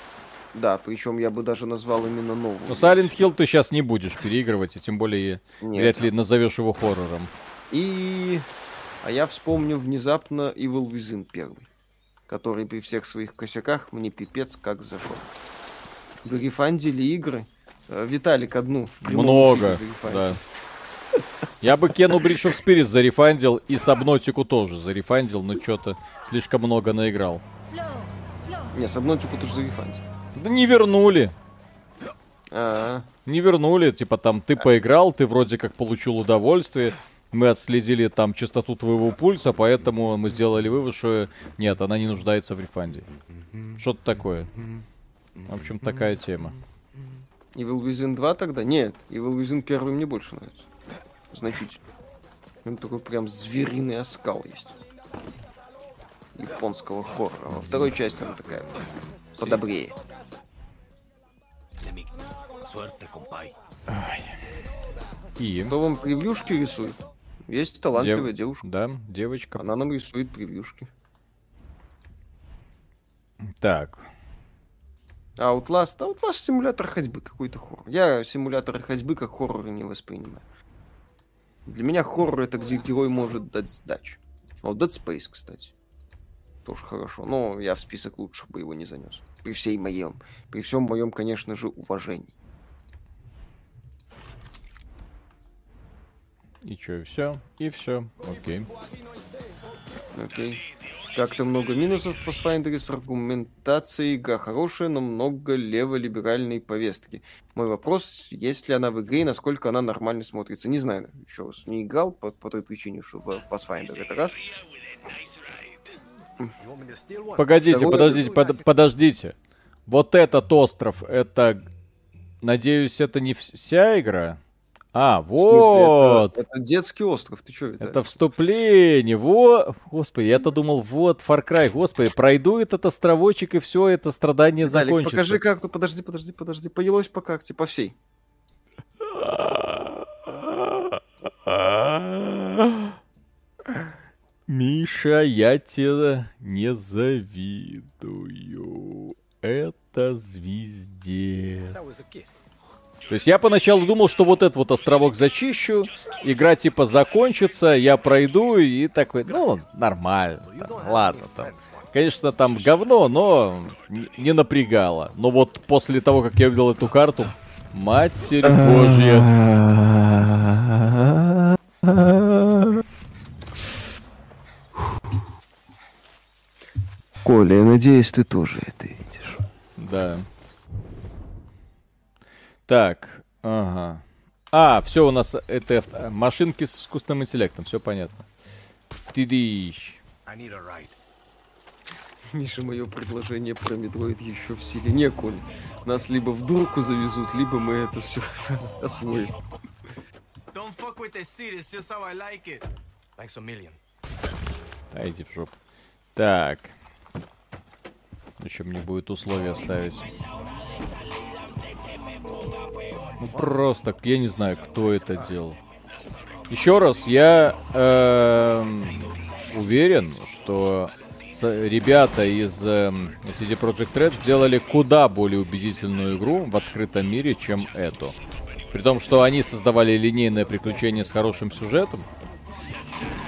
Да, причем я бы даже назвал именно новую. Но Silent Hill ты сейчас не будешь переигрывать, и тем более Нет. вряд ли назовешь его хоррором. И... А я вспомню внезапно Evil Within первый, который при всех своих косяках мне пипец как зашел. Зарефандили игры. Э, Виталик одну. Много, да. Я бы Кену Бридж of Spirits зарефандил и Сабнотику тоже зарефандил, но что-то слишком много наиграл. Не, Сабнотику тоже зарефандил. Да не вернули. А-а-а. Не вернули, типа там ты поиграл, ты вроде как получил удовольствие, мы отследили там частоту твоего пульса, поэтому мы сделали вывод, что нет, она не нуждается в рефанде. Что-то такое. В общем, такая тема. Evil Within 2 тогда? Нет, Evil Within 1 мне больше нравится. Значительно. Там такой прям звериный оскал есть. Японского хоррора. Во второй части она такая подобрее. И? Кто вам превьюшки рисует? Есть талантливая Дев... девушка. Да, девочка. Она нам рисует превьюшки. Так. Outlast. Outlast симулятор ходьбы какой-то хоррор. Я симуляторы ходьбы как хорроры не воспринимаю. Для меня хоррор это где герой может дать сдачу. Вот Dead Space, кстати. Тоже хорошо. Но я в список лучших бы его не занес. При всей моем, при всем моем, конечно же, уважении. И что, и все? И все. Окей. Окей. Как-то много минусов в Pathfinder с аргументацией. Игра хорошая, но много леволиберальной повестки. Мой вопрос, есть ли она в игре и насколько она нормально смотрится. Не знаю, еще раз не играл по, по той причине, что в Pathfinder это раз. Погодите, Второе... подождите, под, подождите. Вот этот остров, это... Надеюсь, это не вся игра? А, вот. это, это детский остров, ты что это? Это вступление, вот. Господи, я-то думал, вот Far Cry, господи, пройду этот островочек и все, это страдание Виталик, закончится. покажи как-то, подожди, подожди, подожди, поелось по как по всей. Миша, я тебе не завидую. Это звездец. То есть я поначалу думал, что вот этот вот островок зачищу, игра типа закончится, я пройду и такой, ну, нормально, там, ладно, там. Конечно, там говно, но не напрягало. Но вот после того, как я увидел эту карту, Матерь Божья. Коля, я надеюсь, ты тоже это видишь. Да. Так, ага. А, все у нас это машинки с искусственным интеллектом, все понятно. Тидищ. Миша, мое предложение про еще в силе. Не, Коль, нас либо в дурку завезут, либо мы это все освоим. Дайте в жопу. Так. Еще мне будет условия ставить. Ну просто, я не знаю, кто это делал. Еще раз, я э, уверен, что ребята из э, CD Projekt Red сделали куда более убедительную игру в открытом мире, чем эту. При том, что они создавали линейное приключение с хорошим сюжетом.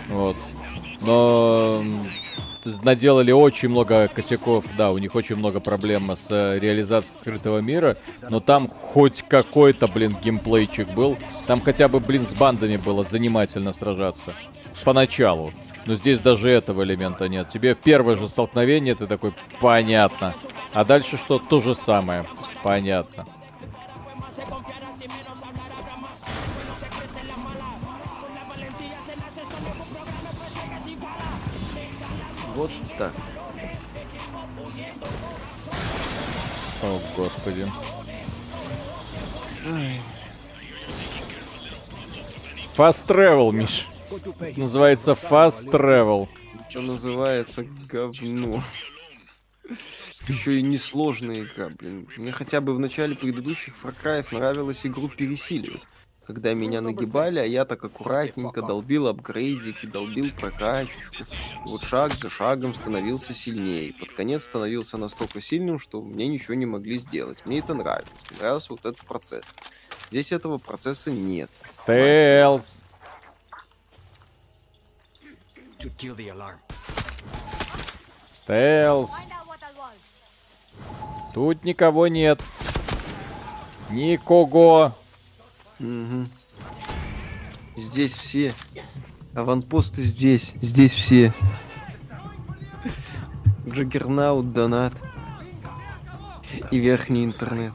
Вот. Но наделали очень много косяков, да, у них очень много проблем с э, реализацией открытого мира, но там хоть какой-то, блин, геймплейчик был. Там хотя бы, блин, с бандами было занимательно сражаться. Поначалу. Но здесь даже этого элемента нет. Тебе первое же столкновение, ты такой, понятно. А дальше что? То же самое. Понятно. Вот так. О, господи. Fast Travel, Миш. Называется Fast Travel. Что называется говно. Еще и несложная игра, блин. Мне хотя бы в начале предыдущих Far нравилось игру пересиливать. Когда меня нагибали, а я так аккуратненько долбил апгрейдики, долбил прокачку. Вот шаг за шагом становился сильнее. Под конец становился настолько сильным, что мне ничего не могли сделать. Мне это нравилось. Мне нравился вот этот процесс. Здесь этого процесса нет. Стелс. Стелс. Тут никого нет. Никого. Угу. Здесь все. Аванпосты здесь. Здесь все. Джаггернаут, донат. И верхний интернет.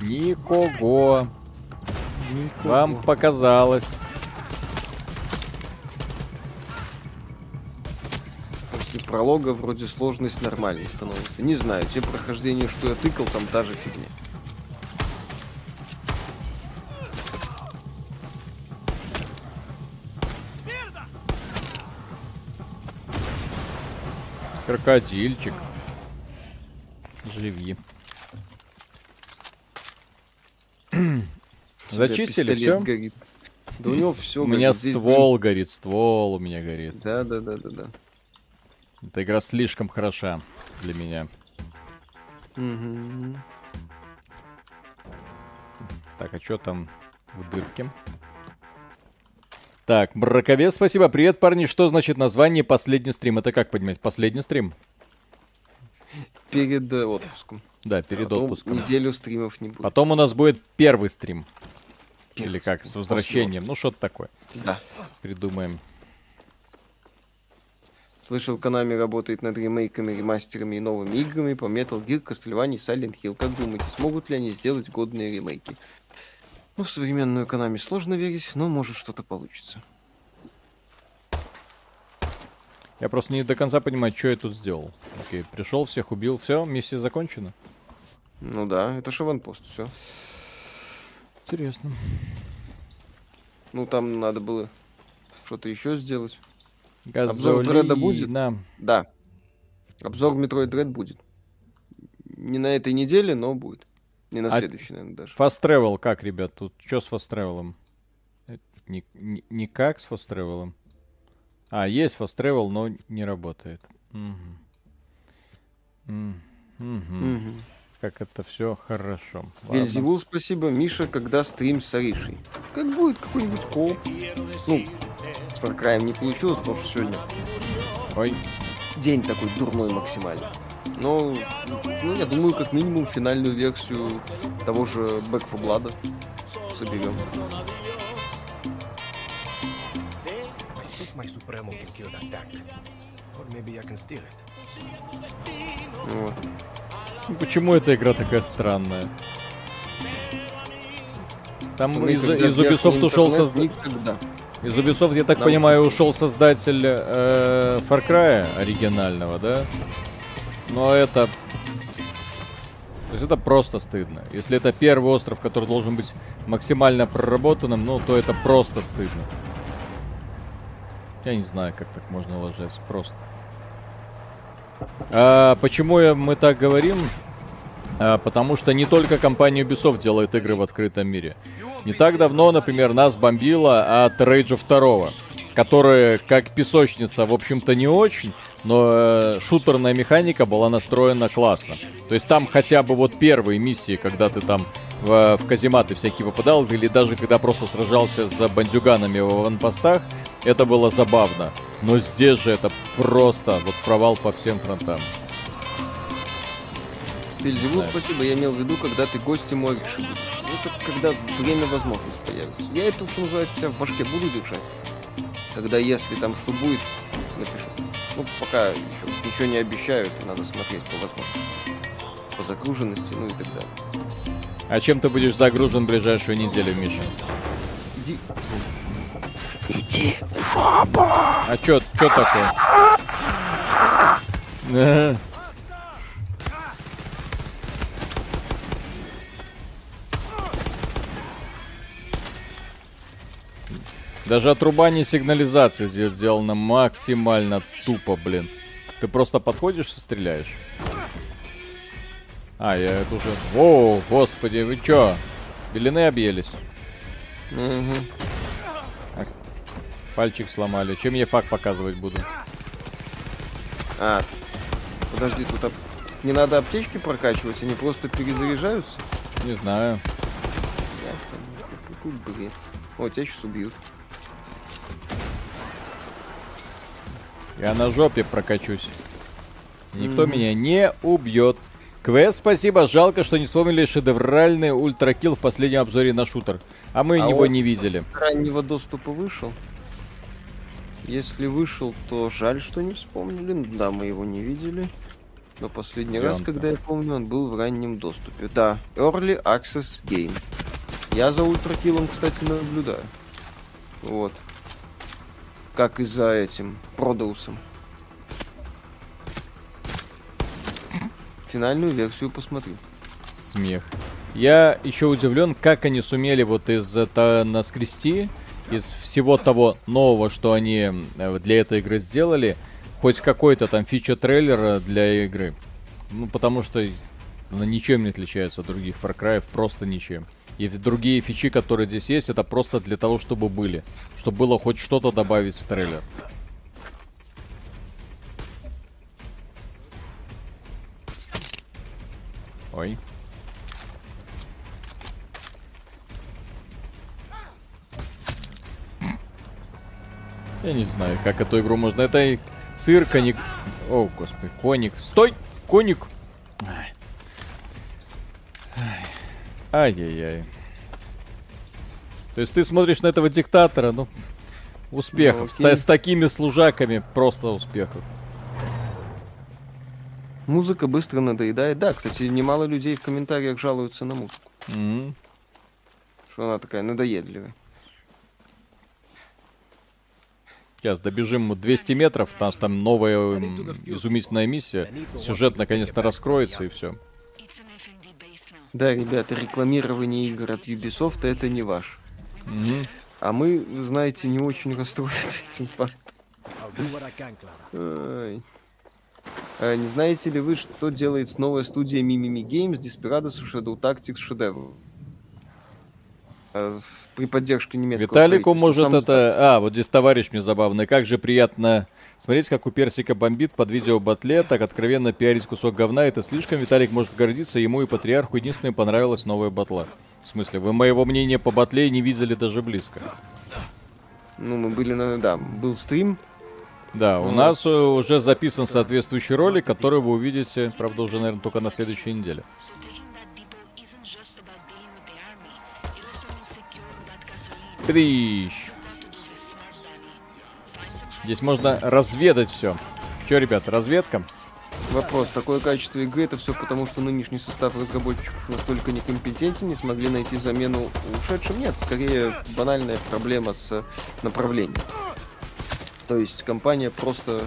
Никого. Никого. Вам показалось. Пролога вроде сложность нормальной становится. Не знаю, те прохождения, что я тыкал, там та же фигня. Крокодильчик. Живи. Зачистили все? Горит. Да у него все. У меня ствол горит, ствол у меня горит. Да, да, да, да, да. Эта игра слишком хороша для меня. Угу. Так, а что там в дырке? Так, Браковец, спасибо. Привет, парни. Что значит название «Последний стрим»? Это как понимать? Последний стрим? Перед э, отпуском. Да, перед Потом отпуском. неделю стримов не будет. Потом у нас будет первый стрим. Первый Или как, стрим. с возвращением. Ну, что-то такое. Да. Придумаем. Слышал, Konami работает над ремейками, ремастерами и новыми играми по Metal Gear, Castlevania и Silent Hill. Как думаете, смогут ли они сделать годные ремейки? Ну, в современную Konami сложно верить, но может что-то получится. Я просто не до конца понимаю, что я тут сделал. Окей, пришел, всех убил, все, миссия закончена. Ну да, это шаванпост, все. Интересно. Ну там надо было что-то еще сделать. Газолина. Обзор Дреда будет? Да. Обзор Metroid Dread будет. Не на этой неделе, но будет. Не на а следующей, наверное, даже. Fast Travel как, ребят? Тут что с Fast Travel? Ни, ни, никак с Fast Travel? А, есть Fast Travel, но не работает. Угу. Угу. Угу. Как это все хорошо. Вельзевул, спасибо. Миша, когда стрим с Аришей? Как будет какой-нибудь коп? Ну, с Far Cry не получилось, потому что сегодня... Ой. День такой дурной максимально. Но, ну, я думаю, как минимум финальную версию того же Back 4 Blood соберем. Вот. Почему эта игра такая странная? Там из, из Ubisoft ушел создатель. Из Ubisoft, я так да. понимаю, ушел создатель э, Far Cry оригинального, да? Но это... То есть это просто стыдно. Если это первый остров, который должен быть максимально проработанным, ну, то это просто стыдно. Я не знаю, как так можно ложить. Просто. А, почему мы так говорим? А, потому что не только компания Ubisoft делает игры в открытом мире. Не так давно, например, нас бомбило от Rage 2, который, как песочница, в общем-то, не очень, но э, шутерная механика была настроена классно. То есть там хотя бы вот первые миссии, когда ты там в, в казематы всякие попадал, или даже когда просто сражался за бандюганами в аванпостах, это было забавно. Но здесь же это просто вот провал по всем фронтам. Бельзевул, да. спасибо, я имел в виду, когда ты гости мой будешь. Ну, это когда время возможность появится. Я это, что называется, вся в башке буду держать. Когда, если там что будет, напишу. Ну, пока еще ничего не обещаю, это надо смотреть по возможности. По загруженности, ну и так далее. А чем ты будешь загружен в ближайшую неделю, Миша? Иди. Иди в А чё, чё такое? Даже отрубание сигнализации здесь сделано максимально тупо, блин. Ты просто подходишь и стреляешь. А, я это уже... О, господи, вы чё? Белины объелись? Угу. А, пальчик сломали. Чем я факт показывать буду? А, подожди, тут, ап... тут не надо аптечки прокачивать, они просто перезаряжаются? Не знаю. Какой бред. О, тебя сейчас убьют. Я на жопе прокачусь. Никто mm-hmm. меня не убьет. Квест, спасибо. Жалко, что не вспомнили шедевральный ультракил в последнем обзоре на шутер. А мы а его не видели. Раннего доступа вышел. Если вышел, то жаль, что не вспомнили. Ну да, мы его не видели. Но последний Где раз, когда я помню, он был в раннем доступе. Да, Early Access Game. Я за ультракилом, кстати, наблюдаю. Вот как и за этим Продоусом. Финальную версию посмотрю. Смех. Я еще удивлен, как они сумели вот из этого наскрести, из всего того нового, что они э, для этой игры сделали, хоть какой-то там фича-трейлер для игры. Ну, потому что она ничем не отличается от других Far Cry, просто ничем. И другие фичи, которые здесь есть, это просто для того, чтобы были. Чтобы было хоть что-то добавить в трейлер. Ой. Я не знаю, как эту игру можно... Это цирконик... О, господи, коник. Стой! Коник! Ай-яй-яй. То есть ты смотришь на этого диктатора, ну, успехов. Ну, с, с такими служаками просто успехов. Музыка быстро надоедает. Да, кстати, немало людей в комментариях жалуются на музыку. Mm-hmm. Что она такая надоедливая. Сейчас добежим 200 метров, у нас там новая изумительная миссия. Сюжет наконец-то раскроется и все. Да, ребята, рекламирование игр от Ubisoft это не ваш. Угу. А мы, вы знаете, не очень расстроены этим фактом. А не знаете ли вы, что делает новая студия Mimimi Games, Desperados и Shadow Tactics шедевр? А, при поддержке немецкого Виталику может это... А, вот здесь товарищ мне забавный. Как же приятно Смотреть, как у Персика бомбит под видео батле, так откровенно пиарить кусок говна, это слишком. Виталик может гордиться, ему и Патриарху единственное понравилась новая батла. В смысле, вы моего мнения по батле не видели даже близко. Ну, мы были на... Да, был стрим. Да, у ну. нас э, уже записан соответствующий ролик, который вы увидите, правда, уже, наверное, только на следующей неделе. Трищ. Здесь можно разведать все. Че, ребят, разведка? Вопрос. Такое качество игры это все потому, что нынешний состав разработчиков настолько некомпетентен, не смогли найти замену ушедшим? Нет, скорее банальная проблема с направлением. То есть компания просто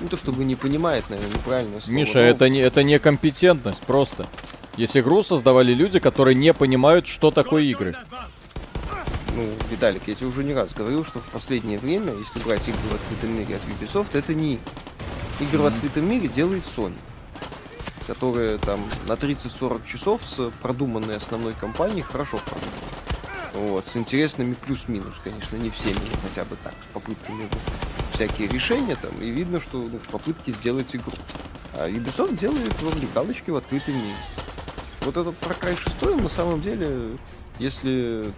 не то чтобы не понимает, наверное, неправильно слово. Миша, но... это не это не компетентность просто. Если игру создавали люди, которые не понимают, что такое игры ну, Виталик, я тебе уже не раз говорил, что в последнее время, если брать игры в открытом мире от Ubisoft, это не игры mm-hmm. в открытом мире делает Sony, которая там на 30-40 часов с продуманной основной кампанией хорошо продумана. Вот, с интересными плюс-минус, конечно, не всеми, но хотя бы так, с попытками всякие решения там, и видно, что ну, попытки сделать игру. А Ubisoft делает вовлекалочки в открытый мир. Вот этот Far Cry 6, на самом деле, если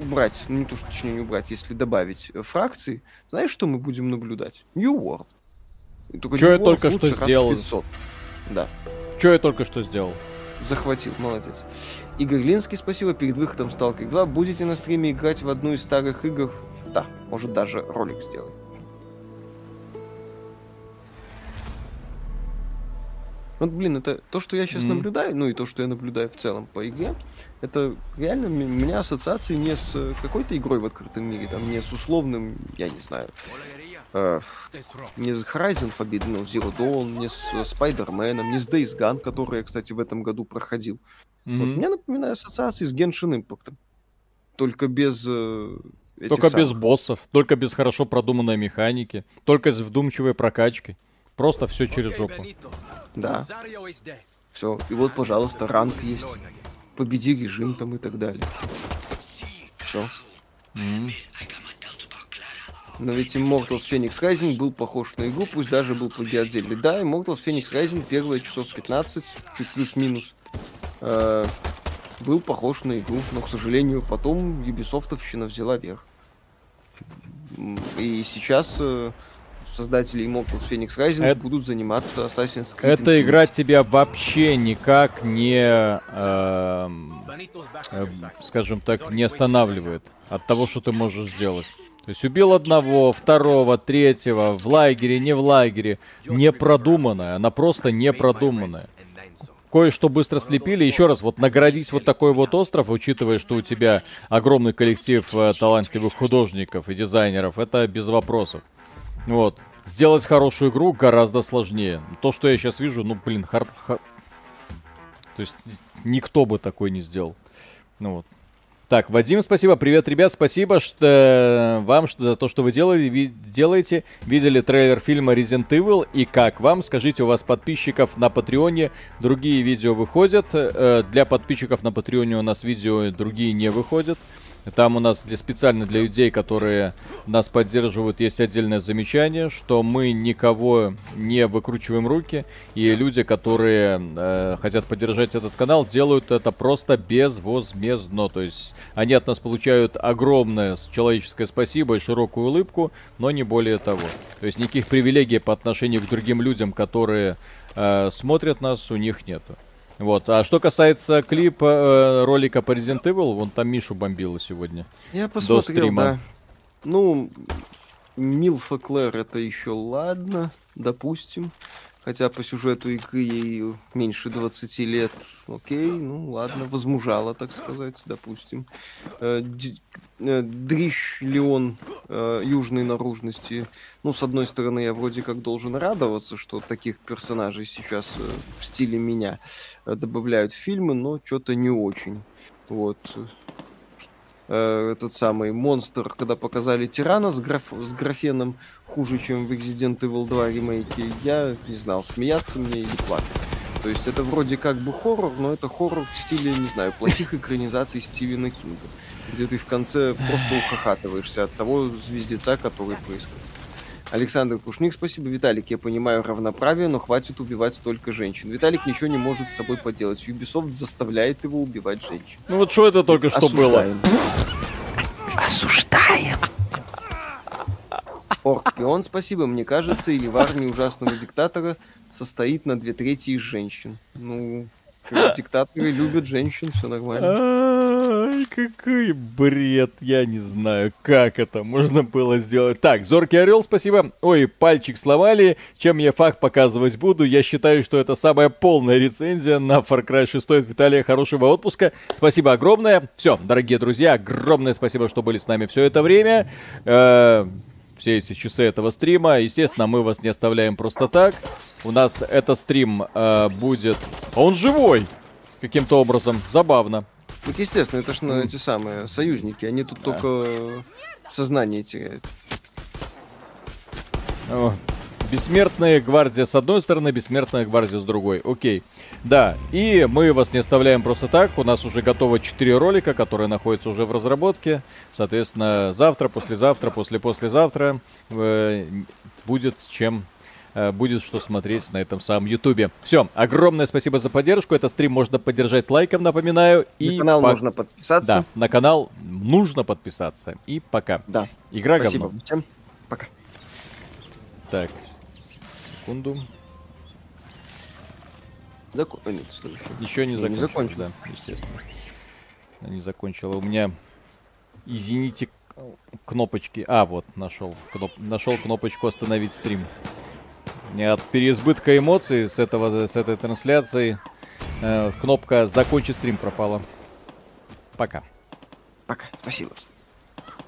убрать, ну не то, что точнее не убрать, если добавить э, фракции, знаешь, что мы будем наблюдать? New World. только что я только что сделал? 500. Да. Что я только что сделал? Захватил, молодец. Игорь Линский, спасибо. Перед выходом Stalker 2 будете на стриме играть в одну из старых игр? Да, может даже ролик сделать. Вот, блин, это то, что я сейчас mm-hmm. наблюдаю, ну и то, что я наблюдаю в целом по игре, это реально у меня ассоциации не с какой-то игрой в открытом мире, там, не с условным, я не знаю, э, не с Horizon Forbidden, ну, Zero Dawn, не с Spider-Man, не с Days Gone, который я, кстати, в этом году проходил. Mm-hmm. Вот, мне напоминает ассоциации с Genshin Impact. Только без э, только самых. без боссов, только без хорошо продуманной механики, только с вдумчивой прокачкой. Просто все через жопу. Да. Все. И вот, пожалуйста, ранг есть. Победи режим там и так далее. Все. Mm. Но ведь Immortals Phoenix Rising был похож на игру, пусть даже был плагиат Зельды. Да, Immortals Phoenix Rising первые часов 15, чуть плюс-минус, э, был похож на игру, но, к сожалению, потом Ubisoftовщина взяла верх. И сейчас э, создатели Immortals Phoenix Rising это... будут заниматься Assassin's Creed. Эта Infinite. игра тебя вообще никак не, э, э, скажем так, не останавливает от того, что ты можешь сделать. То есть убил одного, второго, третьего, в лагере, не в лагере. Не продуманная, она просто не продуманная. Кое-что быстро слепили. Еще раз, вот наградить вот такой вот остров, учитывая, что у тебя огромный коллектив э, талантливых художников и дизайнеров, это без вопросов. Вот. Сделать хорошую игру гораздо сложнее. То, что я сейчас вижу, ну, блин, хард... хард... То есть никто бы такой не сделал. Ну вот. Так, Вадим, спасибо. Привет, ребят, спасибо что, вам что, за то, что вы делали, ви, делаете. Видели трейлер фильма Resident Evil и как вам? Скажите, у вас подписчиков на Патреоне другие видео выходят? Э, для подписчиков на Патреоне у нас видео другие не выходят. Там у нас для, специально для людей, которые нас поддерживают, есть отдельное замечание, что мы никого не выкручиваем руки, и люди, которые э, хотят поддержать этот канал, делают это просто безвозмездно. То есть они от нас получают огромное человеческое спасибо и широкую улыбку, но не более того. То есть никаких привилегий по отношению к другим людям, которые э, смотрят нас, у них нету. Вот. А что касается клипа, э, ролика по Resident Evil, вон там Мишу бомбило сегодня. Я посмотрел, да. Ну, Милфа Клэр это еще ладно, допустим. Хотя по сюжету игры ей меньше 20 лет. Окей, ну ладно, возмужала, так сказать, допустим. Э, э, Дрищ Леон э, южной наружности. Ну, с одной стороны, я вроде как должен радоваться, что таких персонажей сейчас в стиле меня добавляют в фильмы, но что-то не очень. Вот этот самый монстр, когда показали тирана с, граф... с графеном, хуже, чем в Resident Evil 2 ремейке, я не знал, смеяться мне или плакать. То есть это вроде как бы хоррор, но это хоррор в стиле, не знаю, плохих экранизаций Стивена Кинга, где ты в конце просто ухахатываешься от того звездеца, который происходит. Александр Кушник, спасибо. Виталик, я понимаю равноправие, но хватит убивать только женщин. Виталик ничего не может с собой поделать. Ubisoft заставляет его убивать женщин. Ну вот что это только что Осуждаем. было? Осуждаем. Оркпион, спасибо. Мне кажется, или в армии ужасного диктатора состоит на две трети из женщин. Ну, диктаторы любят женщин, все нормально. Ай, какой бред, я не знаю, как это можно было сделать. Так, Зоркий Орел, спасибо. Ой, пальчик сломали, чем я факт показывать буду. Я считаю, что это самая полная рецензия на Far Cry 6 от Виталия. Хорошего отпуска. Спасибо огромное. Все, дорогие друзья, огромное спасибо, что были с нами все это время. Все эти часы этого стрима. Естественно, мы вас не оставляем просто так. У нас этот стрим э, будет... А он живой! Каким-то образом. Забавно. Ну, естественно, это ж ну, эти самые союзники. Они тут да. только сознание теряют. О, Бессмертная гвардия с одной стороны, бессмертная гвардия с другой. Окей. Да, и мы вас не оставляем просто так. У нас уже готово 4 ролика, которые находятся уже в разработке. Соответственно, завтра, послезавтра, после-послезавтра э, будет чем э, будет что смотреть на этом самом ютубе. Все, огромное спасибо за поддержку. Этот стрим можно поддержать лайком, напоминаю. И на канал по... можно подписаться. Да, на канал нужно подписаться. И пока. Да. Игра спасибо. говно. Всем пока. Так, секунду. Закон... Нет, еще не закончил. Не закончил. Да, естественно. Не закончила. У меня, извините, кнопочки. А, вот, нашел. Кноп... Нашел кнопочку остановить стрим. От переизбытка эмоций с, этого, с этой трансляции э, кнопка «Закончи стрим» пропала. Пока. Пока, спасибо.